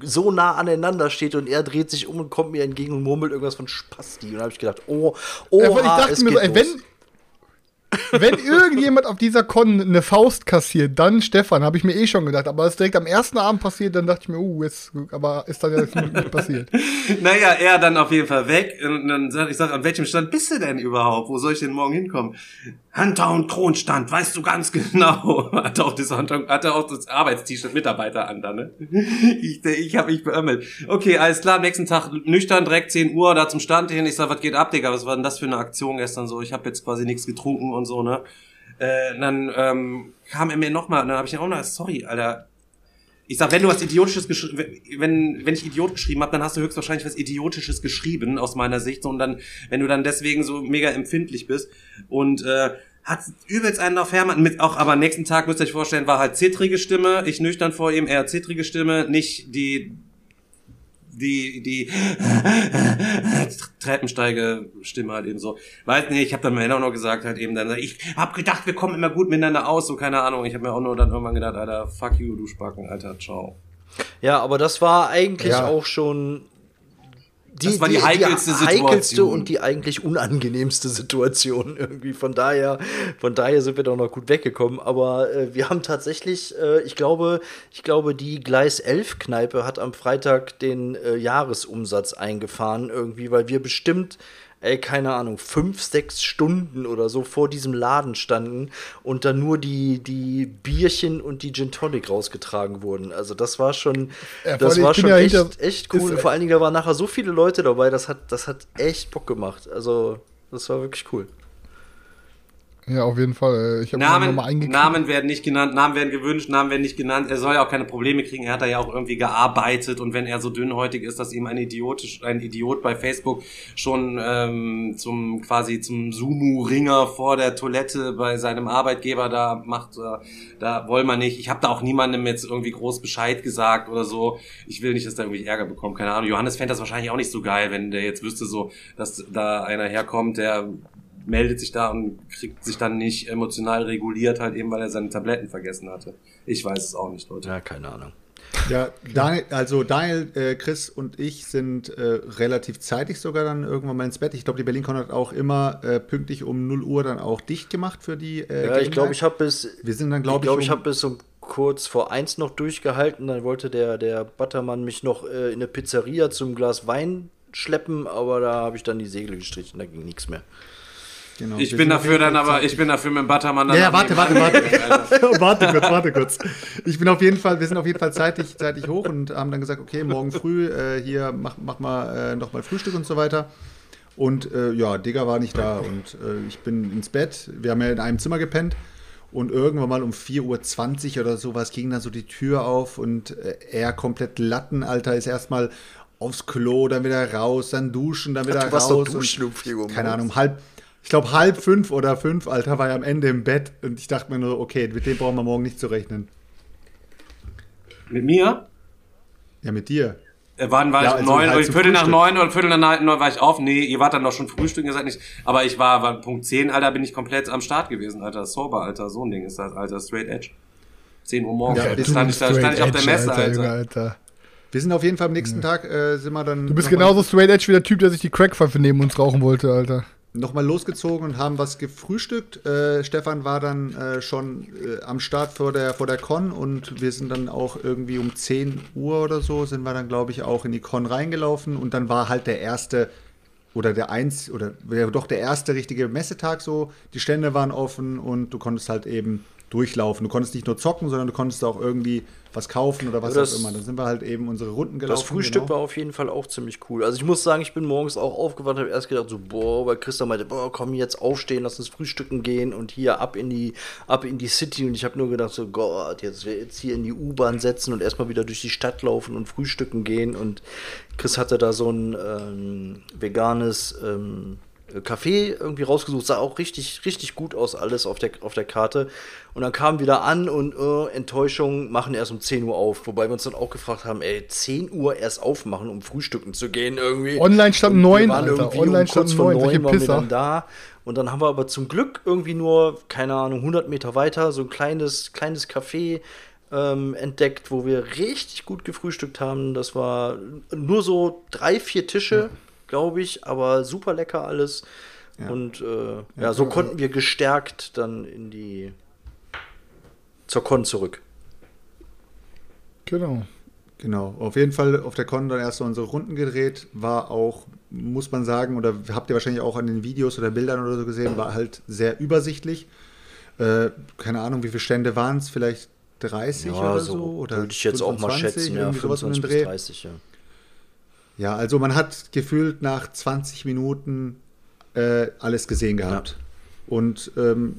[SPEAKER 5] so nah aneinander steht und er dreht sich um und kommt mir entgegen und murmelt irgendwas von Spasti. Und da habe ich gedacht, oh, oh,
[SPEAKER 4] Ja, ich dachte mir so, ey, wenn, wenn irgendjemand auf dieser Con eine Faust kassiert, dann Stefan, habe ich mir eh schon gedacht. Aber als direkt am ersten Abend passiert, dann dachte ich mir, uh, jetzt, aber ist dann jetzt nicht passiert. <laughs>
[SPEAKER 3] Naja, er dann auf jeden Fall weg. Und dann sag ich, sag, an welchem Stand bist du denn überhaupt? Wo soll ich denn morgen hinkommen? Hunter und Kronstand, weißt du ganz <laughs> genau. Hat auch das, Hunter, hat er auch das Arbeitst-T-Shirt Mitarbeiter an da, ne? Ich, ich habe mich beömmelt. Okay, alles klar, am nächsten Tag nüchtern, direkt 10 Uhr, da zum Stand hin. Ich sag, was geht ab, Digga? Was war denn das für eine Aktion gestern so? Ich habe jetzt quasi nichts getrunken und so, ne? Äh, dann ähm, kam er mir nochmal, dann habe ich ihn auch noch, sorry, Alter, ich sag, wenn du was Idiotisches geschrieben, wenn, wenn ich Idiot geschrieben habe, dann hast du höchstwahrscheinlich was Idiotisches geschrieben, aus meiner Sicht. Und dann, wenn du dann deswegen so mega empfindlich bist und äh, hat übelst einen auf Hermann mit auch, aber nächsten Tag müsst ihr euch vorstellen, war halt zittrige Stimme, ich nüchtern vor ihm, er zittrige Stimme, nicht die die die Treppensteige Stimme halt eben so. Weiß nicht, ich habe dann mir auch noch gesagt halt eben dann ich hab gedacht, wir kommen immer gut miteinander aus, so keine Ahnung, ich habe mir auch nur dann irgendwann gedacht, Alter, fuck you, du Spacken, Alter, ciao.
[SPEAKER 5] Ja, aber das war eigentlich
[SPEAKER 4] Ja.
[SPEAKER 5] auch schon die,
[SPEAKER 3] Das war die heikelste Situation.
[SPEAKER 5] heikelste und die eigentlich unangenehmste Situation <laughs> irgendwie. Von daher, von daher sind wir doch noch gut weggekommen. Aber äh, wir haben tatsächlich, äh, ich glaube, ich glaube, die Gleis 11 Kneipe hat am Freitag den äh, Jahresumsatz eingefahren irgendwie, weil wir bestimmt ey, keine Ahnung, fünf, sechs Stunden oder so vor diesem Laden standen und dann nur die, die Bierchen und die Gin Tonic rausgetragen wurden. Also das war schon,
[SPEAKER 4] Ja,
[SPEAKER 5] das war schon
[SPEAKER 4] ja
[SPEAKER 5] echt,
[SPEAKER 4] hinter-
[SPEAKER 5] echt cool. Und vor allen Dingen, da waren nachher so viele Leute dabei, das hat, das hat echt Bock gemacht. Also, das war wirklich cool.
[SPEAKER 4] Ja, auf jeden Fall. äh, Ich habe
[SPEAKER 3] Namen,
[SPEAKER 4] eingekriegt.
[SPEAKER 3] Namen werden nicht genannt, Namen werden gewünscht, Namen werden nicht genannt. Er soll ja auch keine Probleme kriegen. Er hat da ja auch irgendwie gearbeitet und wenn er so dünnhäutig ist, dass ihm ein Idiotisch, ein Idiot bei Facebook schon ähm, zum quasi zum Sumu-Ringer vor der Toilette bei seinem Arbeitgeber da macht, äh, da wollen wir nicht. Ich habe da auch niemandem jetzt irgendwie groß Bescheid gesagt oder so. Ich will nicht, dass da irgendwie Ärger bekommt. Keine Ahnung. Johannes fände das wahrscheinlich auch nicht so geil, wenn der jetzt wüsste so, dass da einer herkommt, der meldet sich da und kriegt sich dann nicht emotional reguliert, halt eben, weil er seine Tabletten vergessen hatte. Ich weiß es auch nicht, Leute.
[SPEAKER 5] Ja, keine Ahnung.
[SPEAKER 6] Ja, Daniel, also Daniel, äh, Chris und ich sind äh, relativ zeitig sogar dann irgendwann mal ins Bett. Ich glaube, die Berlin-Con hat auch immer äh, pünktlich um 0 Uhr dann auch dicht gemacht für die äh,
[SPEAKER 5] Ja, ich glaube, ich habe bis,
[SPEAKER 6] Wir sind dann,
[SPEAKER 5] ich
[SPEAKER 6] glaube
[SPEAKER 5] glaube,
[SPEAKER 6] ich,
[SPEAKER 5] ich
[SPEAKER 6] um-
[SPEAKER 5] habe bis um kurz vor eins noch durchgehalten. Dann wollte der, der Buttermann mich noch äh, in eine Pizzeria zum Glas Wein schleppen, aber da habe ich dann die Segel gestrichen, da ging nichts mehr.
[SPEAKER 6] Genau,
[SPEAKER 3] Ich bin dafür dann aber, ich bin dafür mit dem Buttermann dann
[SPEAKER 6] Ja, ja, warte, warte, warte. <laughs> warte kurz, warte kurz. Ich bin auf jeden Fall, wir sind auf jeden Fall zeitig, zeitig hoch und haben dann gesagt, okay, morgen früh äh, hier mach, mach mal äh, noch mal Frühstück und so weiter. Und äh, ja, Digga war nicht da und äh, ich bin ins Bett. Wir haben ja in einem Zimmer gepennt und irgendwann mal um 4.20 Uhr oder sowas ging dann so die Tür auf und äh, er komplett Latten, Alter, ist erstmal aufs Klo, dann wieder raus, dann duschen, dann wieder
[SPEAKER 5] du warst
[SPEAKER 6] raus.
[SPEAKER 5] doch duschen
[SPEAKER 6] und,
[SPEAKER 5] um 4 Uhr
[SPEAKER 6] Keine. Ahnung, halb, ich glaube halb fünf oder fünf, Alter, war er am Ende im Bett und ich dachte mir nur, okay, mit dem brauchen wir morgen nicht zu rechnen.
[SPEAKER 3] Mit mir?
[SPEAKER 6] Ja, mit dir.
[SPEAKER 3] Äh, Wann war
[SPEAKER 6] Ja,
[SPEAKER 3] ich?
[SPEAKER 6] also
[SPEAKER 3] neun,
[SPEAKER 6] halt
[SPEAKER 3] Viertel nach neun oder Viertel nach neun war ich auf. Nee, ihr wart dann doch schon frühstücken, ihr seid nicht. Aber ich war, war Punkt 10, Alter, bin ich komplett am Start gewesen, Alter. Sober, Alter, so ein Ding ist das, Alter. Straight Edge. 10 Uhr morgens.
[SPEAKER 6] Ja,
[SPEAKER 3] stand ich, da stand ich auf der Messe,
[SPEAKER 4] Alter.
[SPEAKER 3] Alter.
[SPEAKER 4] Junge, Alter.
[SPEAKER 6] Wir sind auf jeden Fall am nächsten Tag, äh, sind wir dann.
[SPEAKER 4] Du bist
[SPEAKER 6] noch
[SPEAKER 4] genauso straight edge wie der Typ, der sich die Crackpfeife neben uns rauchen wollte, Alter.
[SPEAKER 6] Nochmal losgezogen und haben was gefrühstückt. Äh, Stefan war dann äh, schon äh, am Start vor der, vor der Con und wir sind dann auch irgendwie um 10 Uhr oder so, sind wir dann, glaube ich, auch in die Con reingelaufen und dann war halt der erste oder der eins oder ja, doch der erste richtige Messetag so. Die Stände waren offen und du konntest halt eben durchlaufen. Du konntest nicht nur zocken, sondern du konntest auch irgendwie was kaufen oder was
[SPEAKER 5] das-
[SPEAKER 6] auch immer. Dann sind wir halt eben unsere Runden gelaufen.
[SPEAKER 5] Das Frühstück
[SPEAKER 6] genau.
[SPEAKER 5] war auf jeden Fall auch ziemlich cool. Also ich muss sagen, ich bin morgens auch aufgewacht, habe erst gedacht so, boah, weil Christa meinte, boah, komm jetzt aufstehen, lass uns frühstücken gehen und hier ab in die ab in die City und ich habe nur gedacht so, Gott, jetzt jetzt hier in die U-Bahn setzen und erstmal wieder durch die Stadt laufen und frühstücken gehen und Chris hatte da so ein ähm, veganes ähm, Café irgendwie rausgesucht, sah auch richtig, richtig gut aus, alles auf der, auf der Karte. Und dann kamen wir da an und äh, Enttäuschung, machen erst um 10 Uhr auf. Wobei wir uns dann auch gefragt haben, ey, 10 Uhr erst aufmachen, um frühstücken zu gehen irgendwie.
[SPEAKER 4] Online stand
[SPEAKER 5] Und wir
[SPEAKER 4] 9,
[SPEAKER 5] waren
[SPEAKER 4] Alter.
[SPEAKER 5] irgendwie
[SPEAKER 4] Online
[SPEAKER 5] um
[SPEAKER 4] stand
[SPEAKER 5] kurz vor
[SPEAKER 4] 9, solche
[SPEAKER 5] 9 waren wir dann da. Und dann haben wir aber zum Glück irgendwie nur, keine Ahnung, 100 Meter weiter so ein kleines, kleines Café ähm, entdeckt, wo wir richtig gut gefrühstückt haben. Das war nur so drei, vier Tische, glaube ich, aber super lecker alles. Und äh, ja, so konnten wir gestärkt dann in die zur Con zurück.
[SPEAKER 4] Genau.
[SPEAKER 6] Genau, auf jeden Fall auf der Con dann erst so unsere Runden gedreht, war auch, muss man sagen, oder habt ihr wahrscheinlich auch an den Videos oder Bildern oder so gesehen, war halt sehr übersichtlich. Äh, keine Ahnung, wie viele Stände waren es, vielleicht 30 oder so? Oder
[SPEAKER 5] würde ich jetzt auch mal
[SPEAKER 6] 25,
[SPEAKER 5] schätzen, ja,
[SPEAKER 6] irgendwie sowas um den
[SPEAKER 5] 25 bis
[SPEAKER 6] Dreh.
[SPEAKER 5] 30, ja.
[SPEAKER 6] Ja, also man hat gefühlt nach 20 Minuten äh, alles gesehen gehabt. Und ähm,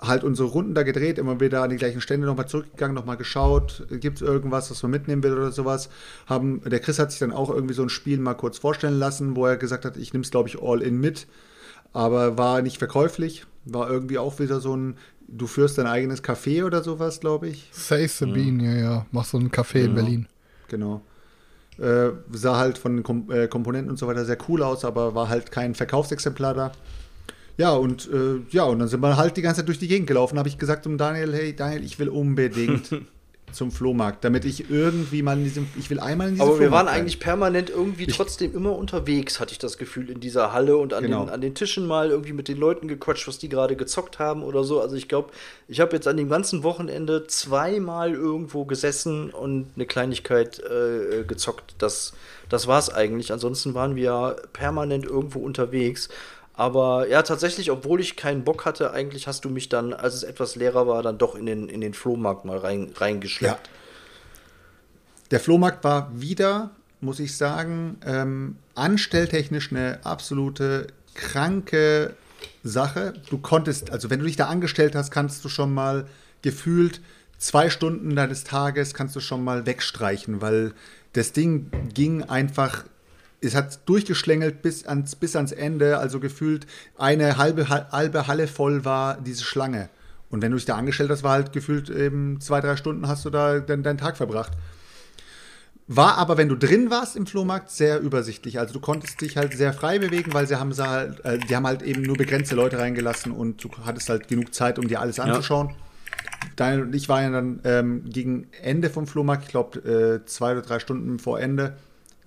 [SPEAKER 6] halt unsere Runden da gedreht, immer wieder an die gleichen Stände nochmal zurückgegangen, nochmal geschaut, gibt es irgendwas, was man mitnehmen will oder sowas. Haben, der Chris hat sich dann auch irgendwie so ein Spiel mal kurz vorstellen lassen, wo er gesagt hat, ich nehme es, glaube ich, all in mit, aber war nicht verkäuflich, war irgendwie auch wieder so ein, du führst dein eigenes Café oder sowas, glaube ich.
[SPEAKER 4] Say Sabine, ja, ja. Mach so ein Café in Berlin.
[SPEAKER 6] Genau. Äh, sah halt von den Kom äh, Komponenten und so weiter sehr cool aus, aber war halt kein Verkaufsexemplar da. Ja, und äh, ja, und dann sind wir halt die ganze Zeit durch die Gegend gelaufen. Habe ich gesagt zum Daniel, hey Daniel, ich will unbedingt <laughs> zum Flohmarkt, damit ich irgendwie mal in diesem, ich will einmal in diesem
[SPEAKER 5] Aber wir waren
[SPEAKER 6] rein.
[SPEAKER 5] eigentlich permanent irgendwie trotzdem immer unterwegs, hatte ich das Gefühl, in dieser Halle und an,
[SPEAKER 6] Genau.
[SPEAKER 5] den, an den Tischen mal irgendwie mit den Leuten gequatscht, was die gerade gezockt haben oder so. Also ich glaube, ich habe jetzt an dem ganzen Wochenende zweimal irgendwo gesessen und eine Kleinigkeit äh, gezockt. Das, das war es eigentlich. Ansonsten waren wir ja permanent irgendwo unterwegs. Aber ja, tatsächlich, obwohl ich keinen Bock hatte, eigentlich hast du mich dann, als es etwas leerer war, dann doch in den, in den Flohmarkt mal rein, reingeschleppt.
[SPEAKER 6] Der Flohmarkt war wieder, muss ich sagen, ähm, anstelltechnisch eine absolute kranke Sache. Du konntest, also wenn du dich da angestellt hast, kannst du schon mal gefühlt zwei Stunden deines Tages kannst du schon mal wegstreichen, weil das Ding ging einfach, es hat durchgeschlängelt bis ans, bis ans Ende, also gefühlt eine halbe, halbe Halle voll war diese Schlange. Und wenn du dich da angestellt hast, war halt gefühlt eben zwei, drei Stunden hast du da deinen, deinen Tag verbracht. War aber, wenn du drin warst im Flohmarkt, sehr übersichtlich. Also du konntest dich halt sehr frei bewegen, weil sie haben, sie halt, äh, die haben halt eben nur begrenzte Leute reingelassen und du hattest halt genug Zeit, um dir alles anzuschauen. Daniel und ich waren ja dann ähm, gegen Ende vom Flohmarkt, ich glaube äh, zwei oder drei Stunden vor Ende,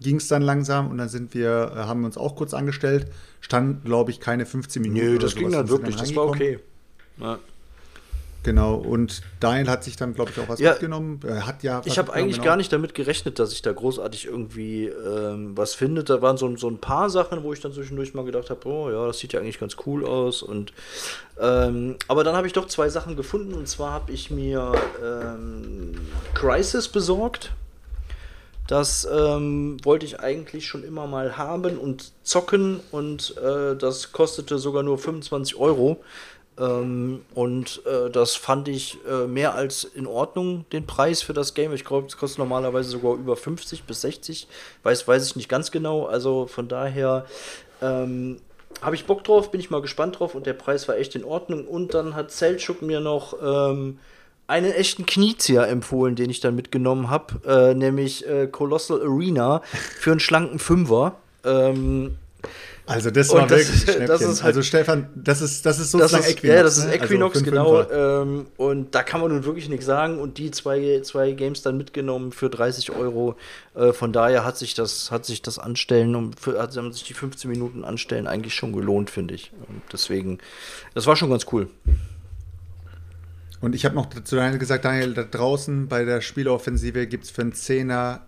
[SPEAKER 6] ging es dann langsam und dann sind wir, äh, haben wir uns auch kurz angestellt. Stand, glaube ich, keine 15 Minuten.
[SPEAKER 5] Nö,
[SPEAKER 6] oder
[SPEAKER 5] das ging dann wirklich, das war okay. Ja.
[SPEAKER 6] Genau, und Daniel hat sich dann, glaube ich, auch was
[SPEAKER 5] Ja,
[SPEAKER 6] mitgenommen. Er hat ja.
[SPEAKER 5] Ich habe eigentlich
[SPEAKER 6] genau.
[SPEAKER 5] gar nicht damit gerechnet, dass ich da großartig irgendwie ähm, was finde. Da waren so, so ein paar Sachen, wo ich dann zwischendurch mal gedacht habe, oh ja, das sieht ja eigentlich ganz cool aus. Und ähm, aber dann habe ich doch zwei Sachen gefunden. Und zwar habe ich mir ähm, Crisis besorgt. Das ähm, wollte ich eigentlich schon immer mal haben und zocken und äh, das kostete sogar nur 25 Euro. Ähm, und äh, das fand ich äh, mehr als in Ordnung, den Preis für das Game. Ich glaube, es kostet normalerweise sogar über 50 bis 60. Weiß, weiß ich nicht ganz genau. Also von daher ähm, habe ich Bock drauf, bin ich mal gespannt drauf und der Preis war echt in Ordnung. Und dann hat Selchuk mir noch ähm, einen echten Kniezieher empfohlen, den ich dann mitgenommen habe, äh, nämlich äh, Colossal Arena für einen schlanken Fünfer. Ähm,
[SPEAKER 6] Also das
[SPEAKER 5] Und
[SPEAKER 6] war
[SPEAKER 5] das-
[SPEAKER 6] wirklich Schnäppchen.
[SPEAKER 5] das ist halt-
[SPEAKER 6] also Stefan, das ist, das ist
[SPEAKER 5] das
[SPEAKER 6] sozusagen
[SPEAKER 5] ist,
[SPEAKER 6] Equinox.
[SPEAKER 5] Ja, das ist
[SPEAKER 6] ne?
[SPEAKER 5] Equinox,
[SPEAKER 6] also für einen
[SPEAKER 5] genau. Ähm, und da kann man nun wirklich nichts sagen. Und die zwei, zwei Games dann mitgenommen für 30 Euro. Äh, von daher hat sich das, hat sich das Anstellen, um, für, hat haben sich die 15 Minuten Anstellen eigentlich schon gelohnt, finde ich. Und deswegen, das war schon ganz cool.
[SPEAKER 6] Und ich habe noch zu Daniel gesagt, Daniel, da draußen bei der Spieleoffensive gibt es für einen Zehner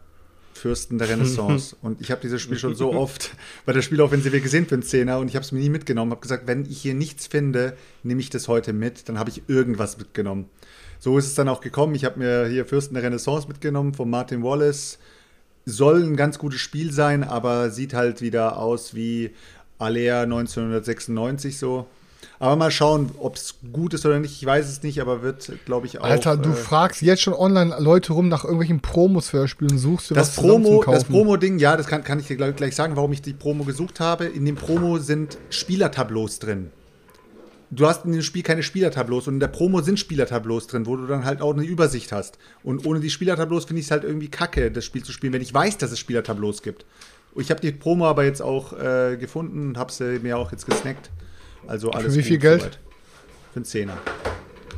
[SPEAKER 6] Fürsten der Renaissance. <laughs> und ich habe dieses Spiel schon so oft bei der Spieleoffensive gesehen für einen Zehner und ich habe es mir nie mitgenommen. habe gesagt, wenn ich hier nichts finde, nehme ich das heute mit. Dann habe ich irgendwas mitgenommen. So ist es dann auch gekommen. Ich habe mir hier Fürsten der Renaissance mitgenommen von Martin Wallace. Soll ein ganz gutes Spiel sein, aber sieht halt wieder aus wie Alea 1996 so. Aber mal schauen, ob es gut ist oder nicht. Ich weiß es nicht, aber wird, glaube ich, auch.
[SPEAKER 4] Alter, du
[SPEAKER 6] äh,
[SPEAKER 4] fragst jetzt schon online Leute rum nach irgendwelchen Promos für das Spiel und suchst dir
[SPEAKER 6] das
[SPEAKER 4] was
[SPEAKER 6] Promo, das. Promo-Ding, ja, das kann, kann ich dir gleich, gleich sagen, warum ich die Promo gesucht habe. In dem Promo sind Spielertableaus drin. Du hast in dem Spiel keine Spielertableaus und in der Promo sind Spielertableaus drin, wo du dann halt auch eine Übersicht hast. Und ohne die Spielertableaus finde ich es halt irgendwie kacke, das Spiel zu spielen, wenn ich weiß, dass es Spielertableaus gibt. Ich habe die Promo aber jetzt auch äh, gefunden und habe sie mir auch jetzt gesnackt. Also alles
[SPEAKER 4] wie viel Geld?
[SPEAKER 6] soweit. Für einen Zehner.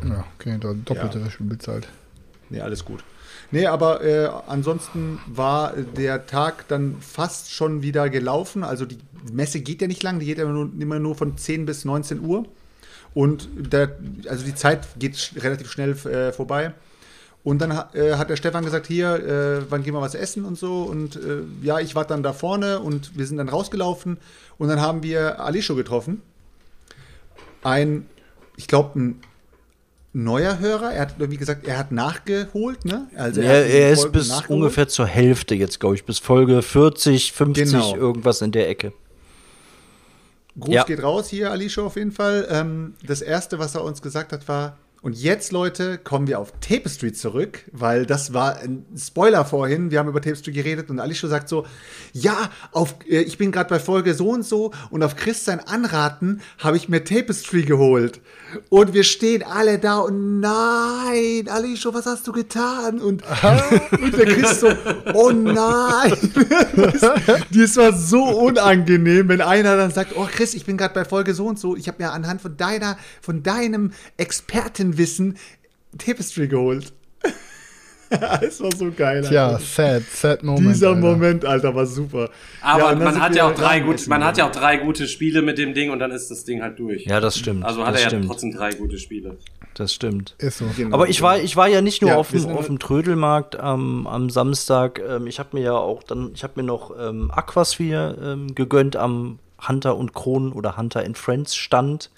[SPEAKER 4] Ja, okay, da doppelte
[SPEAKER 6] Ja.
[SPEAKER 4] Spiel bezahlt.
[SPEAKER 6] Nee, alles gut. Nee, aber äh, ansonsten war der Tag dann fast schon wieder gelaufen. Also die Messe geht ja nicht lang, die geht immer nur, immer nur von 10 bis 19 Uhr. Und der, also die Zeit geht sch relativ schnell äh, vorbei. Und dann äh, hat der Stefan gesagt, hier, äh, wann gehen wir was essen und so. Und äh, ja, ich war dann da vorne und wir sind dann rausgelaufen. Und dann haben wir Alisho getroffen. Ein, ich glaube, ein neuer Hörer. Er hat irgendwie gesagt, er hat nachgeholt, ne? Also
[SPEAKER 5] er,
[SPEAKER 6] hat die
[SPEAKER 5] er ist
[SPEAKER 6] Folgen
[SPEAKER 5] bis
[SPEAKER 6] nachgeholt.
[SPEAKER 5] ungefähr zur Hälfte jetzt, glaube ich, bis Folge 40, 50,
[SPEAKER 6] Genau.
[SPEAKER 5] irgendwas in der Ecke.
[SPEAKER 6] Gruß
[SPEAKER 5] Ja.
[SPEAKER 6] geht raus hier, Alicia, auf jeden Fall. Ähm, das erste, was er uns gesagt hat, war. Und jetzt, Leute, kommen wir auf Tapestry zurück, weil das war ein Spoiler vorhin. Wir haben über Tapestry geredet und Alicia sagt so: Ja, auf, äh, ich bin gerade bei Folge so und so und auf Chris sein Anraten habe ich mir Tapestry geholt. Und wir stehen alle da und nein, Alicia, was hast du getan? Und, <laughs> und der Chris so: Oh nein. <laughs> Das war so unangenehm, wenn einer dann sagt, oh Chris, ich bin gerade bei Folge so und so, ich habe mir anhand von deiner, von deinem Expertenwissen Tapestry geholt. <laughs> das war so geil.
[SPEAKER 4] Tja,
[SPEAKER 6] Alter.
[SPEAKER 4] sad, sad Moment.
[SPEAKER 6] Dieser
[SPEAKER 4] Alter.
[SPEAKER 6] Moment, Alter, war super.
[SPEAKER 3] Aber
[SPEAKER 6] Ja,
[SPEAKER 3] man hat ja auch drei gut, man hat ja auch drei gute Spiele mit dem Ding und dann ist das Ding halt durch.
[SPEAKER 5] Ja, das stimmt.
[SPEAKER 3] Also hat
[SPEAKER 5] das
[SPEAKER 3] er ja
[SPEAKER 5] stimmt.
[SPEAKER 3] trotzdem drei gute Spiele.
[SPEAKER 5] Das stimmt.
[SPEAKER 4] Ist so.
[SPEAKER 6] Genau.
[SPEAKER 5] Aber ich war, ich war ja nicht nur
[SPEAKER 6] Ja,
[SPEAKER 5] auf, dem, auf dem Trödelmarkt am, am Samstag. Ähm, ich habe mir ja auch dann, ich habe mir noch ähm, Aquasphere ähm, gegönnt am Hunter und Kronen oder Hunter and Friends Stand.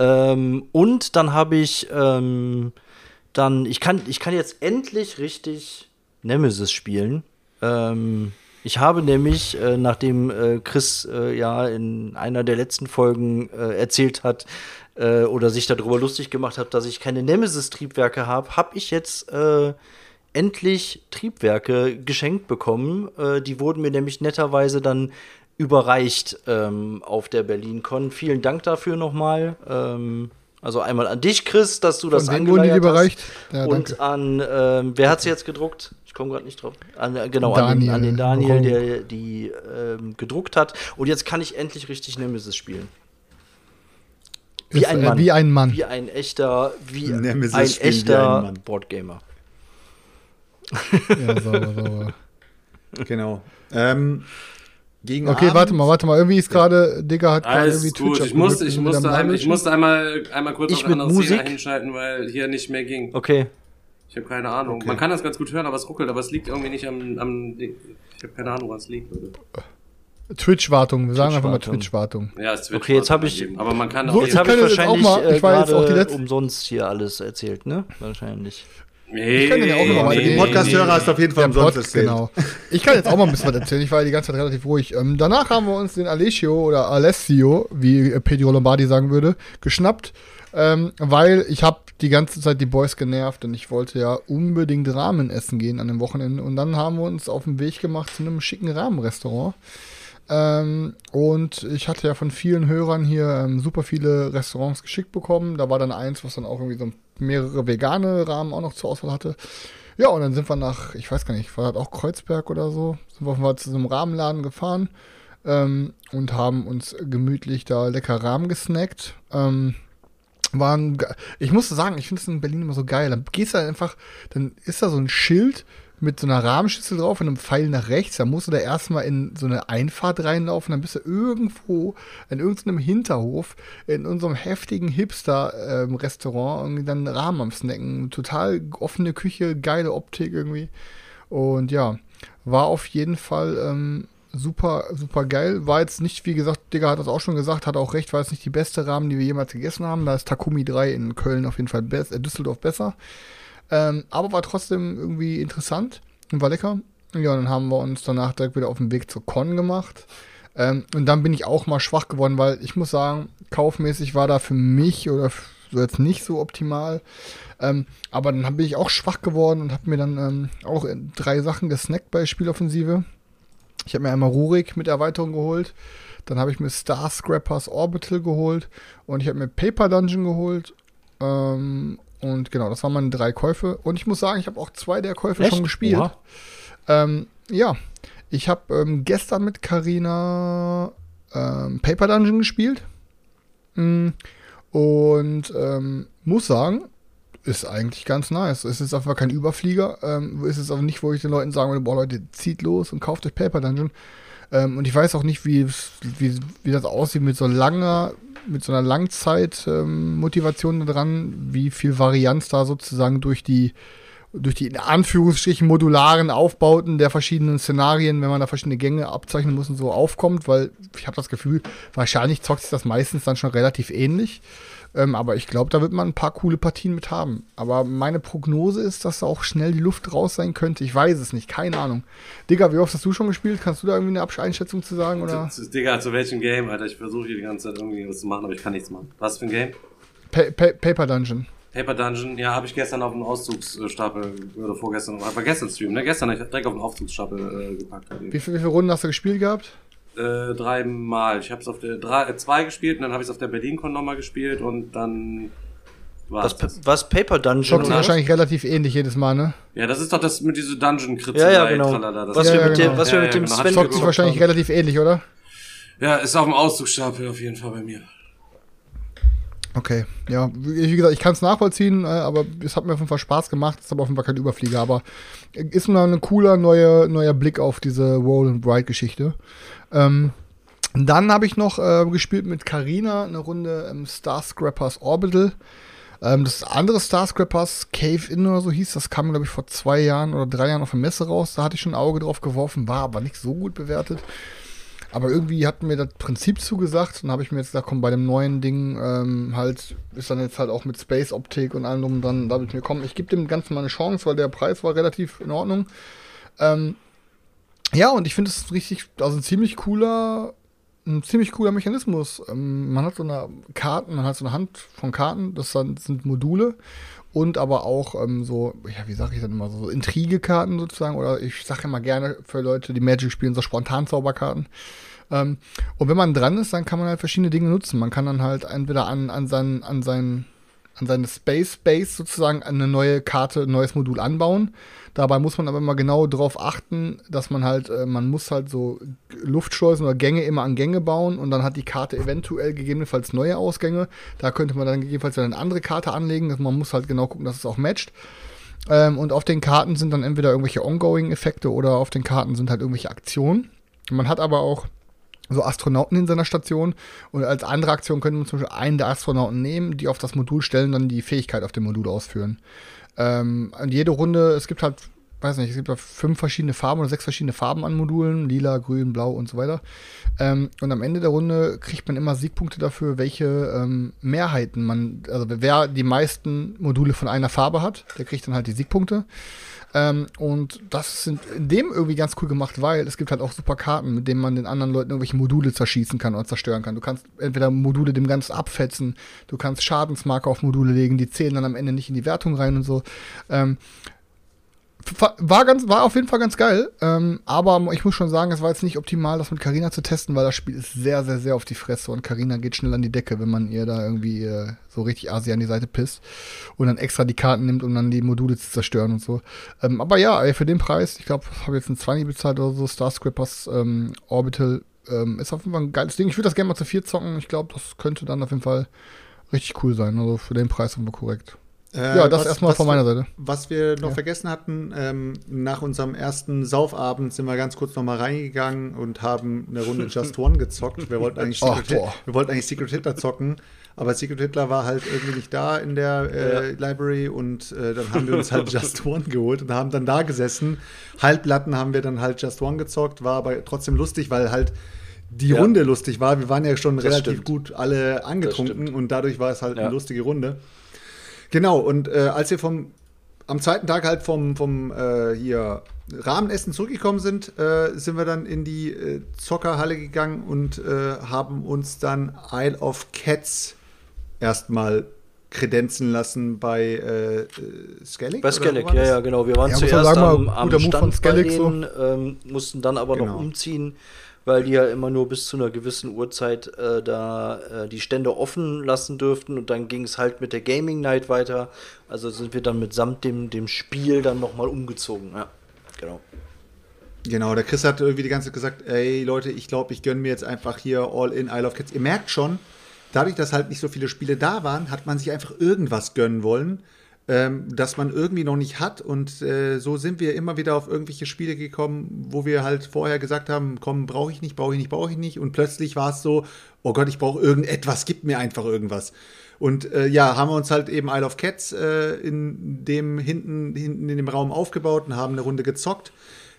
[SPEAKER 5] Ähm, und dann habe ich ähm, dann, ich kann, ich kann jetzt endlich richtig Nemesis spielen. Ähm, ich habe nämlich, äh, nachdem äh, Chris äh, ja in einer der letzten Folgen äh, erzählt hat äh, oder sich darüber lustig gemacht hat, dass ich keine Nemesis-Triebwerke habe, habe ich jetzt äh, endlich Triebwerke geschenkt bekommen. Die wurden mir nämlich netterweise dann überreicht ähm, auf der BerlinCon. Vielen Dank dafür nochmal. Ähm, also einmal an dich, Chris, dass du das angeleiert
[SPEAKER 4] überreicht?
[SPEAKER 5] hast.
[SPEAKER 4] Ja,
[SPEAKER 5] und
[SPEAKER 4] danke.
[SPEAKER 5] an, ähm, wer hat sie jetzt gedruckt? Ich komme gerade nicht drauf. An, äh, genau, an, den,
[SPEAKER 4] Daniel.
[SPEAKER 5] an den Daniel,
[SPEAKER 4] Warum?
[SPEAKER 5] der die ähm, gedruckt hat. Und jetzt kann ich endlich richtig Nemesis spielen. Wie
[SPEAKER 4] Ist,
[SPEAKER 5] ein
[SPEAKER 4] äh,
[SPEAKER 5] Mann.
[SPEAKER 4] wie ein Mann.
[SPEAKER 5] Wie ein echter, wie
[SPEAKER 6] Nemesis
[SPEAKER 5] ein
[SPEAKER 6] spielen wie
[SPEAKER 5] echter
[SPEAKER 6] ein Mann.
[SPEAKER 5] Boardgamer.
[SPEAKER 4] Ja, sauber, sauber.
[SPEAKER 6] Genau. Ähm, gegen
[SPEAKER 4] Okay,
[SPEAKER 6] Abend-
[SPEAKER 4] warte mal, warte mal. Irgendwie ist gerade, Digga hat gerade irgendwie
[SPEAKER 3] gut.
[SPEAKER 4] Twitch
[SPEAKER 3] Ich musste,
[SPEAKER 4] abgedrückt,
[SPEAKER 3] ich
[SPEAKER 4] ist
[SPEAKER 3] musste, ein, ich musste einmal, einmal kurz
[SPEAKER 5] Ich
[SPEAKER 3] auf eine
[SPEAKER 5] mit
[SPEAKER 3] andere Szene
[SPEAKER 5] Musik?
[SPEAKER 3] hinschalten, weil hier nicht mehr ging.
[SPEAKER 5] Okay.
[SPEAKER 3] Ich habe keine Ahnung.
[SPEAKER 6] Okay.
[SPEAKER 3] Man kann das ganz gut hören, aber es ruckelt. Aber es liegt irgendwie nicht am, am. Ich habe keine Ahnung, was liegt. Leute.
[SPEAKER 4] Twitch-Wartung. Wir sagen einfach mal
[SPEAKER 5] Twitch-Wartung.
[SPEAKER 3] Ja, es Twitch
[SPEAKER 5] Okay, jetzt hab
[SPEAKER 3] war's
[SPEAKER 5] ich-.
[SPEAKER 3] Aber man kann auch.
[SPEAKER 5] Jetzt habe ich
[SPEAKER 4] jetzt auch
[SPEAKER 5] wahrscheinlich
[SPEAKER 4] mal-
[SPEAKER 5] äh,
[SPEAKER 4] ich war jetzt auch die
[SPEAKER 5] gerade
[SPEAKER 4] letzte-
[SPEAKER 5] umsonst hier alles erzählt, ne? Wahrscheinlich.
[SPEAKER 3] Nee,
[SPEAKER 4] kann den ja auch noch mal- Nee,
[SPEAKER 6] Podcast-Hörer hast du auf jeden Fall
[SPEAKER 4] Der
[SPEAKER 6] umsonst
[SPEAKER 4] Pod, genau. Ich kann jetzt auch mal ein bisschen was erzählen. Ich war ja die ganze Zeit relativ ruhig. Ähm, danach haben wir uns den Alessio oder Alessio, wie äh, Pedro Lombardi sagen würde, geschnappt, ähm, weil ich habe die ganze Zeit die Boys genervt und ich wollte ja unbedingt Ramen essen gehen an dem Wochenende. Und dann haben wir uns auf den Weg gemacht zu einem schicken Rahmenrestaurant. Ähm, und ich hatte ja von vielen Hörern hier ähm, super viele Restaurants geschickt bekommen. Da war dann eins, was dann auch irgendwie so mehrere vegane Rahmen auch noch zur Auswahl hatte. Ja, und dann sind wir nach, ich weiß gar nicht, war das auch Kreuzberg oder so, sind wir mal zu so einem Rahmenladen gefahren ähm, und haben uns gemütlich da lecker Rahmen gesnackt. Ähm, waren, ich musste sagen, ich finde es in Berlin immer so geil. Dann gehst du halt einfach, dann ist da so ein Schild mit so einer Rahmenschüssel drauf und einem Pfeil nach rechts. Da musst du da erstmal in so eine Einfahrt reinlaufen. Dann bist du irgendwo in irgendeinem Hinterhof in unserem heftigen Hipster-Restaurant irgendwie dann Rahmen am Snacken. Total offene Küche, geile Optik irgendwie. Und ja, war auf jeden Fall ähm, super, super geil. War jetzt nicht, wie gesagt, Digga hat das auch schon gesagt, hat auch recht, war jetzt nicht die beste Rahmen, die wir jemals gegessen haben. Da ist Takumi 3 in Köln auf jeden Fall besser, äh, Düsseldorf besser. Ähm, aber war trotzdem irgendwie interessant und war lecker. Ja, und dann haben wir uns danach direkt wieder auf den Weg zur Con gemacht. Ähm, und dann bin ich auch mal schwach geworden, weil ich muss sagen, kaufmäßig war da für mich oder so jetzt nicht so optimal. Ähm, aber dann bin ich auch schwach geworden und habe mir dann ähm, auch drei Sachen gesnackt bei Spieloffensive. Ich habe mir einmal Rurik mit Erweiterung geholt. Dann habe ich mir Star Scrappers Orbital geholt. Und ich habe mir Paper Dungeon geholt. Ähm, und genau, das waren meine drei Käufe. Und ich muss sagen, ich habe auch zwei der Käufe
[SPEAKER 5] Echt?
[SPEAKER 4] schon gespielt.
[SPEAKER 5] Oha.
[SPEAKER 4] Ähm, ja, ich habe ähm, gestern mit Karina ähm, Paper Dungeon gespielt. Mm, Und ähm, muss sagen, ist eigentlich ganz nice. Es ist einfach kein Überflieger. Ähm, es ist auch nicht, wo ich den Leuten sagen würde, boah Leute, zieht los und kauft euch Paper Dungeon. Ähm, und ich weiß auch nicht, wie, wie, wie das aussieht mit so langer, mit so einer Langzeit-Motivation da dran, wie viel Varianz da sozusagen durch die durch die in Anführungsstrichen modularen Aufbauten der verschiedenen Szenarien, wenn man da verschiedene Gänge abzeichnen muss und so aufkommt, weil ich habe das Gefühl, wahrscheinlich zockt sich das meistens dann schon relativ ähnlich. Ähm, aber ich glaube, da wird man ein paar coole Partien mit haben. Aber meine Prognose ist, dass da auch schnell die Luft raus sein könnte. Ich weiß es nicht, keine Ahnung. Digga, wie oft hast du schon gespielt? Kannst du da irgendwie eine Einschätzung zu sagen? Oder?
[SPEAKER 3] Zu- zu- Digga, zu welchem Game, Alter? Ich versuche hier die ganze Zeit irgendwie was zu machen, aber ich kann nichts machen. Was für ein Game?
[SPEAKER 4] Pa pa Paper Dungeon.
[SPEAKER 3] Paper Dungeon, ja, habe ich gestern auf den Auszugsstapel, oder vorgestern, war gestern Stream, ne? Gestern hab ich direkt auf den Aufzugsstapel äh, gepackt.
[SPEAKER 4] Wie, viel, wie viele Runden hast du gespielt gehabt?
[SPEAKER 3] Äh, dreimal. Ich habe es auf der drei, äh, zwei gespielt und dann habe ich es auf der BerlinCon nochmal gespielt und dann war das.
[SPEAKER 5] was Paper Dungeon?
[SPEAKER 4] Zockt sich wahrscheinlich relativ ähnlich jedes Mal, ne?
[SPEAKER 3] Ja, das ist doch das mit dieser dungeon kritze
[SPEAKER 5] Ja, ja, genau. Was
[SPEAKER 4] Ja,
[SPEAKER 5] wir
[SPEAKER 4] ja,
[SPEAKER 5] mit
[SPEAKER 4] genau.
[SPEAKER 5] dem, was wir mit
[SPEAKER 3] ja,
[SPEAKER 5] dem
[SPEAKER 3] genau.
[SPEAKER 5] Sven
[SPEAKER 3] Hat
[SPEAKER 4] Zockt sich wahrscheinlich
[SPEAKER 5] haben.
[SPEAKER 4] relativ ähnlich, oder?
[SPEAKER 3] Ja, ist auf dem Auszugsstapel auf jeden Fall bei mir.
[SPEAKER 4] Okay, ja, wie gesagt, ich kann es nachvollziehen, äh, aber es hat mir auf jeden Fall Spaß gemacht. Es ist aber auf jeden Fall kein Überflieger, aber ist mal ein cooler neuer, neuer Blick auf diese Roll and Bright Geschichte. Ähm, dann habe ich noch äh, gespielt mit Karina eine Runde ähm, Starscrappers Orbital. Ähm, das andere Starscrappers Cave In oder so hieß, das kam, glaube ich, vor zwei Jahren oder drei Jahren auf der Messe raus. Da hatte ich schon ein Auge drauf geworfen, war aber nicht so gut bewertet. Aber irgendwie hat mir das Prinzip zugesagt und habe ich mir jetzt gesagt, komm, bei dem neuen Ding ähm, halt, ist dann jetzt halt auch mit Space Optik und allem drum dran, da habe ich mir, komm, ich gebe dem Ganzen mal eine Chance, weil der Preis war relativ in Ordnung. Ähm, ja, und ich finde es richtig, also ein ziemlich cooler, ein ziemlich cooler Mechanismus. Ähm, man hat so eine Karten, man hat so eine Hand von Karten, das sind Module und aber auch ähm, so, ja, wie sage ich dann immer, so Intrigekarten sozusagen, oder ich sage immer gerne für Leute, die Magic spielen, so Spontanzauberkarten. Ähm, und wenn man dran ist, dann kann man halt verschiedene Dinge nutzen. Man kann dann halt entweder an, an, seinen, an seinen an seine Space Base sozusagen eine neue Karte, ein neues Modul anbauen. Dabei muss man aber immer genau darauf achten, dass man halt, äh, man muss halt so Luftschleusen oder Gänge immer an Gänge bauen und dann hat die Karte eventuell gegebenenfalls neue Ausgänge. Da könnte man dann gegebenenfalls eine andere Karte anlegen. Also man muss halt genau gucken, dass es auch matcht. Ähm, und auf den Karten sind dann entweder irgendwelche Ongoing-Effekte oder auf den Karten sind halt irgendwelche Aktionen. Man hat aber auch so Astronauten in seiner Station. Und als andere Aktion könnte man zum Beispiel einen der Astronauten nehmen, die auf das Modul stellen und dann die Fähigkeit auf dem Modul ausführen. Ähm, und jede Runde, es gibt halt, weiß nicht, es gibt halt fünf verschiedene Farben oder sechs verschiedene Farben an Modulen, lila, grün, blau und so weiter. Ähm, und am Ende der Runde kriegt man immer Siegpunkte dafür, welche ähm, Mehrheiten man, also wer die meisten Module von einer Farbe hat, der kriegt dann halt die Siegpunkte. Ähm, und das sind in dem irgendwie ganz cool gemacht, weil es gibt halt auch super Karten, mit denen man den anderen Leuten irgendwelche Module zerschießen kann oder zerstören kann. Du kannst entweder Module dem Ganzen abfetzen, du kannst Schadensmarker auf Module legen, die zählen dann am Ende nicht in die Wertung rein und so. Ähm, war ganz, war auf jeden Fall ganz geil. Ähm, aber ich muss schon sagen, es war jetzt nicht optimal, das mit Karina zu testen, weil das Spiel ist sehr, sehr, sehr auf die Fresse und Karina geht schnell an die Decke, wenn man ihr da irgendwie äh, so richtig Asi an die Seite pisst und dann extra die Karten nimmt, um dann die Module zu zerstören und so. Ähm, aber ja, für den Preis, ich glaube, habe jetzt ein 20 bezahlt oder so, Starscrapers ähm, Orbital ähm, ist auf jeden Fall ein geiles Ding. Ich würde das gerne mal zu vier zocken. Ich glaube, das könnte dann auf jeden Fall richtig cool sein. Also für den Preis haben wir korrekt.
[SPEAKER 6] Äh, ja, das erstmal von meiner Seite. Was wir noch ja. vergessen hatten, ähm, nach unserem ersten Saufabend sind wir ganz kurz noch mal reingegangen und haben eine Runde <laughs> Just One gezockt. Wir wollten eigentlich Secret, Ach, wir wollten eigentlich Secret Hitler zocken, aber Secret Hitler war halt irgendwie nicht da in der äh, ja. Library und äh, dann haben wir uns halt <laughs> Just One geholt und haben dann da gesessen. Halblatten haben wir dann halt Just One gezockt, war aber trotzdem lustig, weil halt die ja. Runde lustig war. Wir waren ja schon das relativ stimmt. gut alle angetrunken und dadurch war es halt eine lustige Runde. Genau, und äh, als wir vom am zweiten Tag halt vom, vom äh, hier Rahmenessen zurückgekommen sind, äh, sind wir dann in die äh, Zockerhalle gegangen und äh, haben uns dann Isle of Cats erstmal kredenzen lassen bei äh, Skellig.
[SPEAKER 5] Bei Skellig, ja, ja, genau. Wir waren ja, zuerst am, am Stand Skellig, bei denen, so. ähm, mussten dann aber genau. noch umziehen weil die ja immer nur bis zu einer gewissen Uhrzeit äh, da äh, die Stände offen lassen dürften und dann ging es halt mit der Gaming Night weiter. Also sind wir dann mitsamt dem, dem Spiel dann nochmal umgezogen. Ja, genau.
[SPEAKER 6] Genau, der Chris hat irgendwie die ganze Zeit gesagt, ey Leute, ich glaube, ich gönne mir jetzt einfach hier All in Isle of Cats. Ihr merkt schon, dadurch, dass halt nicht so viele Spiele da waren, hat man sich einfach irgendwas gönnen wollen ähm, das man irgendwie noch nicht hat. Und äh, so sind wir immer wieder auf irgendwelche Spiele gekommen, wo wir halt vorher gesagt haben, komm, brauche ich nicht, brauche ich nicht, brauche ich nicht. Und plötzlich war es so, oh Gott, ich brauche irgendetwas, gib mir einfach irgendwas. Und äh, ja, haben wir uns halt eben Isle of Cats äh, in dem hinten, hinten in dem Raum aufgebaut und haben eine Runde gezockt.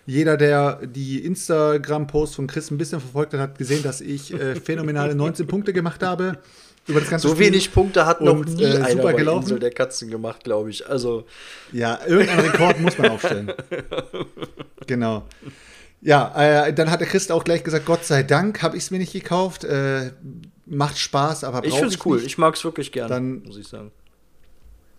[SPEAKER 6] Jeder, der die Instagram-Post von Chris ein bisschen verfolgt hat, hat gesehen, dass ich äh, phänomenale 19 Punkte gemacht habe
[SPEAKER 5] über das ganze
[SPEAKER 6] So
[SPEAKER 5] Spiel.
[SPEAKER 6] wenig Punkte hat noch
[SPEAKER 5] und, nie äh, einer bei gelaufen. Insel der Katzen gemacht, glaube ich. Also
[SPEAKER 6] ja, irgendeinen Rekord muss man aufstellen. <laughs> Genau. Ja, äh, dann hat der Christ auch gleich gesagt, Gott sei Dank habe ich es mir nicht gekauft. Äh, macht Spaß, aber
[SPEAKER 5] ich finde es cool. Nicht. Ich mag es wirklich gerne, dann, muss ich sagen.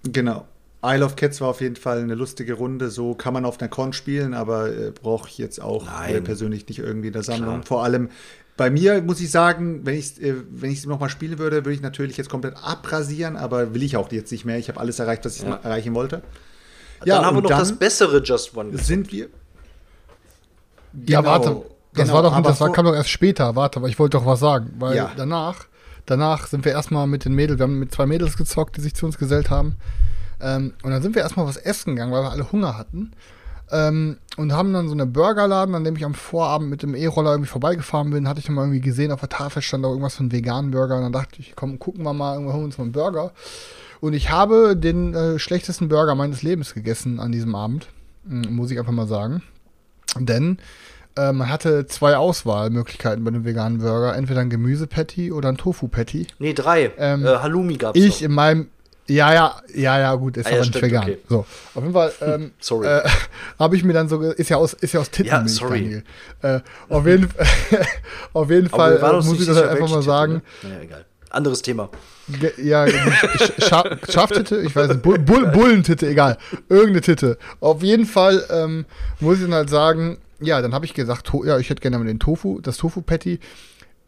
[SPEAKER 6] Genau. Isle of Cats war auf jeden Fall eine lustige Runde. So kann man auf einer Con spielen, aber äh, brauche ich jetzt auch äh, persönlich nicht irgendwie in der Sammlung. Klar. Vor allem bei mir muss ich sagen, wenn ich es äh, wenn ich's nochmal spielen würde, würde ich natürlich jetzt komplett abrasieren, aber will ich auch jetzt nicht mehr. Ich habe alles erreicht, was ich ja. erreichen wollte.
[SPEAKER 5] Ja, dann haben wir noch das bessere Just One.
[SPEAKER 6] Sind wir.
[SPEAKER 4] Genau, ja, warte. Das genau, war doch das war, kam doch erst später, warte, aber ich wollte doch was sagen, weil ja. danach danach sind wir erstmal mit den Mädels, wir haben mit zwei Mädels gezockt, die sich zu uns gesellt haben. Ähm, und dann sind wir erstmal was essen gegangen, weil wir alle Hunger hatten. Ähm, und haben dann so eine Burgerladen, an dem ich am Vorabend mit dem E-Roller irgendwie vorbeigefahren bin, hatte ich dann mal irgendwie gesehen, auf der Tafel stand da irgendwas von veganen Burger. Und dann dachte ich, komm, gucken wir mal, irgendwo holen wir uns mal einen Burger. Und ich habe den äh, schlechtesten Burger meines Lebens gegessen an diesem Abend, muss ich einfach mal sagen. Denn äh, man hatte zwei Auswahlmöglichkeiten bei einem veganen Burger. Entweder ein Gemüsepatty oder ein Tofu-Patty.
[SPEAKER 5] Nee, drei.
[SPEAKER 4] Ähm,
[SPEAKER 5] äh, Halloumi gab's
[SPEAKER 4] Ich
[SPEAKER 5] noch.
[SPEAKER 4] in meinem. Ja, ja, ja, ja, gut, ist
[SPEAKER 5] Ah,
[SPEAKER 4] aber
[SPEAKER 5] ja,
[SPEAKER 4] nicht
[SPEAKER 5] stimmt,
[SPEAKER 4] vegan.
[SPEAKER 5] okay.
[SPEAKER 4] So, auf jeden Fall, ähm, <laughs>
[SPEAKER 5] Sorry.
[SPEAKER 4] Äh, <laughs> habe ich mir dann so, ist ja aus, ist ja aus Tittenmilch,
[SPEAKER 5] Ja, sorry.
[SPEAKER 4] Daniel. Äh, auf jeden, <laughs> auf jeden
[SPEAKER 5] Aber
[SPEAKER 4] Fall äh, muss
[SPEAKER 5] nicht
[SPEAKER 4] ich das halt einfach mal sagen.
[SPEAKER 5] Ne? Naja, egal. Anderes Thema.
[SPEAKER 4] Ge ja, Sch- Scha Schaftitte, ich weiß nicht, Bull Bull Bullentitte, egal. Irgendeine Titte. Auf jeden Fall ähm, muss ich dann halt sagen, ja, dann habe ich gesagt, ja, ich hätte gerne mal den Tofu, das Tofu-Patty.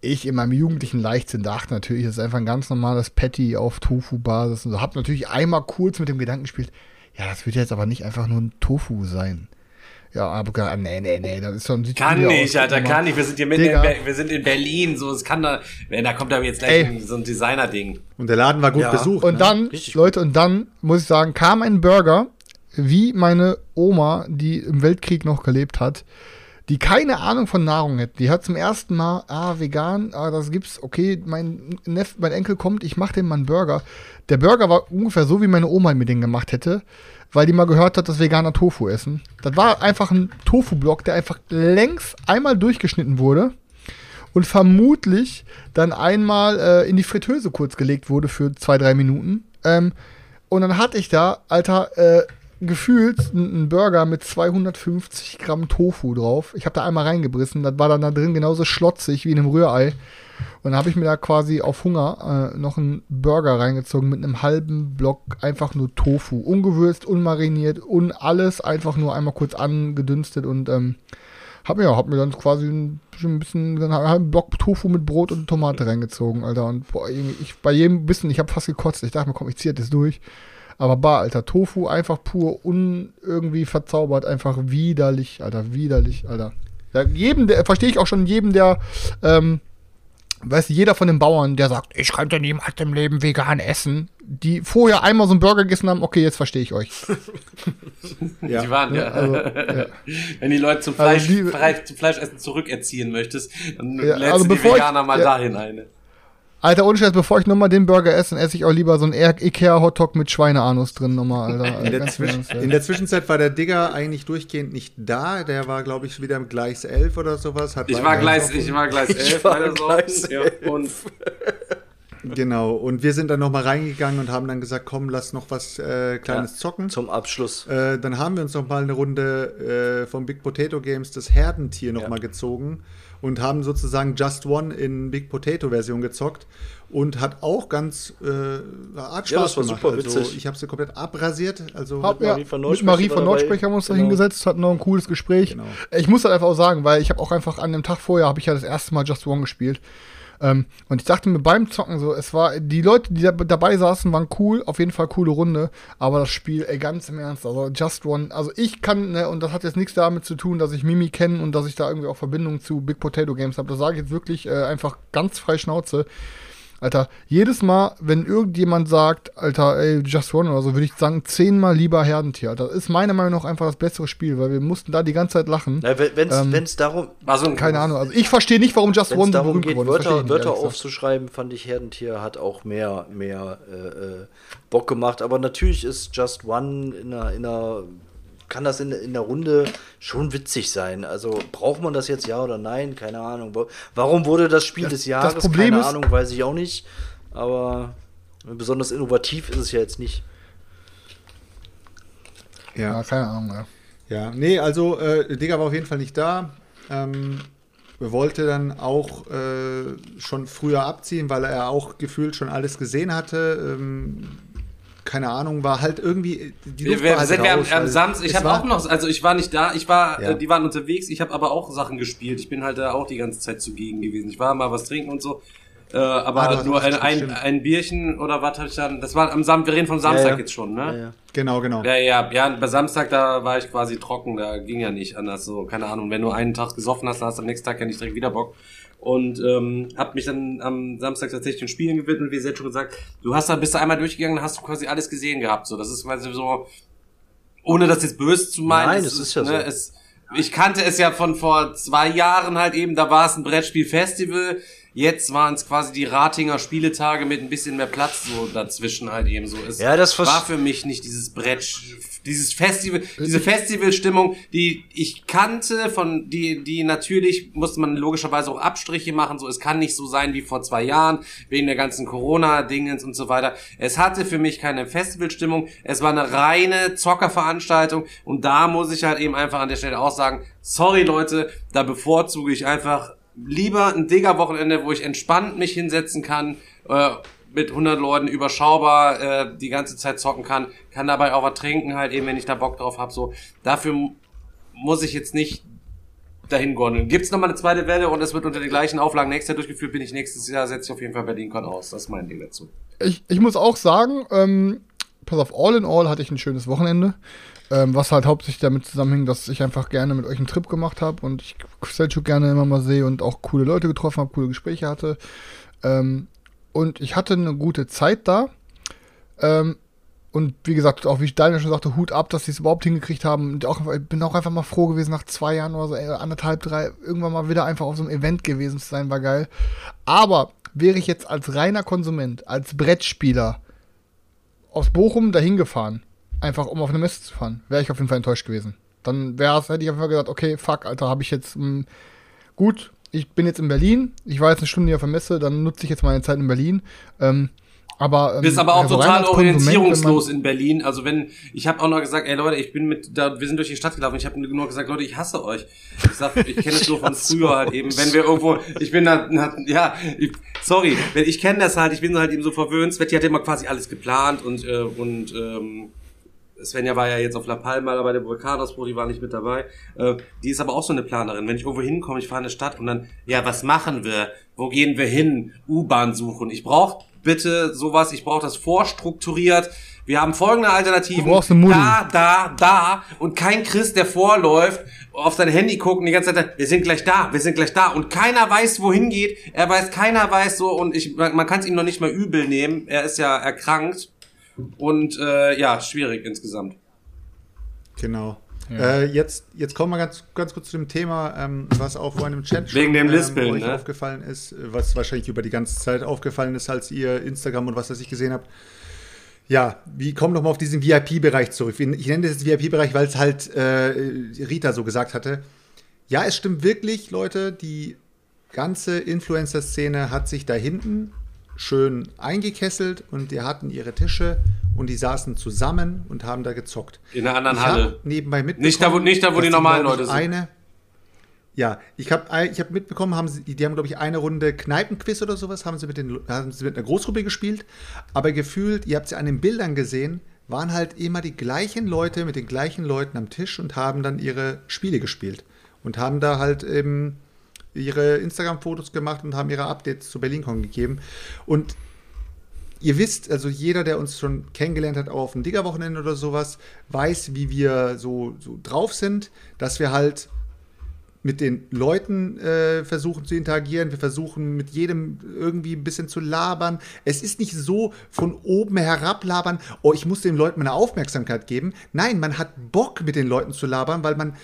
[SPEAKER 4] Ich in meinem jugendlichen Leichtsinn dachte natürlich, das ist einfach ein ganz normales Patty auf Tofu-Basis und so. Hab natürlich einmal kurz mit dem Gedanken gespielt, ja, das wird jetzt aber nicht einfach nur ein Tofu sein. Ja, aber gar- nee, nee, nee, das ist schon sieht
[SPEAKER 3] Kann nicht,
[SPEAKER 4] aus,
[SPEAKER 3] Alter, kann nicht. Wir sind hier mitten in, wir sind in Berlin, so, es kann da, wenn, da kommt aber jetzt gleich
[SPEAKER 4] Ey.
[SPEAKER 3] ein, so ein Designer-Ding.
[SPEAKER 6] Und der Laden war gut
[SPEAKER 5] Ja.
[SPEAKER 6] besucht.
[SPEAKER 4] Und
[SPEAKER 6] ne?
[SPEAKER 4] dann,
[SPEAKER 5] Richtig
[SPEAKER 4] Leute, und dann muss ich sagen, kam ein Burger, wie meine Oma, die im Weltkrieg noch gelebt hat, die keine Ahnung von Nahrung hat. Die hat zum ersten Mal, ah, vegan, ah, das gibt's, okay, mein, Neff, mein Enkel kommt, ich mach dem mal einen Burger. Der Burger war ungefähr so, wie meine Oma mir den gemacht hätte, weil die mal gehört hat, dass Veganer Tofu essen. Das war einfach ein Tofu-Block, der einfach längs einmal durchgeschnitten wurde und vermutlich dann einmal äh, in die Fritteuse kurz gelegt wurde für zwei, drei Minuten. Ähm, und dann hatte ich da, Alter, äh, gefühlt einen Burger mit 250 Gramm Tofu drauf. Ich habe da einmal reingebrissen, das war dann da drin genauso schlotzig wie in einem Rührei. Und dann habe ich mir da quasi auf Hunger äh, noch einen Burger reingezogen mit einem halben Block einfach nur Tofu. Ungewürzt, unmariniert und alles einfach nur einmal kurz angedünstet und ähm, hab mir, hab mir dann quasi ein ein bisschen einen halben Block Tofu mit Brot und Tomate reingezogen, Alter. Und boah, ich, bei jedem Bissen, ich habe fast gekotzt. Ich dachte mir, komm, ich zieh das durch. Aber bar, Alter, Tofu einfach pur, un irgendwie verzaubert, einfach widerlich, Alter, widerlich, Alter. Ja, jedem, der, verstehe ich auch schon jedem, der, ähm, weißt du, jeder von den Bauern, der sagt, ich könnte niemals im Leben vegan essen, die vorher einmal so einen Burger gegessen haben, okay, jetzt verstehe ich euch. <laughs>
[SPEAKER 6] Ja.
[SPEAKER 3] Die waren ja.
[SPEAKER 4] Also, ja. <laughs>
[SPEAKER 3] Wenn die Leute zum,
[SPEAKER 4] Also
[SPEAKER 3] Fleisch,
[SPEAKER 4] die-
[SPEAKER 3] Fleisch, zum Fleischessen zurückerziehen möchtest, dann
[SPEAKER 4] Ja,
[SPEAKER 3] lädst
[SPEAKER 4] also
[SPEAKER 3] du die
[SPEAKER 4] bevor ich-
[SPEAKER 3] Veganer mal
[SPEAKER 4] ja.
[SPEAKER 3] dahin eine.
[SPEAKER 4] Alter, ohne Scheiß, bevor ich nochmal den Burger esse, dann esse ich auch lieber so einen Ikea-Hotdog mit Schweineanus drin nochmal, Alter.
[SPEAKER 6] In der, Zwisch in der Zwischenzeit war der Digger eigentlich durchgehend nicht da. Der war, glaube ich, wieder im Gleis 11 oder sowas. Hat
[SPEAKER 3] Ich war Gleis, ich war Gleis 11, <laughs>
[SPEAKER 5] war
[SPEAKER 3] meine
[SPEAKER 5] Gleis
[SPEAKER 3] Sorten. Ja,
[SPEAKER 5] 11.
[SPEAKER 3] und
[SPEAKER 6] Genau. Und wir sind dann nochmal reingegangen und haben dann gesagt, komm, lass noch was äh, Kleines
[SPEAKER 5] Ja,
[SPEAKER 6] zocken.
[SPEAKER 5] Zum Abschluss.
[SPEAKER 6] Äh, dann haben wir uns noch mal eine Runde äh, vom Big Potato Games das Herdentier noch
[SPEAKER 5] Ja.
[SPEAKER 6] mal gezogen und haben sozusagen Just One in Big Potato Version gezockt und hat auch ganz äh, hat Spaß
[SPEAKER 5] Ja, das war
[SPEAKER 6] gemacht.
[SPEAKER 5] super
[SPEAKER 6] also
[SPEAKER 5] witzig.
[SPEAKER 6] ich habe sie komplett abrasiert. Also
[SPEAKER 4] Hab,
[SPEAKER 5] Marie
[SPEAKER 4] ja,
[SPEAKER 5] von
[SPEAKER 4] mit Marie von. Neunsprecher haben wir uns da
[SPEAKER 5] Genau.
[SPEAKER 4] hingesetzt, hatten noch ein cooles Gespräch.
[SPEAKER 6] Genau.
[SPEAKER 4] Ich muss halt einfach auch sagen, weil ich habe auch einfach an dem Tag vorher, habe ich ja das erste Mal Just One gespielt. Ähm, und ich dachte mir beim Zocken so, es war, die Leute, die da, dabei saßen, waren cool, auf jeden Fall coole Runde, aber das Spiel, ey, ganz im Ernst, also Just One, also ich kann, ne, und das hat jetzt nichts damit zu tun, dass ich Mimi kenne und dass ich da irgendwie auch Verbindung zu Big Potato Games habe, das sage ich jetzt wirklich äh, einfach ganz frei Schnauze. Alter, jedes Mal, wenn irgendjemand sagt, Alter, ey, Just One oder so, würde ich sagen, zehnmal lieber Herdentier. Alter, das ist meiner Meinung nach einfach das bessere Spiel, weil wir mussten da die ganze Zeit lachen.
[SPEAKER 5] Na, wenn es
[SPEAKER 4] Ähm,
[SPEAKER 5] darum,
[SPEAKER 3] war so ein
[SPEAKER 4] Keine Ahnung, also ich verstehe nicht, warum Just One so
[SPEAKER 5] darum
[SPEAKER 4] berühmt
[SPEAKER 5] geht,
[SPEAKER 4] geworden
[SPEAKER 5] Wörter,
[SPEAKER 4] nicht,
[SPEAKER 5] Wörter aufzuschreiben, fand ich Herdentier hat auch mehr, mehr äh, äh, Bock gemacht. Aber natürlich ist Just One in einer, in einer kann das in, in der Runde schon witzig sein. Also braucht man das jetzt ja oder nein? Keine Ahnung. Wa- Warum wurde das Spiel
[SPEAKER 4] Das-
[SPEAKER 5] des
[SPEAKER 4] das
[SPEAKER 5] Jahres?
[SPEAKER 4] Problem
[SPEAKER 5] Keine
[SPEAKER 4] ist-
[SPEAKER 5] Ahnung, weiß ich auch nicht. Aber besonders innovativ ist es ja jetzt nicht.
[SPEAKER 4] Ja,
[SPEAKER 6] Ja.
[SPEAKER 4] keine Ahnung, ja.
[SPEAKER 6] Ja, nee, also äh, Digger war auf jeden Fall nicht da. Ähm, wollte dann auch äh, schon früher abziehen, weil er auch gefühlt schon alles gesehen hatte. Ähm, keine Ahnung, war halt irgendwie die
[SPEAKER 3] Wir,
[SPEAKER 6] Luft
[SPEAKER 3] wir
[SPEAKER 6] war halt
[SPEAKER 3] sind wir am,
[SPEAKER 6] raus,
[SPEAKER 3] am Samstag, ich habe
[SPEAKER 6] war-
[SPEAKER 3] auch noch, also ich war nicht da, ich war,
[SPEAKER 6] Ja.
[SPEAKER 3] äh, die waren unterwegs, ich habe aber auch Sachen gespielt. Ich bin halt da auch die ganze Zeit zugegen gewesen. Ich war mal was trinken und so. Äh, aber
[SPEAKER 6] Ah,
[SPEAKER 3] nur ein, ein, ein Bierchen oder was habe ich dann? Das war am Sam wir reden vom Samstag
[SPEAKER 5] Ja, ja.
[SPEAKER 3] jetzt schon, ne?
[SPEAKER 5] Ja, ja.
[SPEAKER 6] Genau, genau.
[SPEAKER 3] Ja, ja, ja, bei Samstag, da war ich quasi trocken, da ging ja nicht anders, so, keine Ahnung, wenn du einen Tag gesoffen hast, dann hast du am nächsten Tag ja nicht direkt wieder Bock. Und ähm, hab mich dann am Samstag tatsächlich den Spielen gewidmet, wie selbst schon gesagt, du hast da, bist da einmal durchgegangen, hast du quasi alles gesehen gehabt, so, das ist quasi so, ohne das jetzt böse zu meinen.
[SPEAKER 5] Nein,
[SPEAKER 3] es
[SPEAKER 5] ist ja so.
[SPEAKER 3] Es, ich kannte es ja von vor zwei Jahren halt eben, da war es ein Brettspiel-Festival, jetzt waren es quasi die Ratinger Spieletage mit ein bisschen mehr Platz so dazwischen halt eben so. Es
[SPEAKER 5] Ja, das
[SPEAKER 3] war für mich nicht dieses Brett, dieses Festival, diese Festivalstimmung, die ich kannte, von die, die natürlich musste man logischerweise auch Abstriche machen. So, es kann nicht so sein wie vor zwei Jahren wegen der ganzen Corona-Dingens und so weiter. Es hatte für mich keine Festivalstimmung. Es war eine reine Zockerveranstaltung und da muss ich halt eben einfach an der Stelle auch sagen, sorry Leute, da bevorzuge ich einfach lieber ein Digger-Wochenende, wo ich entspannt mich hinsetzen kann, äh, mit 100 Leuten überschaubar äh, die ganze Zeit zocken kann, kann dabei auch was trinken halt eben, wenn ich da Bock drauf habe. So dafür muss ich jetzt nicht dahin gondeln. Gibt's noch mal eine zweite Welle und es wird unter den gleichen Auflagen nächstes Jahr durchgeführt, bin ich nächstes Jahr setze ich auf jeden Fall BerlinCon aus. Das ist mein Ding dazu.
[SPEAKER 4] Ich, ich muss auch sagen, ähm, pass auf, all in all hatte ich ein schönes Wochenende. Ähm, was halt hauptsächlich damit zusammenhing, dass ich einfach gerne mit euch einen Trip gemacht habe und ich Selchuk gerne immer mal sehe und auch coole Leute getroffen habe, coole Gespräche hatte. Ähm, und ich hatte eine gute Zeit da. Ähm, und wie gesagt, auch wie Daniel schon sagte, Hut ab, dass sie es überhaupt hingekriegt haben. Und auch, ich bin auch einfach mal froh gewesen, nach zwei Jahren oder so, ey, anderthalb, drei, irgendwann mal wieder einfach auf so einem Event gewesen zu sein, war geil. Aber wäre ich jetzt als reiner Konsument, als Brettspieler aus Bochum dahin gefahren, einfach um auf eine Messe zu fahren, wäre ich auf jeden Fall enttäuscht gewesen. Dann wäre es, hätte ich einfach gesagt, okay, fuck, Alter, habe ich jetzt, mh, gut, ich bin jetzt in Berlin, ich war jetzt eine Stunde hier auf der Messe, dann nutze ich jetzt meine Zeit in Berlin. Ähm, aber ähm,
[SPEAKER 3] Bist aber auch total orientierungslos in Berlin. Also wenn, ich habe auch noch gesagt, ey Leute, ich bin mit, da, wir sind durch die Stadt gelaufen. Ich habe nur gesagt, Leute, ich hasse euch. Ich sag, ich kenne es nur von <laughs> früher halt eben. Wenn wir irgendwo, ich bin da, ja, ich, sorry, wenn ich kenne das halt, ich bin halt eben so verwöhnt. Sveti hat immer quasi alles geplant und äh, und ähm, Svenja war ja jetzt auf La Palma bei der Vulkanausbruch, die war nicht mit dabei. Äh, die ist aber auch so eine Planerin. Wenn ich irgendwo hinkomme, ich fahre in eine Stadt und dann, ja, was machen wir? Wo gehen wir hin? U-Bahn suchen. Ich brauche bitte sowas, ich brauche das vorstrukturiert. Wir haben folgende Alternativen.
[SPEAKER 4] Du brauchst eine Mutti.
[SPEAKER 3] Da, da, da. Und kein Christ, der vorläuft, auf sein Handy gucken, die ganze Zeit, wir sind gleich da, wir sind gleich da. Und keiner weiß, wohin geht. Er weiß, keiner weiß so. Und ich, man, man kann es ihm noch nicht mal übel nehmen. Er ist ja erkrankt. Und äh, ja, schwierig insgesamt.
[SPEAKER 6] Genau. Äh, jetzt, jetzt kommen wir ganz, ganz kurz zu dem Thema, ähm, was auch vorhin im Chat
[SPEAKER 3] Wegen dem
[SPEAKER 6] ähm,
[SPEAKER 3] Lispeln,
[SPEAKER 6] euch
[SPEAKER 3] ne?
[SPEAKER 6] aufgefallen ist, was wahrscheinlich über die ganze Zeit aufgefallen ist, als ihr Instagram und was das ich gesehen habt. Ja, wie kommen noch mal auf diesen VIP-Bereich zurück. Ich nenne das jetzt VIP-Bereich, weil es halt äh, Rita so gesagt hatte. Ja, es stimmt wirklich, Leute, die ganze Influencer-Szene hat sich da hinten schön eingekesselt und die hatten ihre Tische und die saßen zusammen und haben da gezockt.
[SPEAKER 3] In einer anderen
[SPEAKER 6] Ich
[SPEAKER 3] Halle.
[SPEAKER 6] nebenbei mitbekommen.
[SPEAKER 3] Nicht da, wo- nicht da, wo die normalen Leute sind.
[SPEAKER 6] Eine, ja, ich habe ich hab mitbekommen, haben sie, die haben, glaube ich, eine Runde Kneipenquiz oder sowas, haben sie, mit den, haben sie mit einer Großgruppe gespielt. Aber gefühlt, ihr habt sie an den Bildern gesehen, waren halt immer die gleichen Leute mit den gleichen Leuten am Tisch und haben dann ihre Spiele gespielt. Und haben da halt eben ihre Instagram-Fotos gemacht und haben ihre Updates zu BerlinCon gegeben. Und ihr wisst, also jeder, der uns schon kennengelernt hat, auch auf dem Digger-Wochenende oder sowas, weiß, wie wir so, so drauf sind, dass wir halt mit den Leuten äh, versuchen zu interagieren. Wir versuchen mit jedem irgendwie ein bisschen zu labern. Es ist nicht so von oben herab labern, oh, ich muss den Leuten meine Aufmerksamkeit geben. Nein, man hat Bock mit den Leuten zu labern, weil man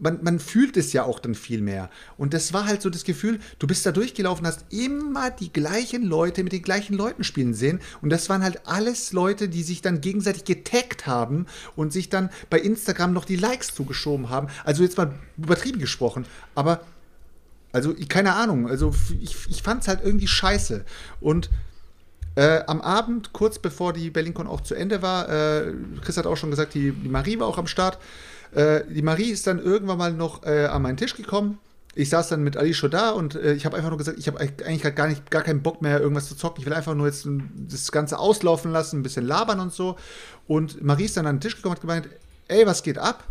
[SPEAKER 6] man, man fühlt es ja auch dann viel mehr. Und das war halt so das Gefühl, du bist da durchgelaufen, hast immer die gleichen Leute mit den gleichen Leuten spielen sehen. Und das waren halt alles Leute, die sich dann gegenseitig getaggt haben und sich dann bei Instagram noch die Likes zugeschoben haben. Also jetzt mal übertrieben gesprochen. Aber, also keine Ahnung, also ich, ich fand es halt irgendwie scheiße. Und äh, am Abend, kurz bevor die BerlinCon auch zu Ende war, äh, Chris hat auch schon gesagt, die, die Marie war auch am Start. Äh, die Marie ist dann irgendwann mal noch äh, an meinen Tisch gekommen. Ich saß dann mit Ali schon da und äh, ich habe einfach nur gesagt, ich habe eigentlich gar nicht gar keinen Bock mehr irgendwas zu zocken. Ich will einfach nur jetzt das Ganze auslaufen lassen, ein bisschen labern und so. Und Marie ist dann an den Tisch gekommen und hat gemeint, ey, was geht ab?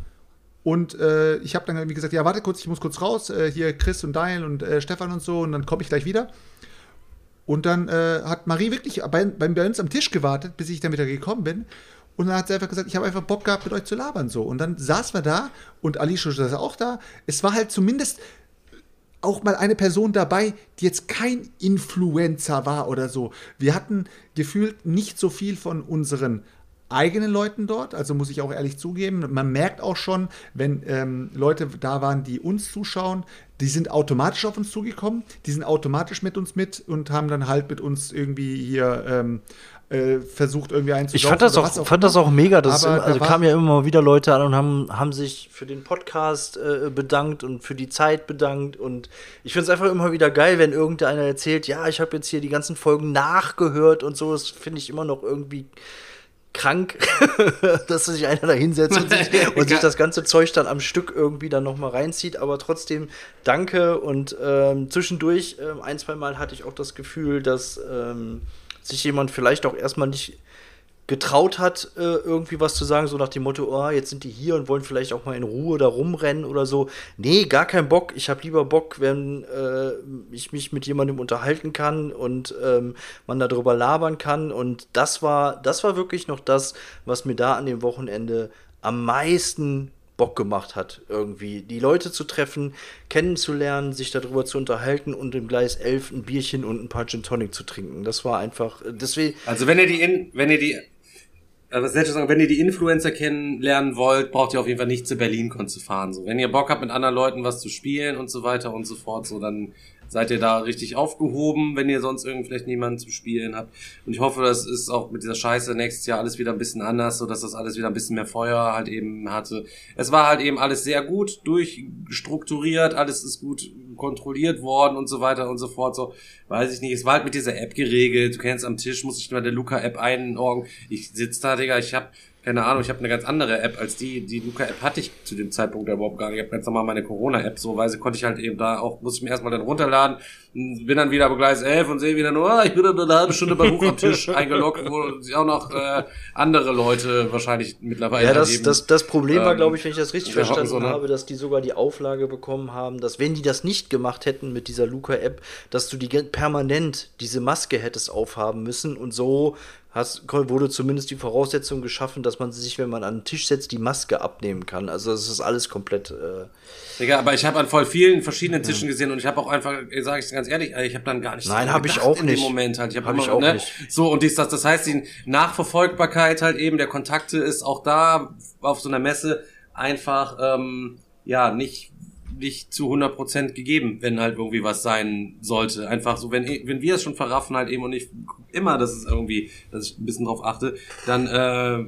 [SPEAKER 6] Und äh, ich habe dann irgendwie gesagt, ja, warte kurz, ich muss kurz raus. Äh, hier Chris und Daniel und äh, Stefan und so und dann komme ich gleich wieder. Und dann äh, hat Marie wirklich bei, bei uns am Tisch gewartet, bis ich dann wieder gekommen bin. Und dann hat sie einfach gesagt, ich habe einfach Bock gehabt, mit euch zu labern. so. Und dann saßen wir da und Alicia saß auch da. Es war halt zumindest auch mal eine Person dabei, die jetzt kein Influencer war oder so. Wir hatten gefühlt nicht so viel von unseren eigenen Leuten dort, also muss ich auch ehrlich zugeben. Man merkt auch schon, wenn ähm, Leute da waren, die uns zuschauen, die sind automatisch auf uns zugekommen, die sind automatisch mit uns mit und haben dann halt mit uns irgendwie hier ähm, äh, versucht irgendwie einzusaugen.
[SPEAKER 5] Ich fand das auch, auch fand das auch mega. Das immer, also da kamen ja immer mal wieder Leute an und haben, haben sich für den Podcast äh, bedankt und für die Zeit bedankt. Und ich finde es einfach immer wieder geil, wenn irgendeiner erzählt, ja, ich habe jetzt hier die ganzen Folgen nachgehört und so. Das finde ich immer noch irgendwie krank, <laughs> dass sich einer da hinsetzt und, sich, <laughs> und sich, das ganze Zeug dann am Stück irgendwie dann nochmal reinzieht. Aber trotzdem danke und ähm, zwischendurch ähm, ein, zwei Mal hatte ich auch das Gefühl, dass ähm, sich jemand vielleicht auch erstmal nicht getraut hat, äh, irgendwie was zu sagen, so nach dem Motto, oh, jetzt sind die hier und wollen vielleicht auch mal in Ruhe da rumrennen oder so. Nee, gar kein Bock. Ich habe lieber Bock, wenn äh, ich mich mit jemandem unterhalten kann und ähm, man darüber labern kann. Und das war, das war wirklich noch das, was mir da an dem Wochenende am meisten Bock gemacht hat, irgendwie die Leute zu treffen, kennenzulernen, sich darüber zu unterhalten und im Gleis 11 ein Bierchen und ein paar Gin Tonic zu trinken. Das war einfach, deswegen.
[SPEAKER 3] Also wenn ihr die, in, wenn ihr die, also was sagen, wenn ihr die Influencer kennenlernen wollt, braucht ihr auf jeden Fall nicht zu BerlinCon zu fahren. So, wenn ihr Bock habt, mit anderen Leuten was zu spielen und so weiter und so fort, so dann seid ihr da richtig aufgehoben, wenn ihr sonst irgendwie vielleicht niemanden zu spielen habt. Und ich hoffe, das ist auch mit dieser Scheiße nächstes Jahr alles wieder ein bisschen anders, so dass das alles wieder ein bisschen mehr Feuer halt eben hatte. Es war halt eben alles sehr gut durchstrukturiert, alles ist gut kontrolliert worden und so weiter und so fort. So, weiß ich nicht. Es war halt mit dieser App geregelt. Du kennst am Tisch, muss ich mal der Luca-App einloggen. Ich sitze da, Digga, ich hab keine Ahnung, ich habe eine ganz andere App als die. Die Luca-App hatte ich zu dem Zeitpunkt überhaupt gar nicht. Ich habe ganz normal meine Corona-App, so weil sie konnte ich halt eben da auch, muss ich mir erstmal dann runterladen. Bin dann wieder bei Gleis 11 und sehe wieder nur, ah, ich bin dann eine halbe Stunde bei Buch am Tisch <laughs> eingeloggt, wo sich auch noch äh, andere Leute wahrscheinlich mittlerweile
[SPEAKER 5] Ja, das, das, das Problem war, ähm, glaube ich, wenn ich das richtig verstanden so, ne? habe, dass die sogar die Auflage bekommen haben, dass wenn die das nicht gemacht hätten mit dieser Luca-App, dass du die permanent diese Maske hättest aufhaben müssen und so hast, wurde zumindest die Voraussetzung geschaffen, dass man sich, wenn man an den Tisch setzt, die Maske abnehmen kann. Also das ist alles komplett. Äh
[SPEAKER 3] Digga, aber ich habe an voll vielen verschiedenen Tischen gesehen und ich habe auch einfach, sage ich ganz ehrlich, ich habe dann gar nicht.
[SPEAKER 5] Nein, habe ich auch
[SPEAKER 3] in
[SPEAKER 5] nicht.
[SPEAKER 3] Dem Moment halt, ich habe hab immer, ich auch ne? nicht. So und dies, das, das heißt, die Nachverfolgbarkeit halt eben der Kontakte ist auch da auf so einer Messe einfach ähm, ja nicht nicht zu 100% gegeben, wenn halt irgendwie was sein sollte. Einfach so, wenn, wenn wir es schon verraffen halt eben und ich immer, dass es irgendwie, dass ich ein bisschen drauf achte, dann äh,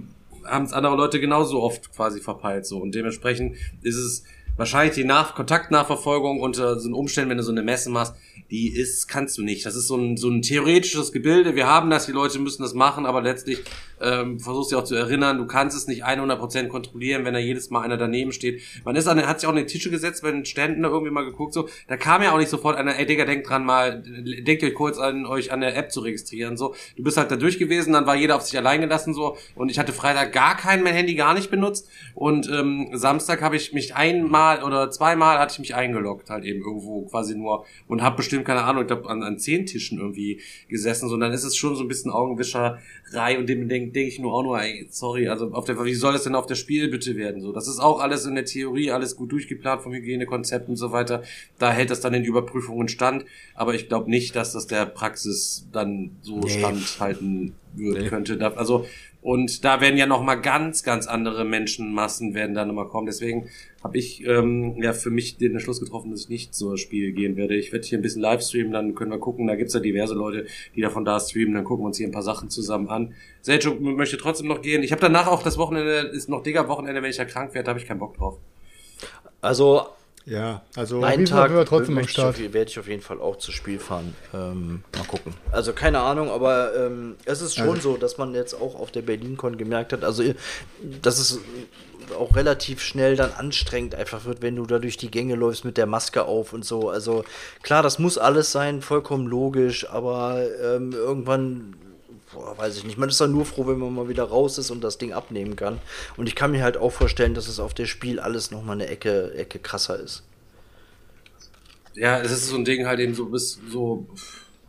[SPEAKER 3] haben es andere Leute genauso oft quasi verpeilt so und dementsprechend ist es wahrscheinlich die Nach Kontaktnachverfolgung unter so einen Umständen, wenn du so eine Messe machst, die ist, kannst du nicht. Das ist so ein, so ein theoretisches Gebilde. Wir haben das, die Leute müssen das machen, aber letztlich ähm, versuchst du auch zu erinnern, du kannst es nicht 100% kontrollieren, wenn da jedes Mal einer daneben steht. Man ist an, hat sich auch in die Tische gesetzt, bei den Ständen da irgendwie mal geguckt, so, da kam ja auch nicht sofort einer, ey Digga, denkt dran mal, denkt euch kurz an, euch an der App zu registrieren, so. Du bist halt da durch gewesen, dann war jeder auf sich allein gelassen, so, und ich hatte Freitag gar kein, mein Handy gar nicht benutzt, und ähm, Samstag habe ich mich einmal oder zweimal hatte ich mich eingeloggt, halt eben irgendwo quasi nur, und habe bestimmt, keine Ahnung, ich glaube, an, an zehn Tischen irgendwie gesessen, so, und dann ist es schon so ein bisschen Augenwischerei, und dem denke denk ich nur auch nur, ey, sorry, also auf der, wie soll das denn auf der Spiel bitte werden, so, das ist auch alles in der Theorie, alles gut durchgeplant vom Hygienekonzept und so weiter, da hält das dann in Überprüfungen stand, aber ich glaube nicht, dass das der Praxis dann so nee. standhalten würde, nee. könnte, also, und da werden ja noch mal ganz, ganz andere Menschenmassen werden da nochmal kommen. Deswegen habe ich ähm, ja für mich den Entschluss getroffen, dass ich nicht zur Spiel gehen werde. Ich werde hier ein bisschen live streamen, dann können wir gucken. Da gibt's ja diverse Leute, die davon da streamen. Dann gucken wir uns hier ein paar Sachen zusammen an. Sergio möchte trotzdem noch gehen. Ich habe danach auch das Wochenende, ist noch digger Wochenende, wenn ich ja krank werde, habe ich keinen Bock drauf.
[SPEAKER 5] Also
[SPEAKER 6] ja, also
[SPEAKER 5] einen Tag wir trotzdem am Start. Ich, werde ich auf jeden Fall auch zu Spiel fahren. Ähm, mal gucken. Also keine Ahnung, aber ähm, es ist schon also. so, dass man jetzt auch auf der BerlinCon gemerkt hat, also dass es auch relativ schnell dann anstrengend einfach wird, wenn du da durch die Gänge läufst mit der Maske auf und so. Also klar, das muss alles sein, vollkommen logisch, aber ähm, irgendwann boah, weiß ich nicht. Man ist dann nur froh, wenn man mal wieder raus ist und das Ding abnehmen kann. Und ich kann mir halt auch vorstellen, dass es auf der Spiel alles nochmal eine Ecke, Ecke krasser ist.
[SPEAKER 3] Ja, es ist so ein Ding halt eben so bis so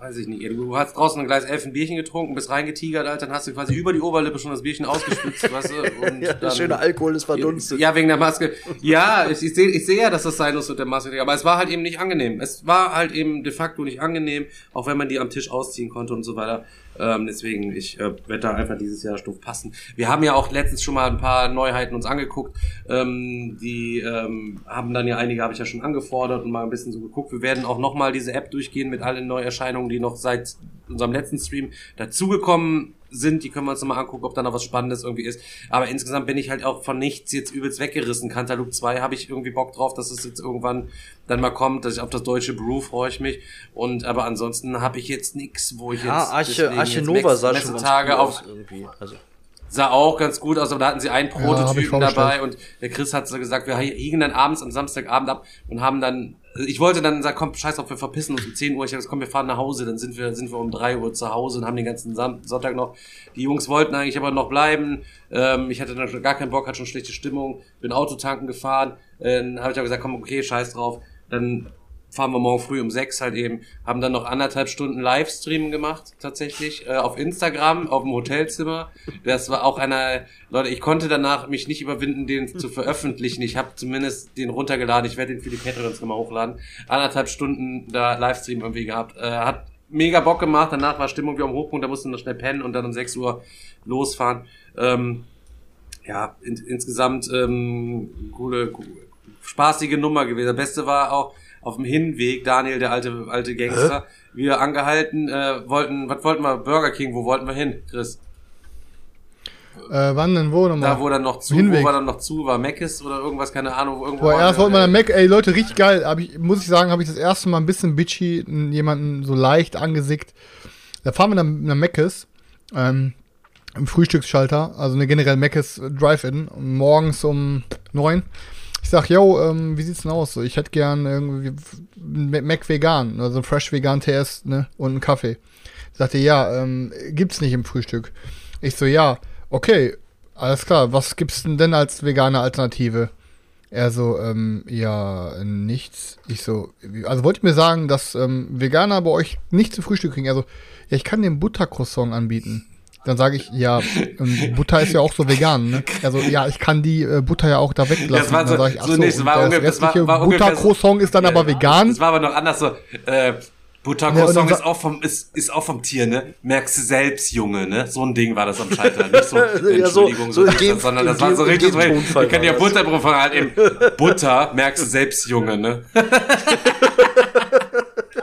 [SPEAKER 3] weiß ich nicht, du hast draußen ein Glas Elfenbierchen getrunken, bist reingetigert, Alter, dann hast du quasi über die Oberlippe schon das Bierchen ausgespritzt, <laughs> weißt du? Und
[SPEAKER 5] Ja, der schöne Alkohol ist verdunstet.
[SPEAKER 3] Ja, wegen der Maske. Ja, ich, ich sehe ich seh ja, dass das sein muss mit der Maske, aber es war halt eben nicht angenehm. Es war halt eben de facto nicht angenehm, auch wenn man die am Tisch ausziehen konnte und so weiter. Ähm, deswegen, ich äh, werde da einfach dieses Jahr stumpf passen. Wir haben ja auch letztens schon mal ein paar Neuheiten uns angeguckt. Ähm, die ähm, haben dann ja einige, habe ich ja schon angefordert und mal ein bisschen so geguckt. Wir werden auch nochmal diese App durchgehen mit allen Neuerscheinungen, die noch seit unserem letzten Stream dazugekommen sind. Die können wir uns nochmal angucken, ob da noch was Spannendes irgendwie ist. Aber insgesamt bin ich halt auch von nichts jetzt übelst weggerissen. Cantaloupe 2 habe ich irgendwie Bock drauf, dass es jetzt irgendwann dann mal kommt. Dass ich auf das deutsche Brew freue ich mich. Und aber ansonsten habe ich jetzt nichts, wo ich
[SPEAKER 5] Ja,
[SPEAKER 3] jetzt
[SPEAKER 5] Arche, Arche
[SPEAKER 3] jetzt
[SPEAKER 5] Nova
[SPEAKER 3] Max-
[SPEAKER 5] sah schon ganz
[SPEAKER 3] Tage
[SPEAKER 5] cool
[SPEAKER 3] auf
[SPEAKER 5] aus irgendwie. Also,
[SPEAKER 3] sah auch ganz gut aus, aber da hatten sie einen Prototypen
[SPEAKER 4] vorbestellt.
[SPEAKER 3] dabei und der Chris hat so gesagt, wir hiegen dann abends am Samstagabend ab und haben dann, ich wollte dann sagen, komm, scheiß drauf, wir verpissen uns um 10 Uhr. Ich habe gesagt, komm, wir fahren nach Hause, dann sind wir, sind wir um 3 Uhr zu Hause und haben den ganzen Sonntag noch. Die Jungs wollten eigentlich aber noch bleiben. Ähm, ich hatte dann schon gar keinen Bock, hatte schon schlechte Stimmung, bin Autotanken gefahren. Äh, Dann habe ich aber gesagt, komm, okay, scheiß drauf. Dann fahren wir morgen früh um sechs halt eben, haben dann noch anderthalb Stunden Livestream gemacht, tatsächlich, äh, auf Instagram, auf dem Hotelzimmer. Das war auch einer, Leute, ich konnte danach mich nicht überwinden, den zu veröffentlichen. Ich habe zumindest den runtergeladen, ich werde den für die Patreons nochmal hochladen. Anderthalb Stunden da Livestream irgendwie gehabt. Äh, hat mega Bock gemacht, danach war Stimmung wie am Hochpunkt, da mussten wir schnell pennen und dann um 6 Uhr losfahren. Ähm, ja, in, insgesamt ähm, coole, coole, spaßige Nummer gewesen. Das Beste war auch auf dem Hinweg, Daniel, der alte, alte Gangster, wir angehalten, äh, wollten, was wollten wir? Burger King, wo wollten wir hin, Chris?
[SPEAKER 4] Äh, wann denn wo nochmal?
[SPEAKER 3] Da, wo dann noch zu,
[SPEAKER 4] Hinweg.
[SPEAKER 3] wo war dann noch zu, war Meckes oder irgendwas, keine Ahnung, wo irgendwo.
[SPEAKER 4] Boah, erst wollte man dann Mac, ey Leute, richtig geil. Hab ich, muss ich sagen, habe ich das erste Mal ein bisschen bitchy jemanden so leicht angesickt. Da fahren wir dann nach Meckes, ähm, im Frühstücksschalter, also eine generell Meckes Drive-In, morgens um neun. Ich sag, yo, ähm, wie sieht's denn aus? So, ich hätte gern irgendwie Mac vegan, also Fresh Vegan TS, ne, und einen Kaffee. Sagte, ja, ähm, gibt's nicht im Frühstück. Ich so, ja, okay, alles klar, was gibt's denn denn als vegane Alternative? Er so, ähm, ja, nichts. Ich so, also wollt ihr mir sagen, dass ähm, Veganer bei euch nicht zu Frühstück kriegen? Also, ja, ich kann einen Buttercroissant anbieten. Dann sage ich, ja, ähm, Butter ist ja auch so vegan, ne? Also, ja, ich kann die äh, Butter ja auch da weglassen.
[SPEAKER 3] Das war
[SPEAKER 4] dann
[SPEAKER 3] so-
[SPEAKER 4] sag ich, ach
[SPEAKER 3] so
[SPEAKER 4] so,
[SPEAKER 3] nicht,
[SPEAKER 4] und
[SPEAKER 3] war
[SPEAKER 4] das
[SPEAKER 3] ungefähr- es war-
[SPEAKER 4] restliche
[SPEAKER 3] war ungefähr so-
[SPEAKER 4] Buttercroissant ist dann
[SPEAKER 3] Ja,
[SPEAKER 4] aber vegan.
[SPEAKER 3] Das war aber noch anders so. Äh,
[SPEAKER 4] Ja,
[SPEAKER 3] Buttercroissant
[SPEAKER 4] und dann
[SPEAKER 3] ist auch vom ist, ist auch vom Tier, ne? Merkst du selbst, Junge, ne? So ein Ding war das am Schalter, nicht so <laughs>
[SPEAKER 5] Ja, so-
[SPEAKER 3] Entschuldigung,
[SPEAKER 5] so
[SPEAKER 3] das, sondern das war so richtig so. Ich kann
[SPEAKER 5] war
[SPEAKER 3] ja
[SPEAKER 5] das.
[SPEAKER 3] Butterbrot halt eben Butter, merkst du selbst, Junge, ne? <laughs>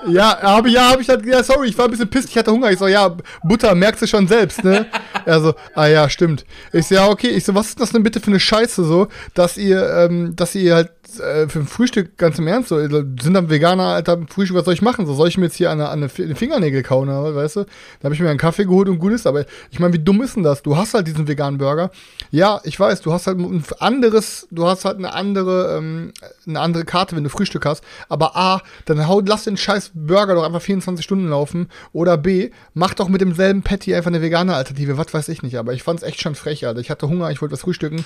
[SPEAKER 4] Ja, habe ja, habe ich halt, ja, sorry, ich war ein bisschen pisst, ich hatte Hunger. Ich so, ja, Butter, merkst du schon selbst, ne? <laughs> Er so, ah ja, stimmt. Ich so, ja, okay. Ich so, was ist das denn bitte für eine Scheiße so, dass ihr, ähm, dass ihr halt äh, für ein Frühstück ganz im Ernst so, sind dann Veganer, Alter, Frühstück, was soll ich machen? So, soll ich mir jetzt hier an, an den Fingernägel kauen, weißt du? Da habe ich mir einen Kaffee geholt und gut ist, aber ich meine, wie dumm ist denn das? Du hast halt diesen veganen Burger. Ja, ich weiß, du hast halt ein anderes, du hast halt eine andere, ähm, eine andere Karte, wenn du Frühstück hast. Aber A, dann hau, lass den scheiß Burger doch einfach 24 Stunden laufen. Oder B, mach doch mit demselben Patty einfach eine vegane Alternative. Was weiß ich nicht. Aber ich fand's echt schon frech, Alter. Ich hatte Hunger, ich wollte was frühstücken.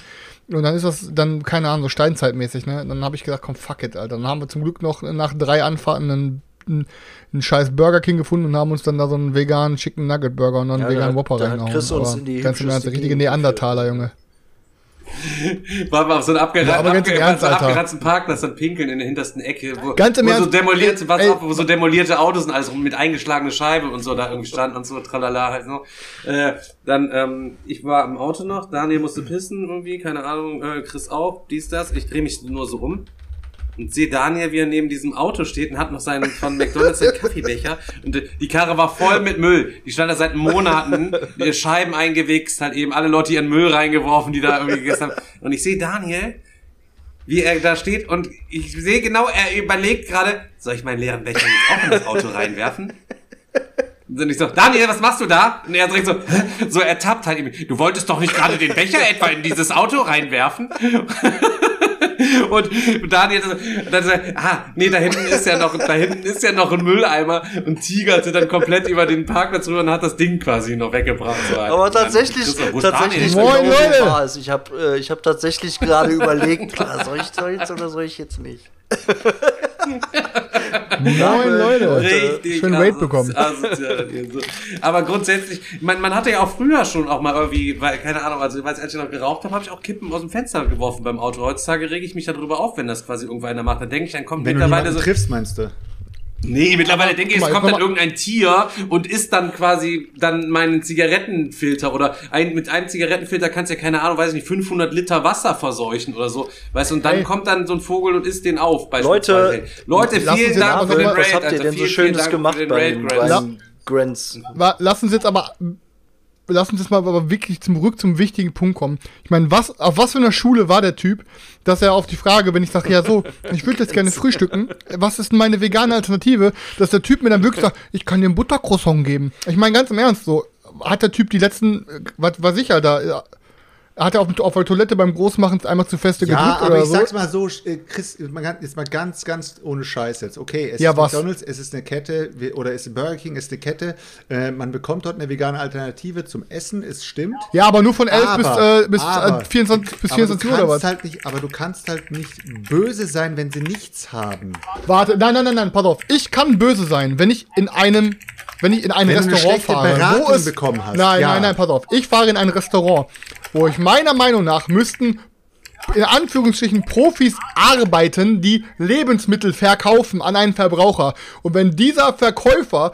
[SPEAKER 4] Und dann ist das dann, keine Ahnung, so steinzeitmäßig, ne? Dann habe ich gesagt, komm, fuck it, Alter. Dann haben wir zum Glück noch nach drei Anfahrten einen, einen, einen scheiß Burger King gefunden und haben uns dann da so einen veganen Chicken Nugget Burger und dann einen
[SPEAKER 5] Ja,
[SPEAKER 4] veganen
[SPEAKER 5] da-
[SPEAKER 4] Whopper reingehauen.
[SPEAKER 5] Chris uns in die
[SPEAKER 4] ganz im Ernst, richtige Neandertaler, Junge. <laughs>
[SPEAKER 3] War mal auf so einen abgerannt,
[SPEAKER 4] Ja,
[SPEAKER 3] abge
[SPEAKER 4] Ernst,
[SPEAKER 3] so abgeranzten Parkplatz dann pinkeln in der hintersten Ecke, wo,
[SPEAKER 4] Ganz im
[SPEAKER 3] wo so
[SPEAKER 4] Ernst,
[SPEAKER 3] demolierte, was
[SPEAKER 4] ey,
[SPEAKER 3] wo so demolierte Autos und alles mit eingeschlagene Scheibe und so da irgendwie standen und so tralala halt so. Äh, dann, ähm, ich war im Auto noch, Daniel musste pissen irgendwie, keine Ahnung, äh, Chris auch, dies, das. Ich drehe mich nur so um und sehe Daniel, wie er neben diesem Auto steht und hat noch seinen von McDonalds den Kaffeebecher und äh, die Karre war voll mit Müll. Die stand da seit Monaten, die Scheiben eingewichst, halt eben alle Leute ihren Müll reingeworfen, die da irgendwie gegessen haben. Und ich sehe Daniel, wie er da steht und ich sehe genau, er überlegt gerade, soll ich meinen leeren Becher jetzt auch in das Auto reinwerfen? Und ich so, Daniel, was machst du da? Und er direkt so, so ertappt halt eben, du wolltest doch nicht gerade den Becher etwa in dieses Auto reinwerfen? <laughs> Und Daniel dann so, ah, nee, da hinten ist ja noch, da hinten ist ja noch ein Mülleimer und tigerte dann komplett über den Parkplatz rüber und hat das Ding quasi noch weggebracht. So.
[SPEAKER 5] Aber
[SPEAKER 3] Und dann,
[SPEAKER 5] tatsächlich, tatsächlich?
[SPEAKER 4] Moin, Leute!
[SPEAKER 5] war es. Ich habe äh, ich hab tatsächlich gerade überlegt, klar, soll ich, soll ich jetzt oder soll ich jetzt nicht? <laughs>
[SPEAKER 4] Moin Leute.
[SPEAKER 3] Richtig
[SPEAKER 4] Schön Raid bekommen.
[SPEAKER 3] Aber grundsätzlich, man, man hatte ja auch früher schon auch mal irgendwie, weil, keine Ahnung, also als ich noch geraucht habe, habe ich auch Kippen aus dem Fenster geworfen beim Auto. Heutzutage rege ich mich darüber auf, wenn das quasi irgendwo einer macht. Dann denke ich, dann kommt
[SPEAKER 6] Wenn du
[SPEAKER 3] mittlerweile
[SPEAKER 6] jemanden
[SPEAKER 3] so.
[SPEAKER 6] triffst, meinst du?
[SPEAKER 3] Nee, mittlerweile denke ich, es
[SPEAKER 4] mal,
[SPEAKER 3] kommt dann irgendein Tier und isst dann quasi dann meinen Zigarettenfilter oder ein, mit einem Zigarettenfilter kannst du ja keine Ahnung, weiß ich nicht, 500 Liter Wasser verseuchen oder so, weißt du, und dann
[SPEAKER 4] Hey.
[SPEAKER 3] kommt dann so ein Vogel und isst den auf.
[SPEAKER 5] Leute,
[SPEAKER 3] beispielsweise. Leute, vielen Dank für den Raid,
[SPEAKER 5] Was habt ihr denn so Schönes
[SPEAKER 3] Dank
[SPEAKER 5] gemacht beim, beim Grants?
[SPEAKER 4] Lass uns jetzt aber, lass uns jetzt mal aber wirklich zurück zum wichtigen Punkt kommen. Ich meine, was, auf was für einer Schule war der Typ, dass er auf die Frage, wenn ich sage, ja so, ich würde jetzt gerne frühstücken, was ist denn meine vegane Alternative, dass der Typ mir dann wirklich sagt, ich kann dir ein Buttercroissant geben. Ich meine, ganz im Ernst, so, hat der Typ die letzten, äh, was war sicher da, ja, hat er auf, auf der Toilette beim Großmachen einmal zu feste
[SPEAKER 6] Ja,
[SPEAKER 4] gedrückt
[SPEAKER 6] aber
[SPEAKER 4] oder
[SPEAKER 6] ich
[SPEAKER 4] so?
[SPEAKER 6] sag's mal so, äh, Chris, man kann, jetzt mal ganz, ganz ohne Scheiß jetzt. Okay, es
[SPEAKER 4] Ja,
[SPEAKER 6] ist
[SPEAKER 4] was?
[SPEAKER 6] McDonalds, es ist eine Kette, oder es ist Burger King, es ist eine Kette. Äh, man bekommt dort eine vegane Alternative zum Essen, es stimmt.
[SPEAKER 4] Ja, aber nur von 11
[SPEAKER 6] Aber-
[SPEAKER 4] bis, äh, bis
[SPEAKER 6] aber-
[SPEAKER 4] äh, 24, bis
[SPEAKER 6] aber du
[SPEAKER 4] 24 Uhr oder was?
[SPEAKER 6] Halt nicht, aber du kannst halt nicht böse sein, wenn sie nichts haben.
[SPEAKER 4] Warte, nein, nein, nein, nein, pass auf. Ich kann böse sein, wenn ich in einem, wenn ich in ein
[SPEAKER 6] Wenn
[SPEAKER 4] Restaurant fahre, wo
[SPEAKER 6] Beratung
[SPEAKER 4] es
[SPEAKER 6] bekommen hast,
[SPEAKER 4] Nein,
[SPEAKER 6] ja.
[SPEAKER 4] nein, nein, pass auf. Ich fahre in ein Restaurant, wo ich meiner Meinung nach müssten in Anführungsstrichen Profis arbeiten, die Lebensmittel verkaufen an einen Verbraucher. Und wenn dieser Verkäufer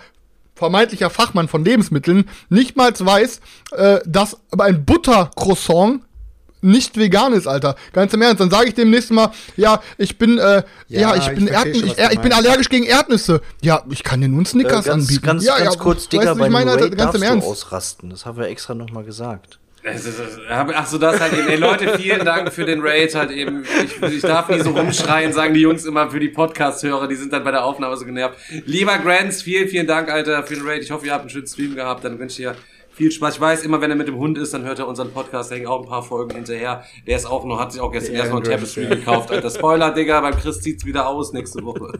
[SPEAKER 4] vermeintlicher Fachmann von Lebensmitteln nicht mal weiß, äh, dass ein Buttercroissant nicht vegan ist, Alter. Ganz im Ernst. Dann sage ich dem nächsten Mal, ja, ich bin, äh, ja,
[SPEAKER 6] Ja,
[SPEAKER 4] ich
[SPEAKER 6] ich
[SPEAKER 4] bin,
[SPEAKER 6] schon,
[SPEAKER 4] ich,
[SPEAKER 6] du
[SPEAKER 4] ich bin allergisch gegen Erdnüsse. Ja, ich kann dir einen Snickers
[SPEAKER 5] Äh, ganz,
[SPEAKER 4] anbieten.
[SPEAKER 5] ganz,
[SPEAKER 4] ja,
[SPEAKER 5] ganz
[SPEAKER 4] ja,
[SPEAKER 5] kurz,
[SPEAKER 4] weißt
[SPEAKER 5] Digga,
[SPEAKER 4] wie
[SPEAKER 5] bei
[SPEAKER 4] ich meine, Alter, ganz im Ernst.
[SPEAKER 5] ausrasten. Das haben wir extra nochmal gesagt.
[SPEAKER 3] Ach so, das halt eben. Ey, Leute, vielen Dank für den Raid halt eben. Ich, ich darf nie so rumschreien, sagen die Jungs immer für die Podcast-Hörer, die sind dann bei der Aufnahme so genervt. Lieber Grants, vielen, vielen Dank, Alter, für den Raid. Ich hoffe, ihr habt einen schönen Stream gehabt. Dann wünsche ich dir viel Spaß. Ich weiß, immer wenn er mit dem Hund ist, dann hört er unseren Podcast, da hängen auch ein paar Folgen hinterher. Der ist auch noch, hat sich auch gestern erst noch ein Tapestry gekauft, Alter. Spoiler, Digga, beim Chris zieht's wieder aus nächste Woche. <laughs>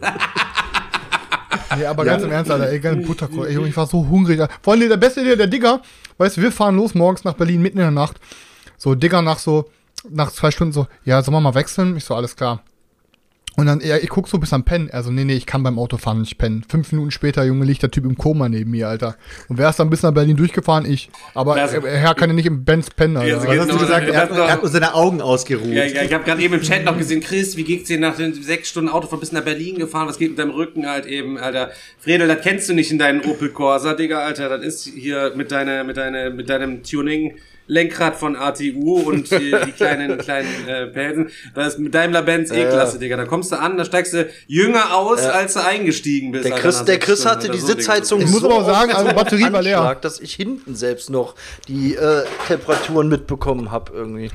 [SPEAKER 4] Ja, aber ganz im Ernst, Alter, ey, geil, Butterkohl. Ey, ich war so hungrig. Vor allem der beste Idee, der Digger, weißt du, wir fahren los morgens nach Berlin mitten in der Nacht. So, Digger nach so, nach zwei Stunden so, ja, sollen wir mal wechseln? Ich so, alles klar. Und dann, ja, ich guck so bis am Pennen. Also, nee, nee, ich kann beim Autofahren nicht pennen. Fünf Minuten später, Junge, liegt der Typ im Koma neben mir, Alter. Und wer ist dann bis nach Berlin durchgefahren? Ich. Aber
[SPEAKER 3] Also-
[SPEAKER 4] er, er kann ja nicht im Benz pennen, Alter.
[SPEAKER 3] Ja, so
[SPEAKER 6] Was
[SPEAKER 3] geht-
[SPEAKER 6] hast du
[SPEAKER 3] Genau,
[SPEAKER 6] gesagt? Er, hat-
[SPEAKER 3] das-
[SPEAKER 6] er hat nur seine Augen ausgeruht.
[SPEAKER 3] Ja, ja, ich habe gerade eben im Chat noch gesehen, Chris, wie geht's dir nach den sechs Stunden Autofahren bis nach Berlin gefahren? Was geht mit deinem Rücken halt eben, Alter? Fredel, das kennst du nicht in deinen Opel Corsa, Digga, Alter. Das ist hier mit deiner, mit deiner, mit deinem Tuning. Lenkrad von ATU und die, die <laughs> kleinen kleinen äh, Pelsen. Das ist mit Daimler Benz E-Klasse, Digga. Da kommst du an, da steigst du jünger aus, als du eingestiegen bist.
[SPEAKER 5] Der Chris, der Chris hatte
[SPEAKER 3] oder
[SPEAKER 5] die
[SPEAKER 3] so.
[SPEAKER 5] Sitzheizung
[SPEAKER 4] Ich muss
[SPEAKER 5] so
[SPEAKER 4] aber auch sagen, also <laughs> Batterie war leer.
[SPEAKER 5] Anschlag, dass ich hinten selbst noch die äh, Temperaturen mitbekommen habe irgendwie.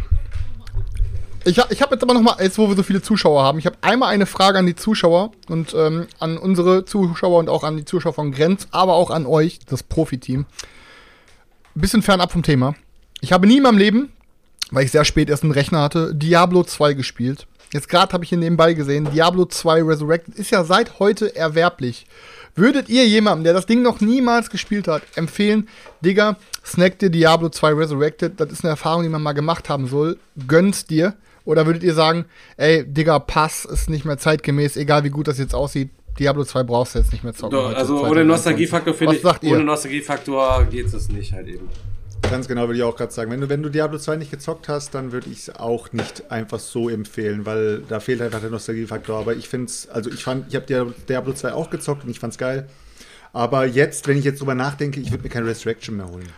[SPEAKER 4] Ich, ich habe jetzt aber noch mal, jetzt wo wir so viele Zuschauer haben, ich habe einmal eine Frage an die Zuschauer und ähm, an unsere Zuschauer und auch an die Zuschauer von Grenz, aber auch an euch, das Profiteam. Bisschen fernab vom Thema. Ich habe nie in meinem Leben, weil ich sehr spät erst einen Rechner hatte, Diablo 2 gespielt. Jetzt gerade habe ich hier nebenbei gesehen, Diablo 2 Resurrected ist ja seit heute erwerblich. Würdet ihr jemandem, der das Ding noch niemals gespielt hat, empfehlen, Digga, snack dir Diablo 2 Resurrected, das ist eine Erfahrung, die man mal gemacht haben soll, gönn's dir? Oder würdet ihr sagen, ey, Digga, Pass ist nicht mehr zeitgemäß, egal wie gut das jetzt aussieht, Diablo 2 brauchst du jetzt nicht mehr zocken.
[SPEAKER 3] Doch, also ohne
[SPEAKER 4] 2021.
[SPEAKER 3] Nostalgiefaktor finde ich,
[SPEAKER 4] sagt ihr?
[SPEAKER 3] ohne Nostalgiefaktor geht es nicht halt eben.
[SPEAKER 6] Ganz genau, würde ich auch gerade sagen. Wenn du, wenn du Diablo 2 nicht gezockt hast, dann würde ich es auch nicht einfach so empfehlen, weil da fehlt einfach der Nostalgiefaktor. Aber ich finde es, also ich fand, ich habe Diablo, Diablo 2 auch gezockt und ich fand's geil. Aber jetzt, wenn ich jetzt drüber nachdenke, ich würde mir kein Resurrection mehr holen.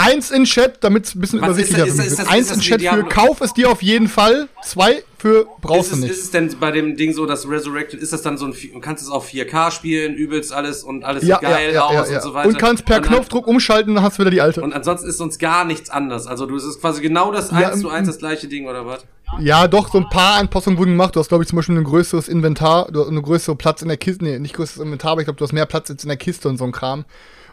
[SPEAKER 4] Eins in Chat, damit es ein bisschen
[SPEAKER 3] Was
[SPEAKER 4] übersichtlicher
[SPEAKER 3] ist das- ist
[SPEAKER 4] wird.
[SPEAKER 3] das- ist
[SPEAKER 4] Eins in Chat für Kauf es dir auf jeden Fall. Zwei für brauchst
[SPEAKER 3] ist
[SPEAKER 4] du nicht.
[SPEAKER 3] Ist es denn bei dem Ding so, dass Resurrected, ist das dann so ein, vi- kannst du es auf 4K spielen, übelst alles und alles
[SPEAKER 4] ja,
[SPEAKER 3] sieht geil
[SPEAKER 4] ja, ja,
[SPEAKER 3] aus und so weiter.
[SPEAKER 4] Und kannst per
[SPEAKER 3] Und an-
[SPEAKER 4] Knopfdruck umschalten, dann hast du wieder die alte.
[SPEAKER 3] Und ansonsten ist sonst gar nichts anders. Also du, es ist quasi genau das
[SPEAKER 4] Ja,
[SPEAKER 3] 1 zu
[SPEAKER 4] ähm,
[SPEAKER 3] 1 das gleiche Ding, oder was?
[SPEAKER 4] Ja, doch, so ein paar Anpassungen wurden gemacht. Du hast, glaube ich, zum Beispiel ein größeres Inventar, du hast eine größere Platz in der Kiste. Nee, nicht größeres Inventar, aber ich glaube, du hast mehr Platz jetzt in der Kiste und so ein Kram.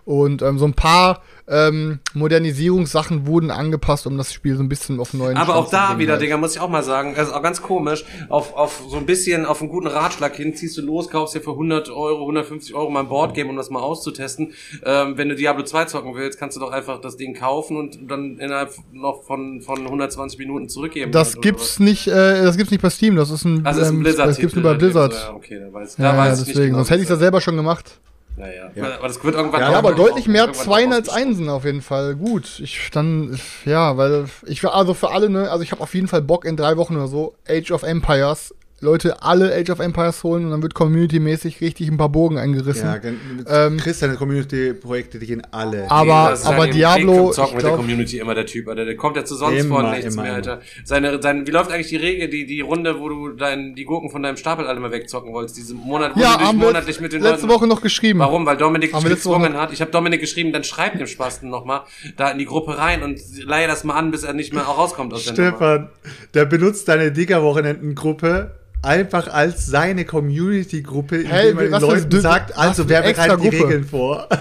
[SPEAKER 4] Und ähm, so ein paar ähm, Modernisierungssachen wurden angepasst, um das Spiel so ein bisschen auf neuen
[SPEAKER 3] Aber
[SPEAKER 4] Stand
[SPEAKER 3] auch da wieder,
[SPEAKER 4] halt.
[SPEAKER 3] Digga, muss ich auch mal sagen, also auch ganz komisch, auf, auf so ein bisschen, auf einen guten Ratschlag hin, ziehst du los, kaufst dir für 100 Euro, 150 Euro mal ein Boardgame, um das mal auszutesten. Ähm, wenn du Diablo 2 zocken willst, kannst du doch einfach das Ding kaufen und dann innerhalb noch von, von 120 Minuten zurückgeben.
[SPEAKER 4] Das
[SPEAKER 3] oder
[SPEAKER 4] gibt's gibt's nicht, äh, das gibt's nicht bei Steam, das ist ein,
[SPEAKER 3] Also ist ein
[SPEAKER 4] ähm,
[SPEAKER 3] Blizzard.
[SPEAKER 4] das gibt's nur bei Blizzard.
[SPEAKER 3] Ja, okay, dann weiß,
[SPEAKER 4] Ja,
[SPEAKER 3] da
[SPEAKER 4] ja,
[SPEAKER 3] weiß ich
[SPEAKER 4] deswegen,
[SPEAKER 3] nicht genau,
[SPEAKER 4] sonst hätte ich das selber schon gemacht.
[SPEAKER 3] Naja, aber das wird irgendwann.
[SPEAKER 6] Ja,
[SPEAKER 4] Ja, aber deutlich mehr Zweien als. Einsen auf jeden Fall. Gut, ich dann, ja, weil ich war also für alle, ne, also ich habe auf jeden Fall Bock in drei Wochen oder so Age of Empires. Leute, alle Age of Empires holen und dann wird community-mäßig richtig ein paar Bogen eingerissen.
[SPEAKER 6] Ja,
[SPEAKER 4] Ähm,
[SPEAKER 6] Chris, deine Community-Projekte, die gehen alle.
[SPEAKER 4] Aber-
[SPEAKER 3] ist
[SPEAKER 4] aber Diablo,
[SPEAKER 3] Zocken mit der
[SPEAKER 4] glaub-
[SPEAKER 3] Community immer der Typ, Alter. Der kommt ja zu sonst
[SPEAKER 6] Immer,
[SPEAKER 3] von nichts
[SPEAKER 6] immer,
[SPEAKER 3] mehr. Alter. Seine, sein, wie läuft eigentlich die Regel, die, die Runde, wo du dein, die Gurken von deinem Stapel alle mal wegzocken wolltest? Diese Monat, wo
[SPEAKER 4] ja,
[SPEAKER 3] du dich monatlich mit den
[SPEAKER 4] letzte
[SPEAKER 3] Leuten.
[SPEAKER 4] Woche noch geschrieben.
[SPEAKER 3] Warum? Weil Dominik
[SPEAKER 4] Haben
[SPEAKER 3] gezwungen hat. Ich habe Dominik geschrieben, dann schreib dem Spasten nochmal da in die Gruppe rein und leihe das mal an, bis er nicht mehr rauskommt aus der Nummer.
[SPEAKER 6] Stefan, der benutzt deine Digger-Wochenenden-Gruppe einfach als seine Community-Gruppe,
[SPEAKER 4] Hey,
[SPEAKER 6] indem er den Leuten
[SPEAKER 4] du-
[SPEAKER 6] sagt, also wer bereitet die? Regeln vor. <laughs>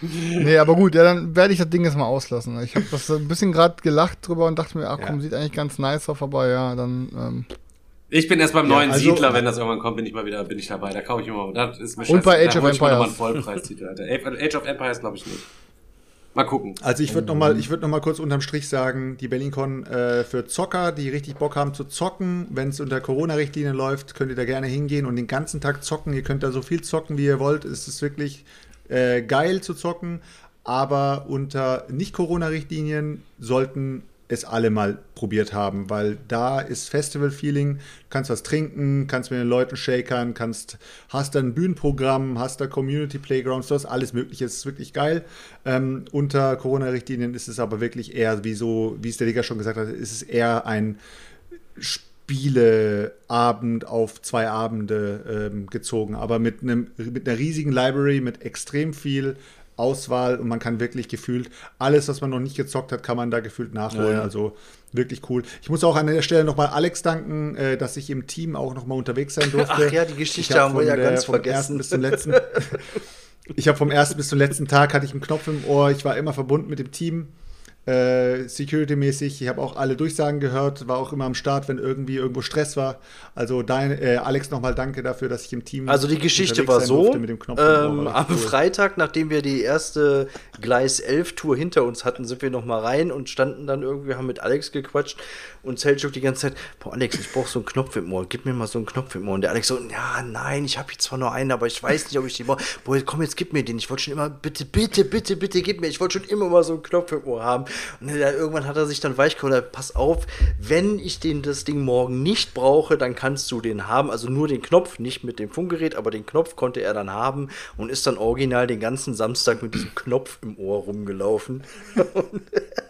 [SPEAKER 4] Nee, aber gut, ja, dann werde ich das Ding jetzt mal auslassen. Ich habe das ein bisschen gerade gelacht drüber und dachte mir, ach komm,
[SPEAKER 6] Ja.
[SPEAKER 4] sieht eigentlich ganz nice auf, aber ja, dann, ähm,
[SPEAKER 3] Ich bin erst beim
[SPEAKER 6] Ja,
[SPEAKER 3] neuen
[SPEAKER 6] also-
[SPEAKER 3] Siedler, wenn das irgendwann kommt, bin ich mal wieder, bin ich dabei. Da kaufe ich immer. Das ist mir
[SPEAKER 4] Und bei. Age
[SPEAKER 3] Da
[SPEAKER 4] of
[SPEAKER 3] hol ich mal
[SPEAKER 4] Empires.
[SPEAKER 3] einen Vollpreistitel, Alter. <laughs> Age of Empires glaube ich nicht. Mal gucken.
[SPEAKER 6] Also ich würde noch mal, ich würde noch mal kurz unterm Strich sagen, die BerlinCon äh, für Zocker, die richtig Bock haben zu zocken, wenn es unter Corona-Richtlinien läuft, könnt ihr da gerne hingehen und den ganzen Tag zocken. Ihr könnt da so viel zocken, wie ihr wollt. Es ist wirklich äh, geil zu zocken, aber unter Nicht-Corona-Richtlinien sollten es alle mal probiert haben, weil da ist Festival-Feeling, kannst was trinken, kannst mit den Leuten shakern, kannst, hast da ein Bühnenprogramm, hast da Community-Playgrounds, du hast alles mögliche, es ist wirklich geil. Ähm, unter Corona-Richtlinien ist es aber wirklich eher, wie so, wie es der Digger schon gesagt hat, ist es eher ein Spieleabend auf zwei Abende ähm, gezogen, aber mit, einem, mit einer riesigen Library, mit extrem viel Auswahl und man kann wirklich gefühlt alles, was man noch nicht gezockt hat, kann man da gefühlt nachholen.
[SPEAKER 3] Ja, ja.
[SPEAKER 6] Also wirklich cool. Ich muss auch an der Stelle nochmal Alex danken, äh, dass ich im Team auch nochmal unterwegs sein <laughs> durfte.
[SPEAKER 5] Ach ja, die Geschichte
[SPEAKER 6] Ich hab
[SPEAKER 5] haben wir ja
[SPEAKER 6] der-
[SPEAKER 5] ganz
[SPEAKER 6] vom
[SPEAKER 5] vergessen.
[SPEAKER 6] Ersten bis zum letzten. <laughs> ich habe vom ersten bis zum letzten Tag hatte ich einen Knopf im Ohr. Ich war immer verbunden mit dem Team. Äh, Security-mäßig, ich habe auch alle Durchsagen gehört, war auch immer am Start, wenn irgendwie irgendwo Stress war. Also dein, äh, Alex nochmal danke dafür, dass ich im Team.
[SPEAKER 5] Also die Geschichte war so, ähm, am
[SPEAKER 6] cool.
[SPEAKER 5] Freitag, nachdem wir die erste Gleis 11 Tour hinter uns hatten, sind wir noch mal rein und standen dann irgendwie, haben mit Alex gequatscht und Selchuk die ganze Zeit, boah Alex, ich brauche so einen Knopf im Ohr, gib mir mal so einen Knopf im Ohr. Und der Alex so, ja, nein, ich habe hier zwar nur einen, aber ich weiß nicht, ob ich den brauche. Boah, komm, jetzt gib mir den. Ich wollte schon immer, bitte, bitte, bitte, bitte, gib mir. Ich wollte schon immer mal so einen Knopf im Ohr haben. Und dann, irgendwann hat er sich dann weich geholt, pass auf, wenn ich den, das Ding morgen nicht brauche, dann kannst du den haben. Also nur den Knopf, nicht mit dem Funkgerät, aber den Knopf konnte er dann haben und ist dann original den ganzen Samstag mit diesem Knopf im Ohr rumgelaufen. <laughs> <laughs>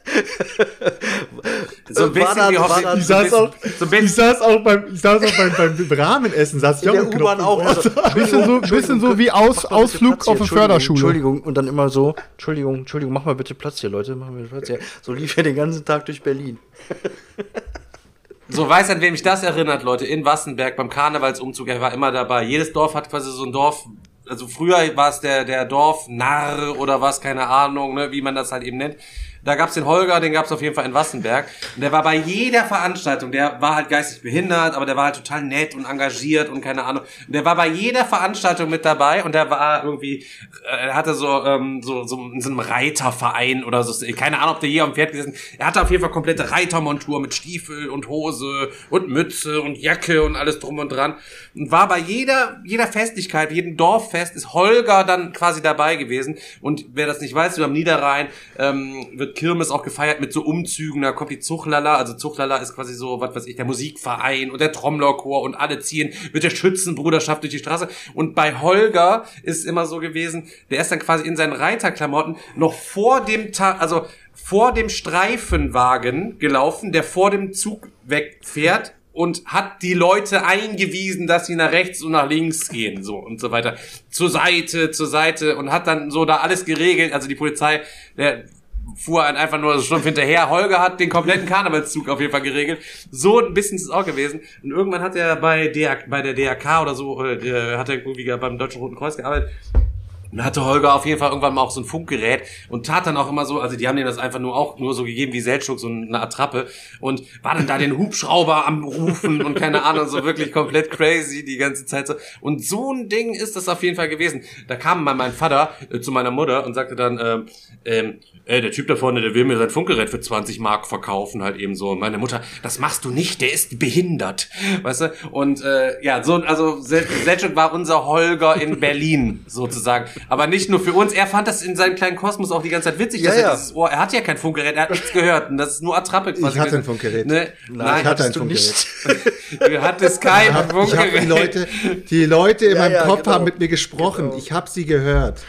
[SPEAKER 3] So ein bisschen
[SPEAKER 5] dann-
[SPEAKER 3] wie Hoffnung-
[SPEAKER 6] Ich saß, auch,
[SPEAKER 3] so
[SPEAKER 6] ich saß auch beim, ich saß auch beim, beim Rahmenessen, saß ich
[SPEAKER 5] In
[SPEAKER 6] auch
[SPEAKER 5] der
[SPEAKER 6] mit Knopf
[SPEAKER 5] U-Bahn auch. Also, <laughs>
[SPEAKER 4] Bisschen so- bisschen so wie Aus- Ausflug auf eine Förderschule.
[SPEAKER 5] Entschuldigung, und dann immer so, Entschuldigung, Entschuldigung, mach mal bitte Platz hier, Leute, mach mal bitte Platz hier. So lief er den ganzen Tag durch Berlin.
[SPEAKER 3] So, weiß an wem mich das erinnert, Leute, in Wassenberg beim Karnevalsumzug, er war immer dabei. Jedes Dorf hat quasi so ein Dorf, also früher war es der, der Dorfnarr oder was, keine Ahnung, ne, wie man das halt eben nennt. Da gab's den Holger, den gab's auf jeden Fall in Wassenberg. Und der war bei jeder Veranstaltung, der war halt geistig behindert, aber der war halt total nett und engagiert und keine Ahnung. Und der war bei jeder Veranstaltung mit dabei und der war irgendwie, äh, er hatte so, ähm, so, so in so einem Reiterverein oder so, keine Ahnung, ob der je am Pferd gesessen Er hatte auf jeden Fall komplette Reitermontur mit Stiefel und Hose und Mütze und Jacke und alles drum und dran. Und war bei jeder, jeder Festlichkeit, jedem Dorffest ist Holger dann quasi dabei gewesen. Und wer das nicht weiß, über am Niederrhein ähm, wird Kirmes auch gefeiert mit so Umzügen. Da kommt die Zuchlala, also Zuchlala ist quasi so, was weiß ich, der Musikverein und der Trommlerchor und alle ziehen mit der Schützenbruderschaft durch die Straße. Und bei Holger ist immer so gewesen, der ist dann quasi in seinen Reiterklamotten noch vor dem Tag, also vor dem Streifenwagen gelaufen, der vor dem Zug wegfährt und hat die Leute eingewiesen, dass sie nach rechts und nach links gehen, so und so weiter. Zur Seite, zur Seite und hat dann so da alles geregelt. Also die Polizei, der fuhr einen einfach nur stumpf hinterher. Holger hat den kompletten Karnevalszug auf jeden Fall geregelt. So ein bisschen ist es auch gewesen. Und irgendwann hat er bei, DRK, bei der DRK oder so, äh, hat er irgendwie beim Deutschen Roten Kreuz gearbeitet. Und hatte Holger auf jeden Fall irgendwann mal auch so ein Funkgerät und tat dann auch immer so, also die haben denen das einfach nur auch nur so gegeben wie Seltschuk, so eine Attrappe und war dann da den Hubschrauber am Rufen und keine Ahnung, so wirklich komplett crazy die ganze Zeit so. Und so ein Ding ist das auf jeden Fall gewesen. Da kam mal mein Vater äh, zu meiner Mutter und sagte dann, ähm, ähm, ey, der Typ da vorne, der will mir sein Funkgerät für 20 Mark verkaufen, halt eben so. Und meine Mutter, das machst du nicht, der ist behindert, weißt du? Und äh, ja, so, also Sel- Selçuk war unser Holger in Berlin sozusagen. Aber nicht nur für uns, er fand das in seinem kleinen Kosmos auch die ganze Zeit witzig,
[SPEAKER 5] Ja,
[SPEAKER 3] dass er
[SPEAKER 5] ja.
[SPEAKER 3] dieses Ohr, er hat ja kein Funkgerät, er hat nichts gehört und das ist nur Attrappe quasi.
[SPEAKER 6] Ich hatte ein. Funkgerät.
[SPEAKER 3] Ne? Nein,
[SPEAKER 6] ich hatte ein
[SPEAKER 5] du
[SPEAKER 6] Funkgerät.
[SPEAKER 5] nicht. <laughs>
[SPEAKER 3] du hattest kein
[SPEAKER 6] Ich habe
[SPEAKER 3] Funkgerät.
[SPEAKER 6] die Leute, die Leute in
[SPEAKER 5] Ja,
[SPEAKER 6] meinem
[SPEAKER 5] ja,
[SPEAKER 6] Kopf
[SPEAKER 5] genau.
[SPEAKER 6] haben mit mir gesprochen.
[SPEAKER 5] Genau.
[SPEAKER 6] Ich habe sie gehört.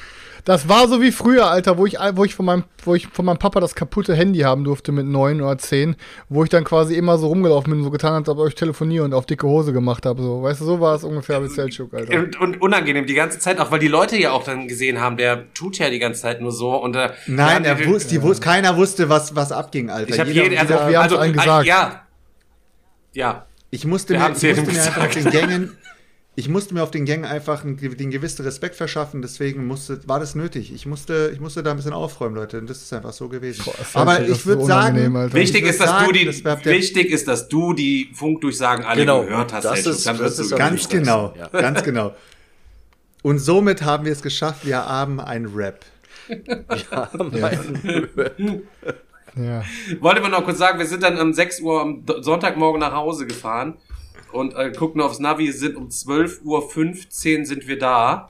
[SPEAKER 4] Das war so wie früher, Alter, wo ich, wo ich von meinem, wo ich von meinem Papa das kaputte Handy haben durfte mit neun oder zehn, wo ich dann quasi immer so rumgelaufen bin und so getan habe, als ob ich telefoniere und auf dicke Hose gemacht habe. So, weißt du, so war es ungefähr mit Selchuk, Alter.
[SPEAKER 3] Und, und unangenehm die ganze Zeit, auch weil die Leute ja auch dann gesehen haben, der tut ja die ganze Zeit nur so und äh,
[SPEAKER 6] Nein, er wusste, die wusste, keiner wusste, was, was abging, Alter.
[SPEAKER 3] Ich habe
[SPEAKER 6] Jeder-
[SPEAKER 3] jeden, also,
[SPEAKER 4] jeder- wir
[SPEAKER 3] also,
[SPEAKER 4] allen
[SPEAKER 3] äh,
[SPEAKER 4] gesagt.
[SPEAKER 3] ja, ja,
[SPEAKER 6] Ich musste
[SPEAKER 3] Wir
[SPEAKER 6] mir, ich
[SPEAKER 3] jedem
[SPEAKER 6] musste mir einfach auf den. Gängen, ich musste mir auf den Gängen einfach einen, den gewissen Respekt verschaffen, deswegen musste, war das nötig. Ich musste, ich musste da ein bisschen aufräumen, Leute, und das ist einfach so gewesen.
[SPEAKER 4] das
[SPEAKER 6] Aber ich würde
[SPEAKER 4] so
[SPEAKER 6] sagen,
[SPEAKER 4] Alter.
[SPEAKER 3] wichtig
[SPEAKER 6] würd
[SPEAKER 3] ist, dass du
[SPEAKER 6] sagen,
[SPEAKER 3] die,
[SPEAKER 6] das
[SPEAKER 3] wichtig ist, dass du die Funkdurchsagen alle
[SPEAKER 5] Genau,
[SPEAKER 3] gehört hast.
[SPEAKER 5] das ist-
[SPEAKER 3] Dann
[SPEAKER 5] das
[SPEAKER 3] du
[SPEAKER 5] ist
[SPEAKER 6] ganz genau,
[SPEAKER 5] Ja.
[SPEAKER 6] ganz genau. Und somit haben wir es geschafft, wir haben ein Rap.
[SPEAKER 4] Ja.
[SPEAKER 3] Wollte man noch kurz sagen, wir sind dann um 6 Uhr am Sonntagmorgen nach Hause gefahren und äh, gucken aufs Navi, sind um 12.15 Uhr sind wir da.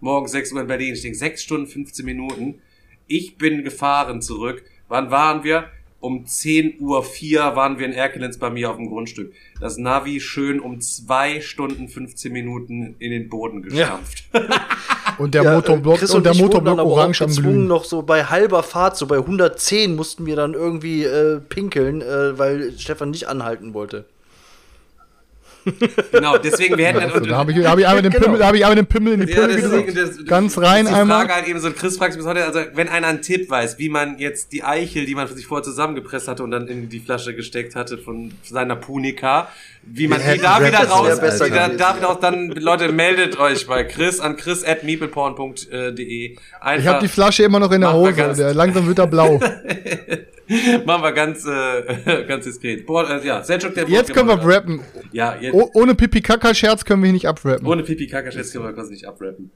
[SPEAKER 3] Morgen 6 Uhr in Berlin. Ich denke, 6 Stunden, 15 Minuten. Ich bin gefahren zurück. Wann waren wir? Um 10.04 Uhr waren wir in Erkelenz bei mir auf dem Grundstück. Das Navi schön um 2 Stunden, 15 Minuten in den Boden gestampft. <laughs>
[SPEAKER 4] Und der
[SPEAKER 5] Ja,
[SPEAKER 4] Motorblock,
[SPEAKER 5] äh, Chris
[SPEAKER 4] und der
[SPEAKER 5] ich wurden
[SPEAKER 4] Motorblock orange am Glühen.
[SPEAKER 5] noch so bei halber Fahrt, so bei 110 mussten wir dann irgendwie äh, pinkeln, äh, weil Stefan nicht anhalten wollte.
[SPEAKER 3] Genau, deswegen, wir hätten
[SPEAKER 4] Also,
[SPEAKER 3] dann,
[SPEAKER 4] da habe ich, hab ich einmal den
[SPEAKER 5] Genau.
[SPEAKER 4] Pimmel, habe ich einmal den Pimmel in die
[SPEAKER 3] Ja,
[SPEAKER 4] Pulle
[SPEAKER 3] deswegen,
[SPEAKER 4] gedrückt.
[SPEAKER 3] das,
[SPEAKER 4] Ganz rein
[SPEAKER 3] die
[SPEAKER 4] einmal.
[SPEAKER 3] Frage halt eben so, Chris fragt mich bis heute, also wenn einer einen Tipp weiß, wie man jetzt die Eichel, die man für sich vorher zusammengepresst hatte und dann in die Flasche gesteckt hatte von seiner Punika, wie man die da wieder raus, die da, da wieder raus, dann Leute, meldet euch bei Chris an chris at meepleporn.de.
[SPEAKER 4] Ich habe die Flasche immer noch in der Hose.
[SPEAKER 3] ganz-
[SPEAKER 4] Der, langsam wird er blau. <laughs>
[SPEAKER 3] Machen wir ganz, äh, <laughs> ganz diskret. Boah, äh, ja, Selchuk, der
[SPEAKER 4] Jetzt können wir rappen.
[SPEAKER 3] Ja, jetzt.
[SPEAKER 4] Oh, ohne Pipi-Kaka-Scherz können wir hier nicht abrappen.
[SPEAKER 3] Ohne pipi kaka können wir das nicht abrappen.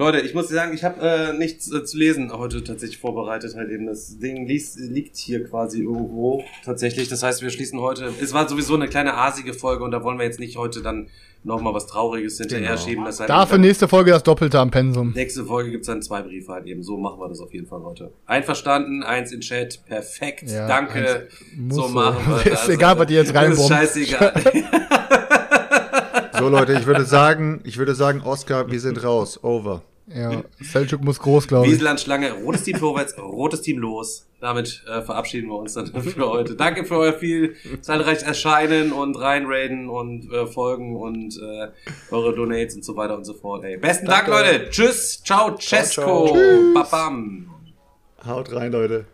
[SPEAKER 3] Leute, ich muss dir sagen, ich habe äh, nichts äh, zu lesen heute tatsächlich vorbereitet. Halt eben das Ding liest, liegt hier quasi irgendwo tatsächlich. Das heißt, wir schließen heute. Es war sowieso eine kleine asige Folge und da wollen wir jetzt nicht heute dann noch mal was Trauriges hinterher
[SPEAKER 6] Genau.
[SPEAKER 3] schieben. Das heißt,
[SPEAKER 4] Dafür nächste Folge das Doppelte am Pensum.
[SPEAKER 3] nächste Folge gibt's dann zwei Briefe halt eben. So machen wir das auf jeden Fall heute. Einverstanden, eins in Chat, perfekt.
[SPEAKER 4] Ja,
[SPEAKER 3] Danke. So
[SPEAKER 4] muss
[SPEAKER 3] machen wir <laughs>
[SPEAKER 4] Ist
[SPEAKER 3] das.
[SPEAKER 4] egal, was ihr jetzt <laughs>
[SPEAKER 3] Das ist
[SPEAKER 4] reinbombt.
[SPEAKER 3] scheißegal. <laughs>
[SPEAKER 6] So, Leute, ich würde sagen, ich würde sagen, Oscar, wir sind raus. Over.
[SPEAKER 4] Ja, Selchuk muss groß, glaube ich.
[SPEAKER 3] Wieseland Schlange, rotes Team vorwärts, rotes Team los. Damit äh, verabschieden wir uns dann <laughs> für heute. Danke für euer viel zahlreiches Erscheinen und reinraiden und äh, Folgen und äh, eure Donates und so weiter und so fort. Ey. Besten Dank,
[SPEAKER 5] Danke.
[SPEAKER 3] Leute. Tschüss, ciao, Cesco,
[SPEAKER 5] ciao.
[SPEAKER 3] babam.
[SPEAKER 6] Haut rein, Leute.